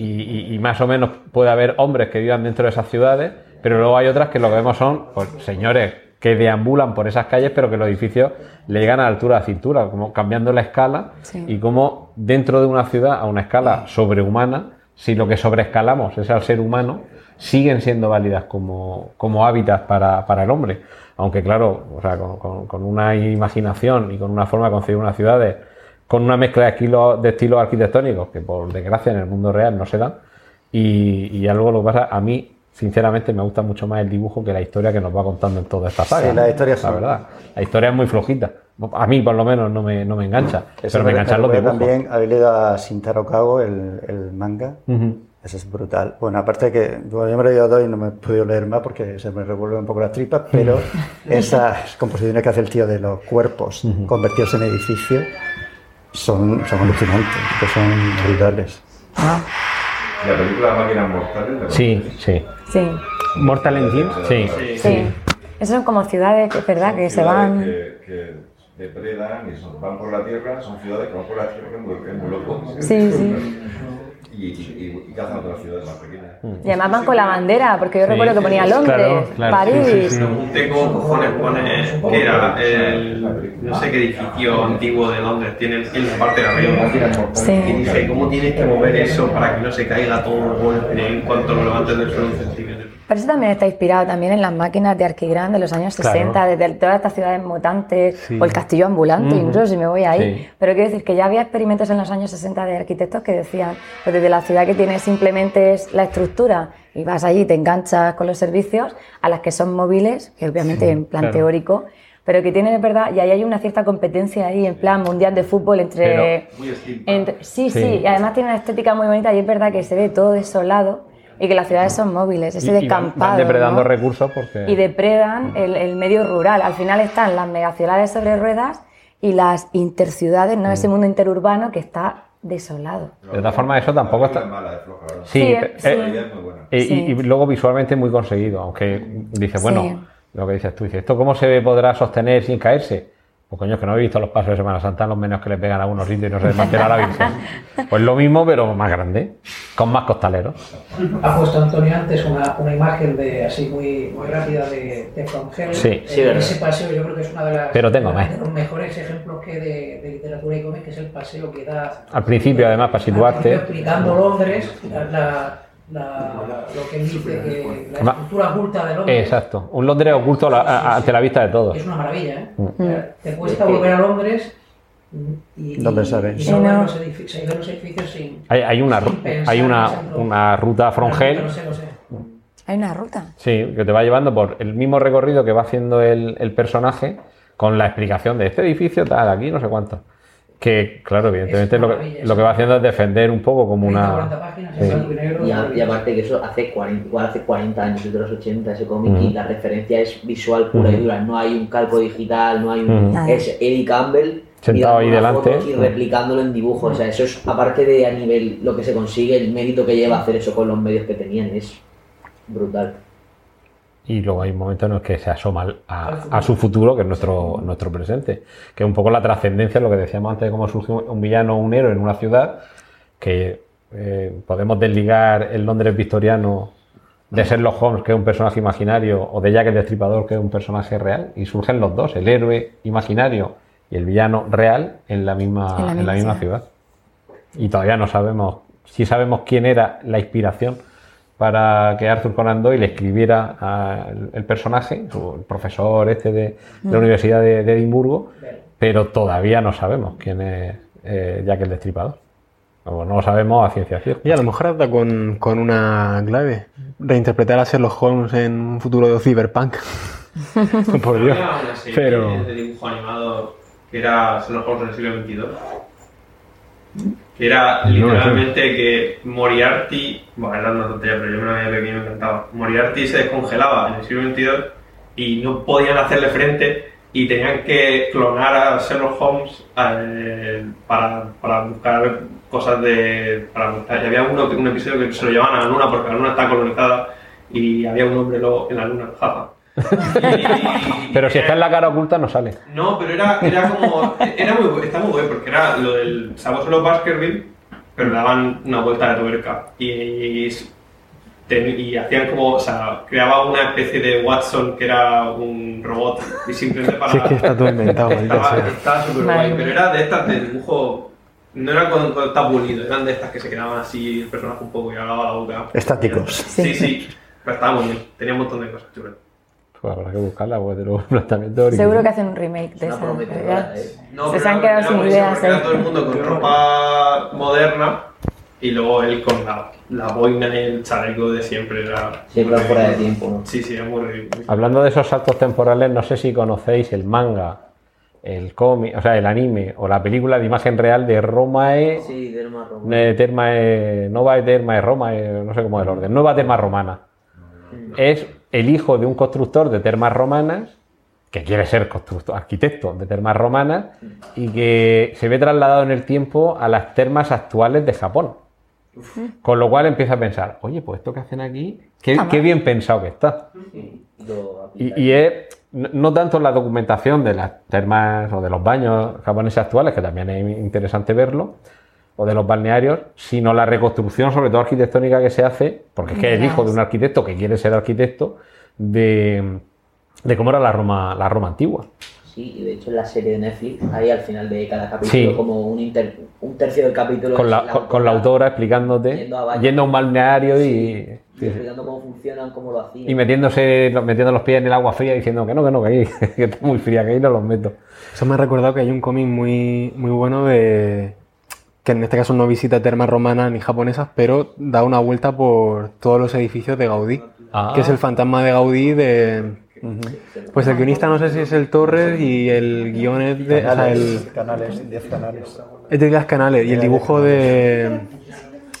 S9: y, y- y más o menos puede haber hombres que vivan dentro de esas ciudades, pero luego hay otras que lo que vemos son pues, señores que deambulan por esas calles, pero que los edificios le llegan a la altura de la cintura, como cambiando la escala
S7: Sí.
S9: y como dentro de una ciudad a una escala sobrehumana, si lo que sobreescalamos es al ser humano, siguen siendo válidas como, como hábitats para, para el hombre. Aunque claro, o sea, con, con- con una imaginación y con una forma de concebir unas ciudades, con una mezcla de, estilos- de estilos arquitectónicos que por desgracia en el mundo real no se dan. Y, y algo lo que pasa, a mí sinceramente me gusta mucho más el dibujo que la historia que nos va contando en toda esta saga.
S8: Sí, las historias
S9: la
S8: son-
S9: verdad. La historia es muy flojita. A mí por lo menos no me, no me engancha. pero me enganchan los dibujos.
S8: también haber leído a Shintaro Kago, el, el manga.
S9: Ujú.
S8: Eso es brutal. Bueno, aparte que bueno, yo me lo he leído dos y no me he podido leer más porque se me revuelven un poco las tripas, pero esas composiciones que hace el tío de los cuerpos convertidos en edificios son, son alucinantes, que son brutales.
S13: La película Máquinas Mortales. ¿la
S9: Sí, sí.
S7: Sí.
S5: Mortal Engines.
S9: Sí.
S7: Sí. Esas son como ciudades, es verdad, que se van.
S13: Que, que depredan y son- van por la tierra, son ciudades que van por la tierra, que es muy, es muy loco.
S7: Sí, sí.
S13: Y, y, y cazan otras ciudades más pequeñas.
S7: Y además van con la bandera, porque yo
S10: Sí,
S7: recuerdo que ponía Londres,
S10: claro, claro,
S7: París.
S10: sí, sí, sí. Pregunté cómo cojones pone que era el no sé qué edificio antiguo de Londres tiene en la parte de arriba.
S7: Sí.
S10: Y dije, ¿cómo tienes que mover eso para que no se caiga todo el golpe en cuanto lo levantes del suelo un centímetro?
S7: Pero eso también está inspirado también en las máquinas de Arquigran de los años
S10: Claro.
S7: 60, desde todas estas ciudades mutantes,
S10: Sí.
S7: o el castillo ambulante,
S10: Ujú.
S7: incluso si me voy ahí.
S10: Sí.
S7: Pero quiero decir que ya había experimentos en los años 60 de arquitectos que decían, pues desde la ciudad que tiene simplemente es la estructura y vas allí, te enganchas con los servicios, a las que son móviles, que obviamente
S10: Sí,
S7: en plan
S10: claro.
S7: teórico, pero que tienen, es verdad, y ahí hay una cierta competencia ahí, en plan mundial de fútbol entre... entre- sí, sí,
S9: Sí.
S7: y además tiene una estética muy bonita y es verdad que se ve todo desolado y que las ciudades son móviles, ese
S9: Y- y van-
S7: descampado.
S9: van depredando
S7: ¿no?
S9: recursos porque...
S7: Y depredan el, el medio rural. Al final están las megaciudades sobre ruedas y las interciudades, ¿no? Ese mundo interurbano que está desolado.
S9: De todas formas, eso tampoco está. Sí, eh, y,
S7: Sí.
S9: y- y luego visualmente muy conseguido, aunque dice, bueno,
S7: Sí.
S9: lo que dices tú, dices, ¿esto cómo se podrá sostener sin caerse? Pues coño, es que no he visto los pasos de Semana Santa, los menos que le pegan a algunos sitios y no se desmantela la Virgen. Pues lo mismo, pero más grande, con más costaleros.
S12: Ha puesto Antonio antes una, una imagen de así muy, muy rápida de, de From Hell.
S9: Sí.
S12: Eh,
S9: Sí, verdad.
S12: ese paseo yo creo que es una de las
S9: Pero tengo
S12: de
S9: más.
S12: los mejores ejemplos que de, de literatura y cómic, que es el paseo que da
S9: Al principio, además, para situarte.
S12: explicando Londres, la, la- la- lo que dice que la estructura oculta de Londres
S9: Exacto, un Londres oculto a la- a- ante la vista de todos.
S12: es una maravilla. ¿eh?
S9: Mm.
S12: Sea, Te cuesta volver a Londres y,
S9: ¿Dónde
S12: y-
S9: sabes?
S12: y no
S7: no.
S12: los edificios, los edificios sin,
S9: Hay, hay una,
S12: sin pensar
S9: hay
S12: en
S9: una, una ruta from hell,
S12: No sé, no sé.
S7: Hay una ruta.
S9: Sí, que te va llevando por el mismo recorrido que va haciendo el, el personaje con la explicación de este edificio, tal, aquí, no sé cuánto. Que, claro, evidentemente lo que, lo que va haciendo es defender un poco como una. Sí.
S11: Y, a- y aparte que eso hace 40, igual hace 40 años, desde los 80 ese cómic y
S9: Ujú.
S11: la referencia es visual pura y
S9: Ujú.
S11: dura, no hay un calco digital, no hay un...
S9: Ujú.
S11: Es Eddie Campbell
S9: Sentado ahí delante.
S11: foto y replicándolo en dibujo, o sea, eso es aparte de a nivel lo que se consigue, el mérito que lleva hacer eso con los medios que tenían, es brutal.
S9: Y luego hay momentos en los que se asoma al- a, a su futuro, que es nuestro, nuestro presente. Que es un poco la trascendencia, lo que decíamos antes de cómo surge un villano o un héroe en una ciudad, que eh, podemos desligar el Londres victoriano de Sherlock Holmes, que es un personaje imaginario, o de Jack el Destripador, que es un personaje real, y surgen los dos, el héroe imaginario y el villano real, en la misma,
S7: En la
S9: en la
S7: misma
S9: misma ciudad. Y todavía no sabemos, si sabemos quién era la inspiración para que Arthur Conan Doyle escribiera ah, el, personaje, su- el profesor este de, de la. Universidad de, de Edimburgo, pero todavía no sabemos quién es eh, Jack el Destripador. O no lo sabemos a ciencia cierta.
S5: Y a lo mejor hasta con, con una clave. Reinterpretar a Sherlock Holmes en un futuro de cyberpunk. Por Dios.
S10: Había una serie
S5: Pero.
S10: de dibujo animado que era Sherlock Holmes en el siglo XXII. Era
S5: No,
S10: literalmente que Moriarty. Bueno, era una tontería, pero yo me lo veía pequeño me encantaba. Moriarty se descongelaba en el siglo XXII y no podían hacerle frente y tenían que clonar a Sherlock Holmes eh, para, para buscar cosas de. Para buscar. Y había uno, un episodio que se lo llevaban a la luna porque la luna está colonizada y había un hombre lobo en la luna. jaja.
S9: Pero si está en la cara oculta no sale.
S10: No, pero era, era como. Era muy, está muy bueno porque era lo del Sabosolo Baskerville, pero le daban una vuelta de tuerca. Y, ten- y hacían como. O sea, creaba una especie de Watson que era un robot y simplemente para.
S5: Si es que está todo inventado,
S10: Estaba súper guay, pero era de estas de dibujo. No era cuando, cuando está pulido, eran de estas que se quedaban así el personaje un poco y hablaba la boca.
S8: Estáticos.
S10: Sí, sí. Pero estaba muy bien, tenía un montón de cosas chulas.
S9: Pues habrá que buscarla, porque de los planteamientos
S7: Seguro que hacen un remake de esa.
S11: ¿eh?
S10: No,
S7: se
S10: pero
S7: han quedado sin ideas. ¿eh?
S10: todo el mundo con ropa moderna y luego él con la, la boina y el chaleco de siempre. Era
S11: Siempre fuera de tiempo, ¿no?
S10: Sí, sí, era muy ridículo.
S9: Hablando de esos saltos temporales, no sé si conocéis el manga, el cómic, o sea, el anime o la película de imagen real de Romae,
S11: Sí, más rojo.
S9: eh, Termae, Nova Termae Romae, no sé cómo es el orden, Nueva Terma Romana. Es el hijo de un constructor de termas romanas que quiere ser constructor, arquitecto de termas romanas y que se ve trasladado en el tiempo a las termas actuales de Japón. Con lo cual empieza a pensar, oye, pues esto que hacen aquí, qué, bien pensado que está. Y, y es no no tanto la documentación de las termas o de los baños japoneses actuales, que también es interesante verlo, o de los balnearios, sino la reconstrucción, sobre todo arquitectónica, que se hace, porque es que es el hijo de un arquitecto que quiere ser arquitecto, de, de cómo era la Roma, la Roma antigua.
S11: Sí, y de hecho en la serie de Netflix, ahí al final de cada capítulo,
S9: Sí.
S11: como un, inter- un tercio del capítulo
S9: Con la, con, con la autora explicándote,
S11: Yendo a baños.
S9: yendo a un balneario y,
S11: y explicando cómo funcionan, cómo lo hacían.
S9: y metiéndose, metiendo los pies en el agua fría diciendo que no, que no, que, ahí, que está muy fría, que ahí no los meto.
S5: Eso me ha recordado que hay un cómic muy, muy bueno de. Que en este caso no visita termas romanas ni japonesas, pero da una vuelta por todos los edificios de Gaudí.
S9: Ah.
S5: Que es el fantasma de Gaudí de. Pues el guionista no sé si es el Torres y el guion es de. o sea,
S8: Canales,
S5: el,
S8: canales, 10 canales.
S5: es de Díaz Canales y el dibujo de.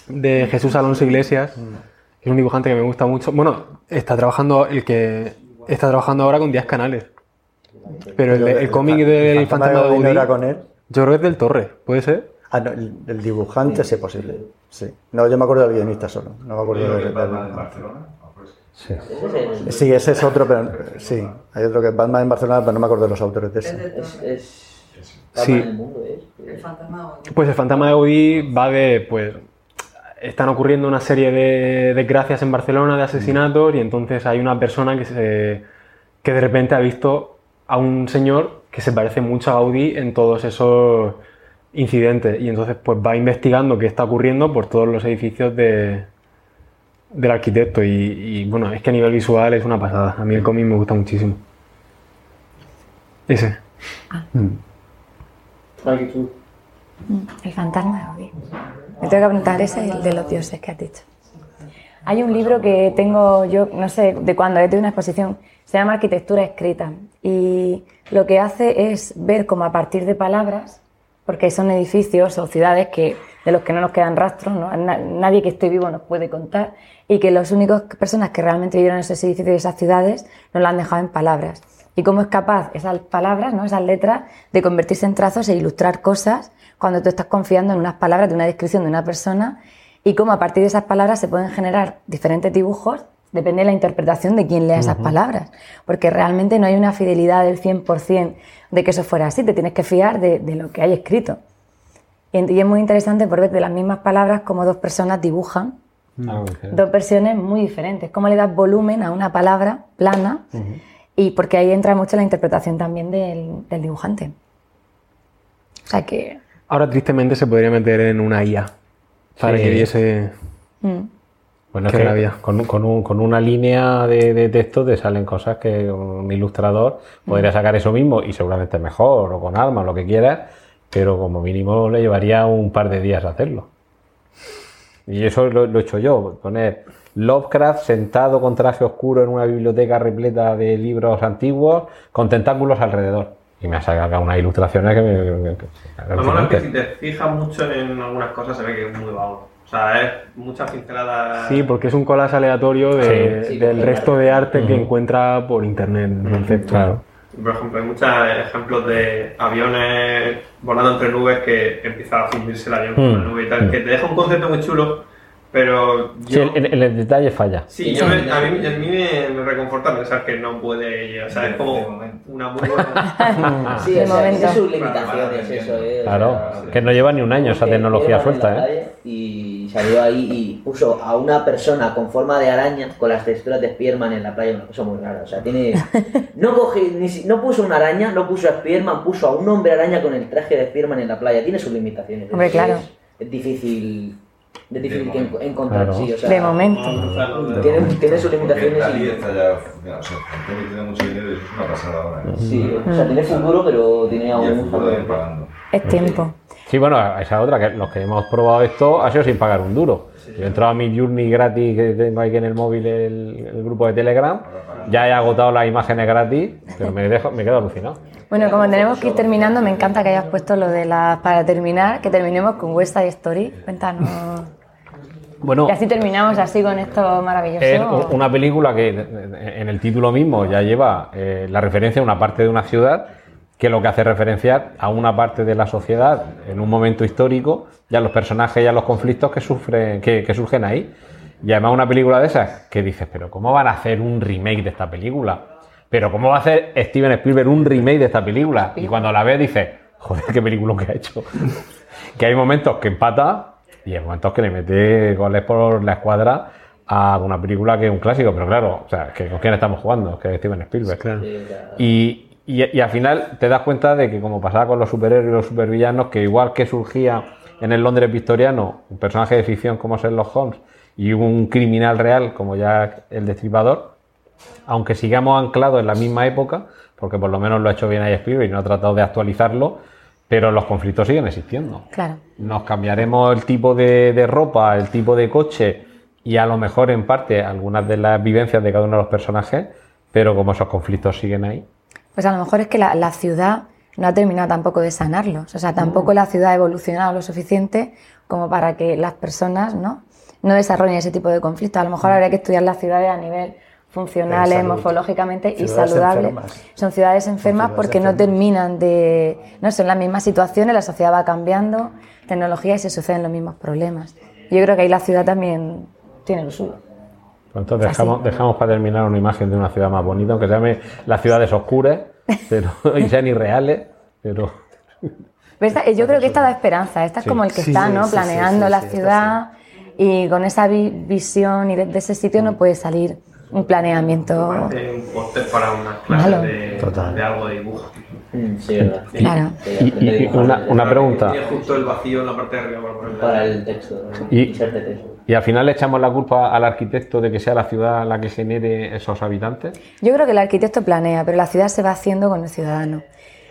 S5: de Jesús Alonso Iglesias, que es un dibujante que me gusta mucho. Bueno, está trabajando el que está trabajando ahora con Díaz Canales. Pero el, el cómic del fantasma de
S8: Gaudí
S5: yo creo que es del Torres, ¿puede ser?
S8: Ah, no, el, el dibujante sí es posible. Sí. No, yo me acuerdo del guionista solo. No me acuerdo del.
S13: que Batman en
S8: del-
S13: Barcelona. Ah, pues.
S9: Sí.
S11: Ese es el-
S8: Sí, ese es otro, pero sí. Hay otro que es Batman en Barcelona, pero no me acuerdo de los autores de
S12: Es
S8: ese.
S12: de
S11: Es, es
S5: Sí.
S12: Fantasma.
S5: Pues el fantasma de Gaudí va de, pues, están ocurriendo una serie de desgracias en Barcelona, de asesinatos, y entonces hay una persona que, se, que de repente ha visto a un señor que se parece mucho a Gaudí en todos esos incidentes, y entonces pues va investigando qué está ocurriendo por todos los edificios de, del arquitecto, y, y, bueno, es que a nivel visual es una pasada, a mí el cómic me gusta muchísimo. Ese.
S7: Mm, El fantasma de. Me tengo que preguntar ese y el de los dioses que has dicho. Hay un libro que tengo yo, no sé de cuándo, es de una exposición, se llama Arquitectura Escrita. Y lo que hace es ver cómo a partir de palabras, porque son edificios o ciudades que, de los que no nos quedan rastros, ¿no? Na- nadie que esté vivo nos puede contar, y que las únicas personas que realmente vivieron esos edificios y esas ciudades nos lo han dejado en palabras. Y cómo es capaz esas palabras, ¿no? esas letras, de convertirse en trazos e ilustrar cosas cuando tú estás confiando en unas palabras de una descripción de una persona y cómo a partir de esas palabras se pueden generar diferentes dibujos Depende de la interpretación de quien lea esas palabras, porque realmente no hay una fidelidad del 100% de que eso fuera así, te tienes que fiar de, de lo que hay escrito. Y, y es muy interesante por ver de las mismas palabras como dos personas dibujan
S9: Ah,
S7: dos versiones muy diferentes, cómo le das volumen a una palabra plana y porque ahí entra mucho la interpretación también del, del dibujante. O sea que...
S5: Ahora tristemente se podría meter en una IA para
S9: Sí.
S5: que diese...
S7: mm.
S9: Bueno, es que con, con un- con una línea de, de texto te salen cosas que un ilustrador podría sacar eso mismo y seguramente mejor, o con armas, lo que quieras, pero como mínimo le llevaría un par de días hacerlo. Y eso lo, lo he hecho yo, poner Lovecraft sentado con traje oscuro en una biblioteca repleta de libros antiguos con tentáculos alrededor. Y me ha sacado unas ilustraciones que me... que- que-
S10: Lo malo es que si te fijas mucho en algunas cosas se ve que es muy vago. O sea, es muchas pinceladas.
S5: Sí, porque es un collage aleatorio de-
S10: Sí, sí,
S5: del
S10: claro.
S5: resto de arte que encuentra por internet. Entonces,
S9: Claro.
S10: Por ejemplo, hay muchos ejemplos de aviones volando entre nubes que empieza a fundirse el avión con la
S9: Mm.
S10: nube y tal, que te deja un concepto muy chulo, pero
S9: Sí,
S10: yo...
S9: el, el- el detalle falla.
S10: Sí, yo me- a mí, a mí me, me reconforta pensar que no puede, o sea, es como una muy buena...
S11: Sí,
S7: De momento.
S11: sus limitaciones, eso es.
S9: Claro, que no lleva ni un año esa tecnología suelta, ¿eh?
S11: Y salió ahí y puso a una persona con forma de araña con las texturas de Spearman en la playa, una cosa muy rara. O sea, tiene. No, coge, ni si- no puso una araña, no puso a Spearman, puso a un hombre araña con el traje de Spearman en la playa. Tiene sus limitaciones.
S7: Hombre,
S11: Es-
S7: claro.
S11: Es, difícil. Es difícil que en- encontrar,
S9: Claro.
S11: sí, o sea.
S7: De momento.
S11: Tiene, tiene sus limitaciones y.
S13: está ya, o sea, Antonio tiene mucho dinero y es una pasada ahora. ¿eh?
S11: Sí, o sea, tiene futuro, pero tiene
S13: Y
S11: aún
S13: el
S11: mucho
S13: futuro de pagando.
S7: Es tiempo.
S9: Sí, bueno, esa otra, que los que hemos probado esto ha sido sin pagar un duro. Yo he entrado a mi Journey gratis que tengo aquí en el móvil, el, el grupo de Telegram, ya he agotado las imágenes gratis, pero me, dejo, me quedo alucinado.
S7: Bueno, como tenemos que ir terminando, me encanta que hayas puesto lo de las... Para terminar, que terminemos con West Side Story. Cuéntanos...
S9: Bueno,
S7: Y así terminamos así con esto maravilloso.
S9: Es una película que en el título mismo ya lleva eh, la referencia a una parte de una ciudad que lo que hace referenciar a una parte de la sociedad en un momento histórico y a los personajes y a los conflictos que, sufren, que, que surgen ahí. Y además una película de esas que dices, pero ¿cómo van a hacer un remake de esta película? Pero ¿cómo va a hacer Steven Spielberg un remake de esta película? Y cuando la ves dices, joder, qué película que ha hecho. que hay momentos que empata y hay momentos que le mete goles por la escuadra a una película que es un clásico, pero claro, o sea, que ¿con quién estamos jugando? Que es Steven Spielberg. Y, y- y al final te das cuenta de que como pasaba con los superhéroes y los supervillanos, que igual que surgía en el Londres victoriano un personaje de ficción como Sherlock Holmes y un criminal real como ya el destripador, aunque sigamos anclados en la misma época, porque por lo menos lo ha hecho bien ahí Spielberg y no ha tratado de actualizarlo, pero los conflictos siguen existiendo.
S7: Claro.
S9: Nos cambiaremos el tipo de, de ropa, el tipo de coche y a lo mejor en parte algunas de las vivencias de cada uno de los personajes, pero como esos conflictos siguen ahí.
S7: Pues a lo mejor es que la, la ciudad no ha terminado tampoco de sanarlos. O sea, tampoco la ciudad ha evolucionado lo suficiente como para que las personas ¿no? no desarrollen ese tipo de conflictos. A lo mejor habría que estudiar las ciudades a nivel funcionales, morfológicamente y saludables.
S8: enfermas.
S7: Son ciudades enfermas
S8: ciudades
S7: porque no terminan de... No son las mismas situaciones, la sociedad va cambiando, tecnología y se suceden los mismos problemas. Yo creo que ahí la ciudad también tiene lo suyo.
S9: Pues Entonces dejamos, dejamos para terminar una imagen de una ciudad más bonita, aunque se llame las ciudades oscuras pero, y sean irreales, pero
S7: Pero esta- yo creo que esta da esperanza. Esta es
S9: Sí.
S7: como el que
S9: Sí,
S7: está,
S9: sí,
S7: ¿no?
S9: sí,
S7: Planeando
S9: sí,
S7: la ciudad y con esa vi- visión y de, de ese sitio no puede salir un planeamiento.
S10: Un póster para una clase de algo de dibujo.
S11: Sí, verdad.
S7: Claro.
S9: Y- y- y una, una pregunta.
S10: Tiene justo el vacío en la parte de arriba para
S11: el texto.
S9: Y- y al final le echamos la culpa al arquitecto de que sea la ciudad la que genere esos habitantes.
S7: Yo creo que el arquitecto planea, pero la ciudad se va haciendo con el ciudadano.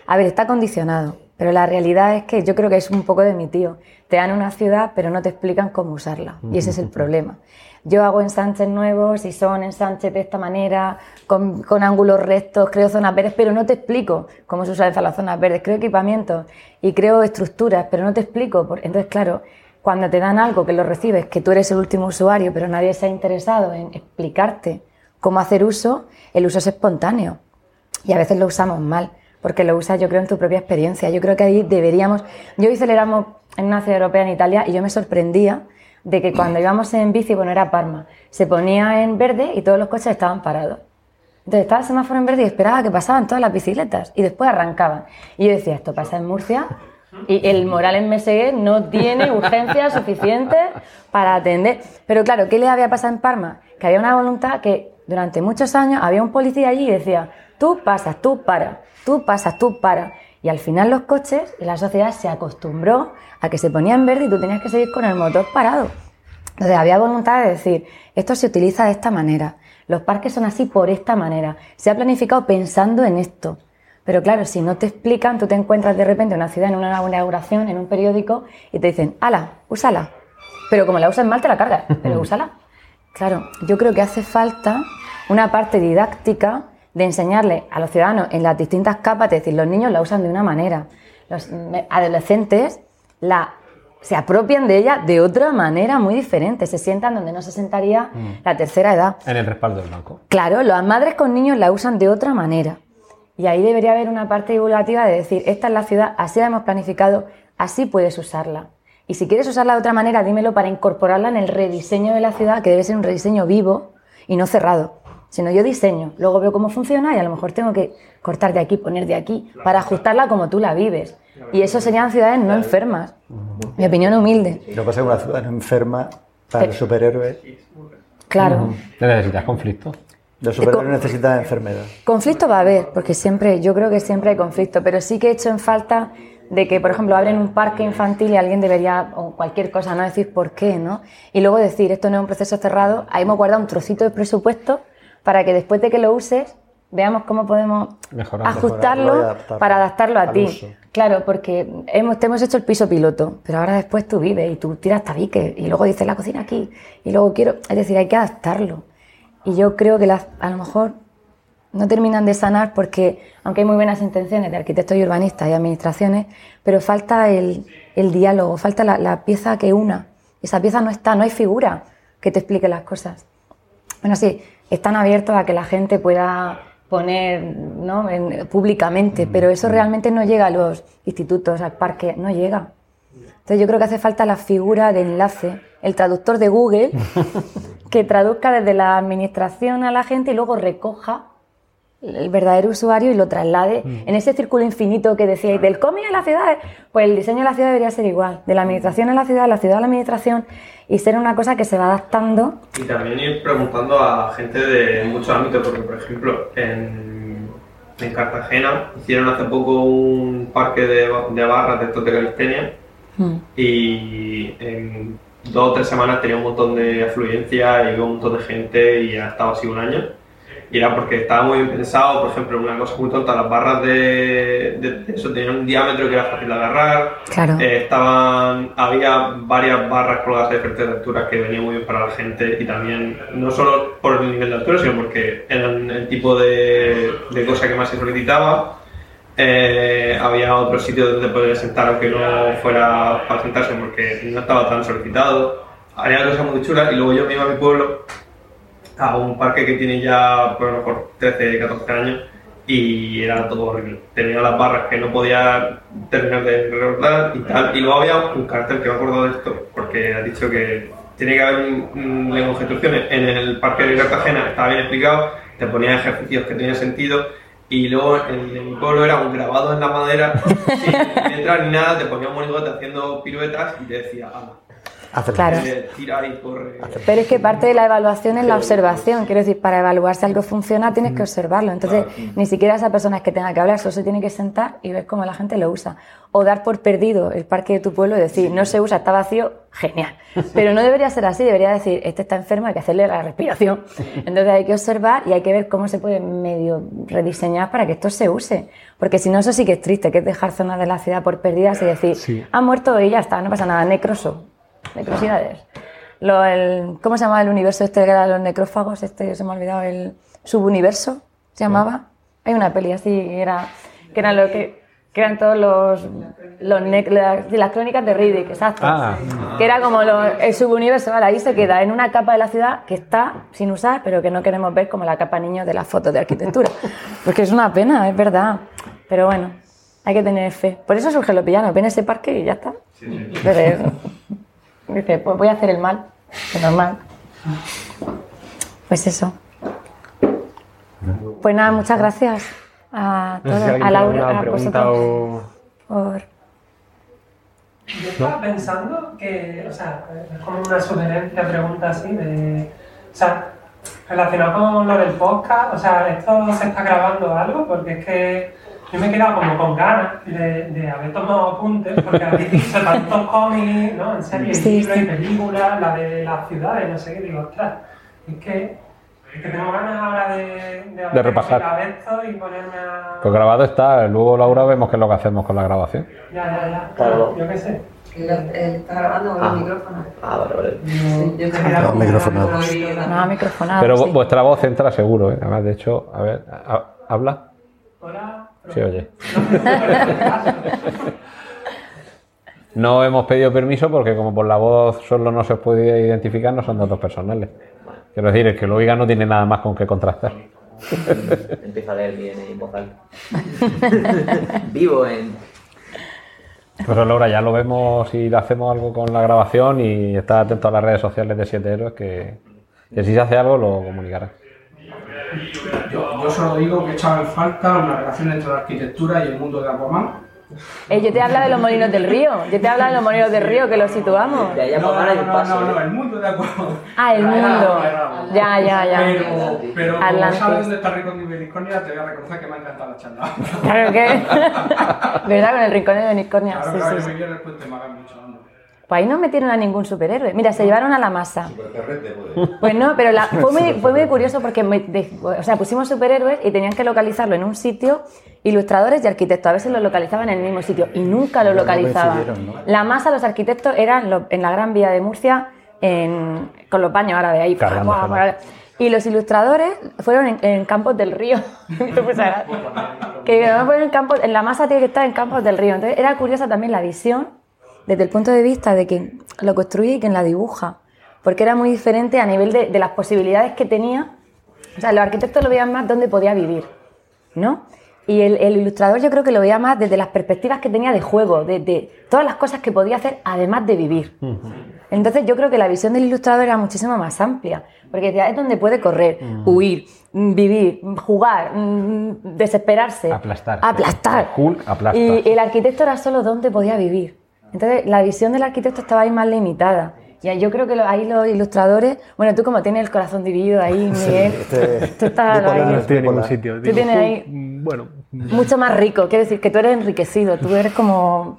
S7: A ver, está condicionado, pero la realidad es que yo creo que es un poco de mi tío. Te dan una ciudad, pero no te explican cómo usarla. Y ese es el problema. Yo hago ensanches nuevos y son ensanches de esta manera, con, ángulos rectos, creo zonas verdes, pero no te explico cómo se usan las zonas verdes. Creo equipamientos y creo estructuras, pero no te explico. Entonces, claro, cuando te dan algo que lo recibes, que tú eres el último usuario, pero nadie se ha interesado en explicarte cómo hacer uso, el uso es espontáneo. Y a veces lo usamos mal, porque lo usas, yo creo, en tu propia experiencia. Yo creo que ahí deberíamos. Yo hice el en una ciudad europea en Italia y yo me sorprendía de que cuando íbamos en bici, bueno, era Parma, se ponía en verde y todos los coches estaban parados. Entonces estaba el semáforo en verde y esperaba que pasaban todas las bicicletas y después arrancaban. Y yo decía, esto pasa en Murcia y el Morales Meseguer no tiene urgencia suficiente para atender. Pero claro, ¿qué le había pasado en Parma? Que había una voluntad que durante muchos años había un policía allí y decía, tú pasas, tú para, tú pasas, tú para. Y al final los coches y la sociedad se acostumbró a que se ponía en verde y tú tenías que seguir con el motor parado. Entonces había voluntad de decir, esto se utiliza de esta manera, los parques son así por esta manera, se ha planificado pensando en esto. Pero claro, si no te explican, tú te encuentras de repente en una ciudad, en una inauguración, en un periódico, y te dicen, ala, úsala. Pero como la usas mal, te la cargas, pero úsala. Claro, yo creo que hace falta una parte didáctica de enseñarle a los ciudadanos en las distintas capas, es decir, los niños la usan de una manera, los adolescentes la, se apropian de ella de otra manera muy diferente, se sientan donde no se sentaría
S9: Mm.
S7: la tercera edad.
S9: En el respaldo del banco.
S7: Claro, las madres con niños la usan de otra manera. Y ahí debería haber una parte divulgativa de decir, esta es la ciudad, así la hemos planificado, así puedes usarla. Y si quieres usarla de otra manera, dímelo para incorporarla en el rediseño de la ciudad, que debe ser un rediseño vivo y no cerrado. Sino yo diseño, luego veo cómo funciona y a lo mejor tengo que cortar de aquí, poner de aquí, para ajustarla como tú la vives. Y eso serían ciudades no enfermas. Mi opinión humilde.
S8: Lo que pasa es que una ciudad no enferma para el superhéroe.
S7: Claro.
S9: ¿Necesitas conflicto?
S8: Los superhéroes necesitan enfermedad.
S7: Conflicto va a haber, porque siempre, yo creo que siempre hay conflicto, pero sí que he hecho en falta de que, por ejemplo, abren un parque infantil y alguien debería, o cualquier cosa, no decir por qué, ¿no? Y luego decir, esto no es un proceso cerrado, ahí hemos guardado un trocito de presupuesto para que después de que lo uses, veamos cómo podemos
S9: Mejorar.
S7: ajustarlo
S8: Mejorarlo y adaptarlo
S7: para adaptarlo a ti.
S8: uso.
S7: Claro, porque hemos, te hemos hecho el piso piloto, pero ahora después tú vives y tú tiras tabiques y luego dices la cocina aquí y luego quiero, es decir, hay que adaptarlo. Y yo creo que las, a lo mejor no terminan de sanar porque, aunque hay muy buenas intenciones de arquitectos y urbanistas y administraciones, pero falta el, el diálogo, falta la, la pieza que una. Esa pieza no está, no hay figura que te explique las cosas. Bueno, sí, están abiertos a que la gente pueda poner ¿no? en- públicamente, pero eso realmente no llega a los institutos, al parque, no llega. Entonces yo creo que hace falta la figura de enlace, el traductor de Google, que traduzca desde la administración a la gente y luego recoja el verdadero usuario y lo traslade en ese círculo infinito que decíais del cómic a la ciudad, pues el diseño de la ciudad debería ser igual, de la administración a la ciudad, de la ciudad a la administración y ser una cosa que se va adaptando.
S10: Y también ir preguntando a gente de muchos ámbitos, porque por ejemplo en, en Cartagena hicieron hace poco un parque de, de barras de estos de calistenia y en dos o tres semanas tenía un montón de afluencia y había un montón de gente y ha estado así un año. Y era porque estaba muy bien pensado, por ejemplo, una cosa muy tonta, las barras de, de- de eso tenían un diámetro que era fácil de agarrar,
S7: Claro.
S10: eh, estaban, había varias barras colgadas de diferentes alturas que venían muy bien para la gente y también, no solo por el nivel de altura, sino porque eran el tipo de, de cosa que más se solicitaba. Eh, había otro sitio donde poder sentar aunque no fuera para sentarse porque no estaba tan solicitado. Había cosas muy chulas y luego yo me iba a mi pueblo a un parque que tiene ya por lo mejor 13, 14 años y era todo horrible. Tenía las barras que no podía terminar de recordar y tal. Y luego había un cartel que me acuerdo de esto porque ha dicho que tiene que haber un, lenguaje de instrucciones. En el parque de Cartagena estaba bien explicado, te ponía ejercicios que tenían sentido y luego el de mi pueblo era un grabado en la madera sin letras ni nada, te ponía un monigote haciendo piruetas y te decía, anda.
S7: Claro.
S10: Tira y corre.
S7: Pero es que parte de la evaluación es la observación. Quiero decir, para evaluar si algo funciona tienes que observarlo. Entonces, ni siquiera esa persona es que tenga que hablar, solo se tiene que sentar y ver cómo la gente lo usa. O dar por perdido el parque de tu pueblo y decir, no se usa, está vacío, genial. Pero no debería ser así, debería decir, este está enfermo, hay que hacerle la respiración. Entonces hay que observar y hay que ver cómo se puede medio rediseñar para que esto se use. Porque si no, eso sí que es triste, que es dejar zonas de la ciudad por perdidas y decir, ha muerto y ya está, no pasa nada, necroso necrosidades. Lo, el, ¿Cómo se llama el universo este que era los necrófagos? Este se me ha olvidado, el subuniverso se llamaba. Hay una peli así, que era, que eran lo que, que eran todos los, los las, las crónicas de Riddick, exacto.
S9: Ah.
S7: Que era como lo- el subuniverso, ¿vale? ahí se queda en una capa de la ciudad que está sin usar, pero que no queremos ver como la capa niño de las fotos de arquitectura. Porque es una pena, es verdad. Pero bueno, hay que tener fe. Por eso surge lo pillano, ven ese parque y ya está. Pero- Dice, pues voy a hacer el mal, es normal. Pues eso. Pues nada, muchas gracias a
S5: No sé
S7: todos,
S5: si alguien
S7: a Laura, a
S5: pregunta
S7: vosotros,
S5: o...
S7: por...
S14: Yo estaba pensando que, o sea, es como una sugerencia, pregunta así, de. O sea, relacionado con lo del podcast, o sea, ¿esto se está grabando algo? Porque es que yo me he quedado como con ganas de, de haber tomado apuntes, porque habéis dicho tantos cómics, ¿no? En series,
S7: Sí,
S14: libros
S7: sí.
S14: y películas, la de las ciudades, no sé qué, digo, ostras, es que, es que tengo ganas ahora de, de, haber
S9: repasar.
S14: esto y ponerme a.
S9: Pues grabado está, luego Laura vemos qué es lo que hacemos con la grabación.
S14: Ya, ya, ya.
S11: Claro.
S14: Yo qué sé.
S15: Él está grabando con
S11: Ah.
S15: el micrófono.
S11: Ah, vale, vale.
S15: Sí, yo te
S8: No, microfonado.
S7: No, microfonado,
S9: Pero
S7: sí.
S9: vuestra voz entra seguro, ¿eh? Además, de hecho, a ver, ha- ¿habla?
S14: Hola.
S9: Sí, oye. No hemos pedido permiso porque como por la voz solo no se puede identificar, no son datos personales. Quiero decir, el que lo oiga no tiene nada más con qué contrastar.
S11: Empieza a leer bien en voz alta. Vivo en.
S9: Pero Laura, ya lo vemos si le hacemos algo con la grabación y está atento a las redes sociales de Siete Héroes que, que si se hace algo lo comunicará.
S16: Yo, yo solo digo que echaba en falta una relación entre la arquitectura y el mundo de Aquaman.
S7: Eh, yo te habla de los molinos del río, yo te habla de los molinos del río que los situamos.
S11: De allá
S16: No, no, no,
S11: paso.
S16: no, no, el mundo de Aquaman.
S7: Ah, el mundo. Ya, ya, ya.
S16: Pero, pero como sabes dónde está Rincón de Beliscornia, te voy a reconocer que me ha encantado la charla.
S7: Claro que. ¿Verdad? Con el rincón de Unicornia.
S16: Claro,
S7: Sí,
S16: claro,
S7: sí,
S16: en el puente Magan mucho.
S7: Pues ahí no metieron a ningún superhéroe. Mira, se llevaron a la masa.
S13: Puede.
S7: Pues no, pero la- fue, muy, fue muy curioso porque me- de- o sea, pusimos superhéroes y tenían que localizarlo en un sitio, ilustradores y arquitectos, a si lo localizaban en el mismo sitio y nunca lo
S8: Pero
S7: localizaban. La masa, los arquitectos eran lo- en la Gran Vía de Murcia en- con los baños árabes ahí. Y los ilustradores fueron en, en Campos del Río. Que fueron en campos, en la masa tiene que estar en Campos del Río. Entonces era curiosa también la visión desde el punto de vista de quien lo construye y quien la dibuja. Porque era muy diferente a nivel de, de las posibilidades que tenía. O sea, los arquitectos lo veían más donde podía vivir, ¿no? Y el, el ilustrador yo creo que lo veía más desde las perspectivas que tenía de juego, de, de todas las cosas que podía hacer además de vivir. Entonces yo creo que la visión del ilustrador era muchísimo más amplia, porque es donde puede correr, huir, mm, vivir, jugar, mm, desesperarse,
S9: Aplastar.
S7: aplastar.
S9: Hulk aplasta.
S7: Y el arquitecto era solo donde podía vivir. Entonces la visión del arquitecto estaba ahí más limitada. Y yo creo que lo- ahí los ilustradores, bueno, tú como tienes el corazón dividido ahí, Miguel,
S8: este-
S7: tú estás ahí
S5: No estoy en ningún sitio.
S7: Tú
S5: Digo,
S7: tienes
S5: "Fu-
S7: ahí-
S5: mm, Bueno,
S7: mucho más rico. Quiero decir que tú eres enriquecido, tú eres como...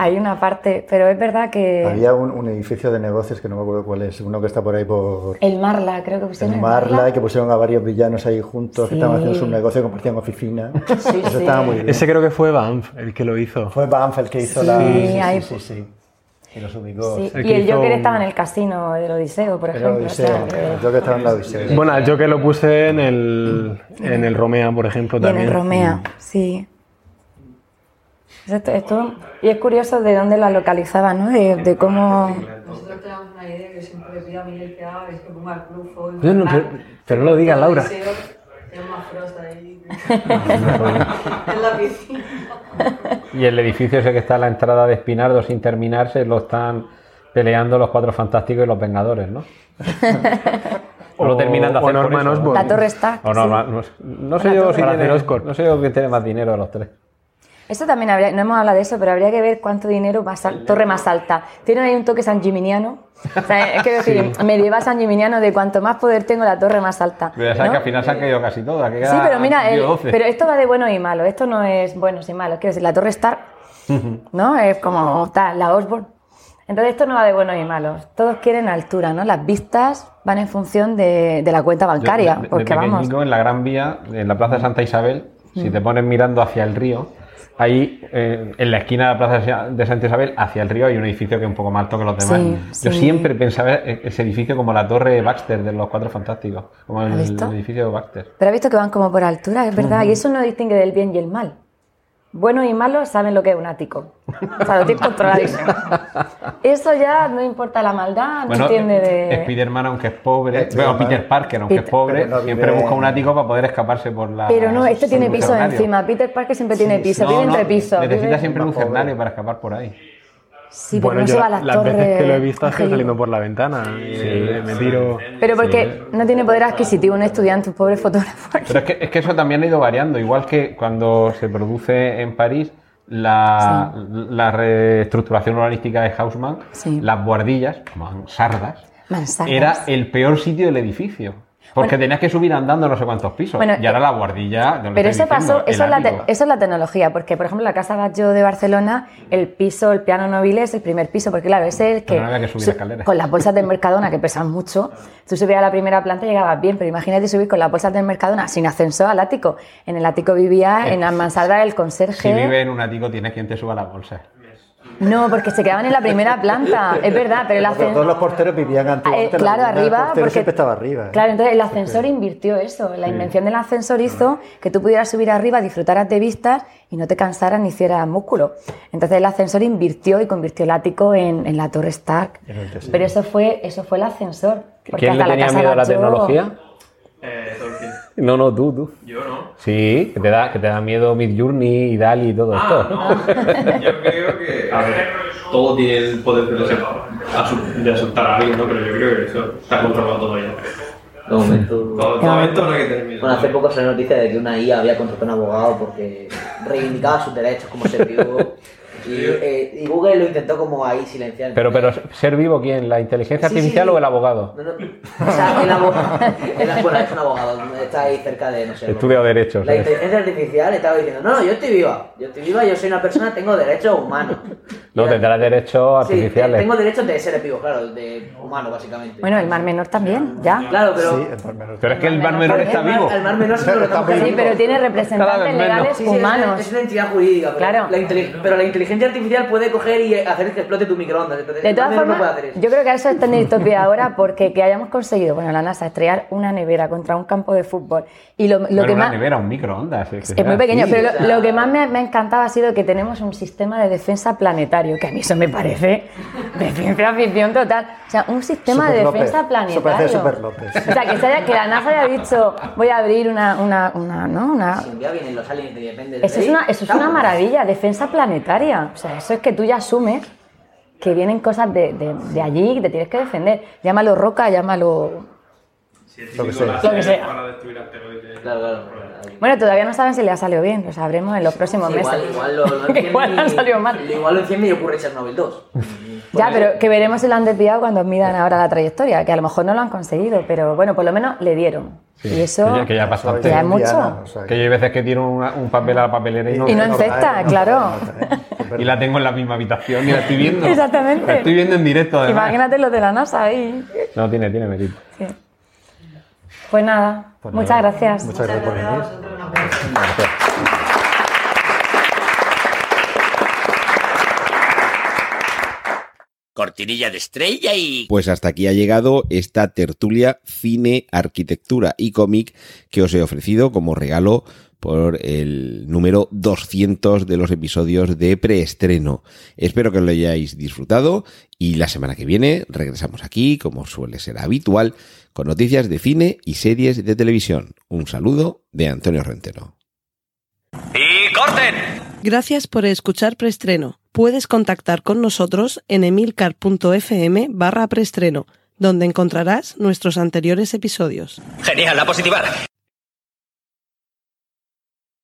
S7: Hay una parte, pero es verdad que...
S8: Había un, un edificio de negocios que no me acuerdo cuál es, uno que está por ahí por
S7: El Marla, creo que pusieron
S8: el
S7: el
S8: Marla, y que pusieron a varios villanos ahí juntos, que
S7: Sí.
S8: estaban haciendo su negocio, compartían oficina.
S7: Sí,
S8: Eso
S7: sí.
S8: estaba muy bien.
S5: ese creo que fue Banff el que lo hizo.
S8: Fue Banff el que hizo
S7: Sí,
S8: la... Sí,
S7: ahí
S8: sí, sí, sí. Y los ubicó.
S7: Sí,
S5: El
S7: Y
S5: que
S7: el Joker
S5: un-
S7: estaba en el casino del Odiseo, por
S8: El
S7: ejemplo. o
S8: Odiseo,
S7: sea, que-
S8: yo que estaba en la Odiseo.
S5: Bueno, yo que lo puse en el, en el Romea, por ejemplo,
S7: Y en
S5: también.
S7: el Romea, sí. Esto- esto- y es curioso de dónde la localizaba, ¿no? De, de cómo...
S15: Nosotros tenemos una idea que siempre le pido a Miguel que haga, es que ponga el clufo.
S5: Yo no, pero, pero no lo digas, Laura.
S15: En la piscina.
S9: Y el edificio ese que está a la entrada de Espinardo sin terminarse lo están peleando los Cuatro Fantásticos y los Vengadores, ¿no? O lo
S5: O-
S9: terminan de
S5: o
S9: hacer por eso, ¿no?
S5: Osborn.
S7: La Torre
S9: O
S7: sí.
S9: Norman- no, no sé yo si tiene, no sé yo quién tiene más dinero de los tres.
S7: Esto también habría, no hemos hablado de eso, pero habría que ver cuánto dinero va a ser torre más alta. Tienen ahí un toque san Gimignano. O sea, es que decir, medieval san Gimignano de cuanto más poder tengo, la torre más alta.
S9: Pero ya sabes
S7: ¿no?
S9: que al final se han caído casi todas. que
S7: Sí, pero mira, el-
S9: 12.
S7: pero esto va de bueno y malo. Esto no es buenos y malos. Quiero decir, la torre Stark, ¿no? Es como tal, la Osborne. Entonces esto no va de buenos y malos. Todos quieren altura, ¿no? Las vistas van en función de, de la cuenta
S9: Yo,
S7: bancaria.
S9: de- de
S7: porque vamos.
S9: en la Gran Vía, en la Plaza de Santa Isabel, si
S7: Mm.
S9: te pones mirando hacia el río, ahí eh, en la esquina de la Plaza de Santa Isabel, hacia el río, hay un edificio que es un poco más alto que los demás.
S7: Sí,
S9: Yo
S7: sí.
S9: siempre pensaba ese edificio como la torre Baxter de los Cuatro Fantásticos, como el, edificio de Baxter.
S7: Pero has visto que van como por altura, es verdad. Y eso no distingue del bien y el mal. Buenos y malos saben lo que es un ático. O sea, lo tienes controladísimo. Eso ya no importa la maldad, no
S9: Bueno,
S7: entiende de...
S9: Spiderman, aunque es pobre,
S8: Spiderman.
S9: bueno, Peter Parker, aunque
S7: Peter-
S9: es pobre,
S8: Pero no
S9: siempre busca un ático para poder escaparse por la.
S7: Pero no, este tiene piso encima. Peter Parker siempre tiene piso,
S9: No,
S7: vive
S9: no,
S7: entre pisos.
S9: Necesita siempre un para escapar por ahí.
S7: Sí, pero
S5: bueno,
S7: no
S5: yo
S7: se va a la
S5: las
S7: torre.
S5: veces que lo he visto ha sido saliendo por la ventana. y me tiro.
S7: Pero porque no tiene poder adquisitivo un estudiante, un pobre fotógrafo.
S9: Pero es que, es que eso también ha ido variando, igual que cuando se produce en París la, la reestructuración urbanística de Haussmann,
S7: Sí.
S9: las guardillas, mansardas,
S7: Mansardas.
S9: era el peor sitio del edificio. Porque
S7: Bueno.
S9: tenías que subir andando no sé cuántos pisos.
S7: Bueno,
S9: y ahora la guardilla. ¿dónde
S7: Pero eso pasó, eso es, la te- eso es la tecnología, porque por ejemplo la Casa Batlló de Barcelona, el piso, el piano noble es el primer piso, porque claro, ese es el que,
S9: no había que subir
S7: su-
S9: escaleras.
S7: con las bolsas del Mercadona que pesan mucho, tú subías a la primera planta y llegabas bien, pero imagínate subir con las bolsas del Mercadona sin ascensor al ático. En el ático vivía en la mansarda el conserje.
S9: Si vive en un ático, tienes quien te suba la bolsa.
S7: No, porque se quedaban en la primera planta, es verdad, pero el ascensor...
S8: todos los porteros vivían antiguamente.
S7: Eh,
S8: la
S7: claro, arriba,
S8: portero
S7: porque-
S8: siempre estaba arriba. ¿eh?
S7: Claro, entonces el ascensor invirtió eso. La invención del ascensor hizo que tú pudieras subir arriba, disfrutaras de vistas y no te cansaras ni hicieras músculo. Entonces el ascensor invirtió y convirtió el ático en, en la Torre Stark. Pero eso fue, eso fue el ascensor. porque
S9: ¿Quién le tenía miedo a la tecnología?
S10: Eh, Tolkien.
S9: No, no, tú, tú.
S10: Yo no.
S9: Sí, que te da, que te da miedo Midjourney y Dali y todo
S10: Ah,
S9: esto.
S10: no. Yo creo que. A ver, todo tiene el poder de, de asustar a alguien, ¿no? Pero yo creo que eso está controlado todo ya.
S11: De momento.
S10: Todo, de momento no hay que tener miedo.
S11: Bueno, hace poco salió noticia de que una IA había contratado a un abogado porque reivindicaba sus derechos como ser vivo. Y, eh, y Google lo intentó como ahí silenciar.
S9: Pero, pero, ¿ser vivo quién? ¿La inteligencia
S11: Sí,
S9: artificial
S11: sí.
S9: o el abogado?
S11: No, no. O sea, el abogado. el- bueno, es un abogado, está ahí cerca de, no sé.
S9: Estudio derechos.
S11: La
S9: ¿eh?
S11: inteligencia artificial estaba diciendo: No, no, yo estoy viva. Yo estoy viva, yo soy una persona, tengo derechos humanos.
S9: No, tendrá derechos
S11: Sí,
S9: artificiales.
S11: tengo derechos de seres vivos, claro, de humano, básicamente.
S7: Bueno, el Mar Menor también, ya.
S11: Claro, pero.
S9: Pero es que el Mar Menor está vivo.
S11: El mar menor sí
S7: Sí, pero tiene representantes legales
S11: Sí, sí, es una-
S7: humanos.
S11: Es una entidad jurídica. Pero,
S7: Claro.
S11: la pero la inteligencia artificial puede coger y hacer que explote tu microondas. Entonces,
S7: De todas
S11: no
S7: formas,
S11: puede hacer eso.
S7: yo creo que eso está en distopía ahora porque que hayamos conseguido, bueno, la NASA, estrellar una nevera contra un campo de fútbol y lo, lo
S9: Bueno,
S7: que
S9: una
S7: más...
S9: nevera, un microondas.
S7: Es muy pequeño, pero lo, lo que más me, me ha encantado ha sido que tenemos un sistema de defensa planetario, que a mí eso me parece de ciencia ficción total. O sea, un sistema
S8: Super
S7: de
S8: López.
S7: defensa planetario.
S8: Super López.
S7: O sea, que, se haya- que la NASA haya dicho, voy a abrir una... una, una, ¿no? una
S11: Si un día vienen los aliens depende
S7: eso es, una, eso es una maravilla, defensa planetaria. O sea, eso es que tú ya asumes que vienen cosas de, de, de allí que te tienes que defender. Llámalo roca, llámalo...
S10: Lo
S7: que sea. Lo que sea.
S10: Para destruir asteroides.
S11: Claro, claro.
S7: Bueno, todavía no saben si le ha salido bien, lo sabremos en los próximos
S11: Sí,
S7: meses.
S11: igual, igual lo, lo enciende
S7: Igual han
S11: y-
S7: salido mal.
S11: Igual lo enciende y ocurre Chernobyl 2.
S7: Ya, pero que veremos si lo han desviado cuando midan ahora la trayectoria, que a lo mejor no lo han conseguido, pero bueno, por lo menos le dieron.
S9: Sí,
S7: y eso
S9: que ya, que ya pasó antes.
S7: ya es mucho.
S9: Que yo hay veces que tiro una- un papel a la papelera y no,
S7: Y no infecta, claro.
S9: Y la tengo en la misma habitación y la estoy viendo.
S7: Exactamente.
S9: La estoy viendo en directo, además.
S7: Imagínate los de la NASA ahí.
S9: No, tiene, tiene mérito.
S7: Sí. Pues nada,
S9: Pues
S7: muchas
S9: nada.
S7: gracias.
S8: Muchas gracias por venir.
S4: Cortinilla de estrella y...
S6: Pues hasta aquí ha llegado esta tertulia cine, arquitectura y cómic que os he ofrecido como regalo por el número 200 de los episodios de preestreno. Espero que lo hayáis disfrutado y la semana que viene regresamos aquí, como suele ser habitual, con noticias de cine y series de televisión. Un saludo de Antonio Rentero.
S4: ¡Y corten!
S1: Gracias por escuchar Preestreno. Puedes contactar con nosotros en emilcar.fm barra preestreno, donde encontrarás nuestros anteriores episodios.
S4: Genial, la positiva.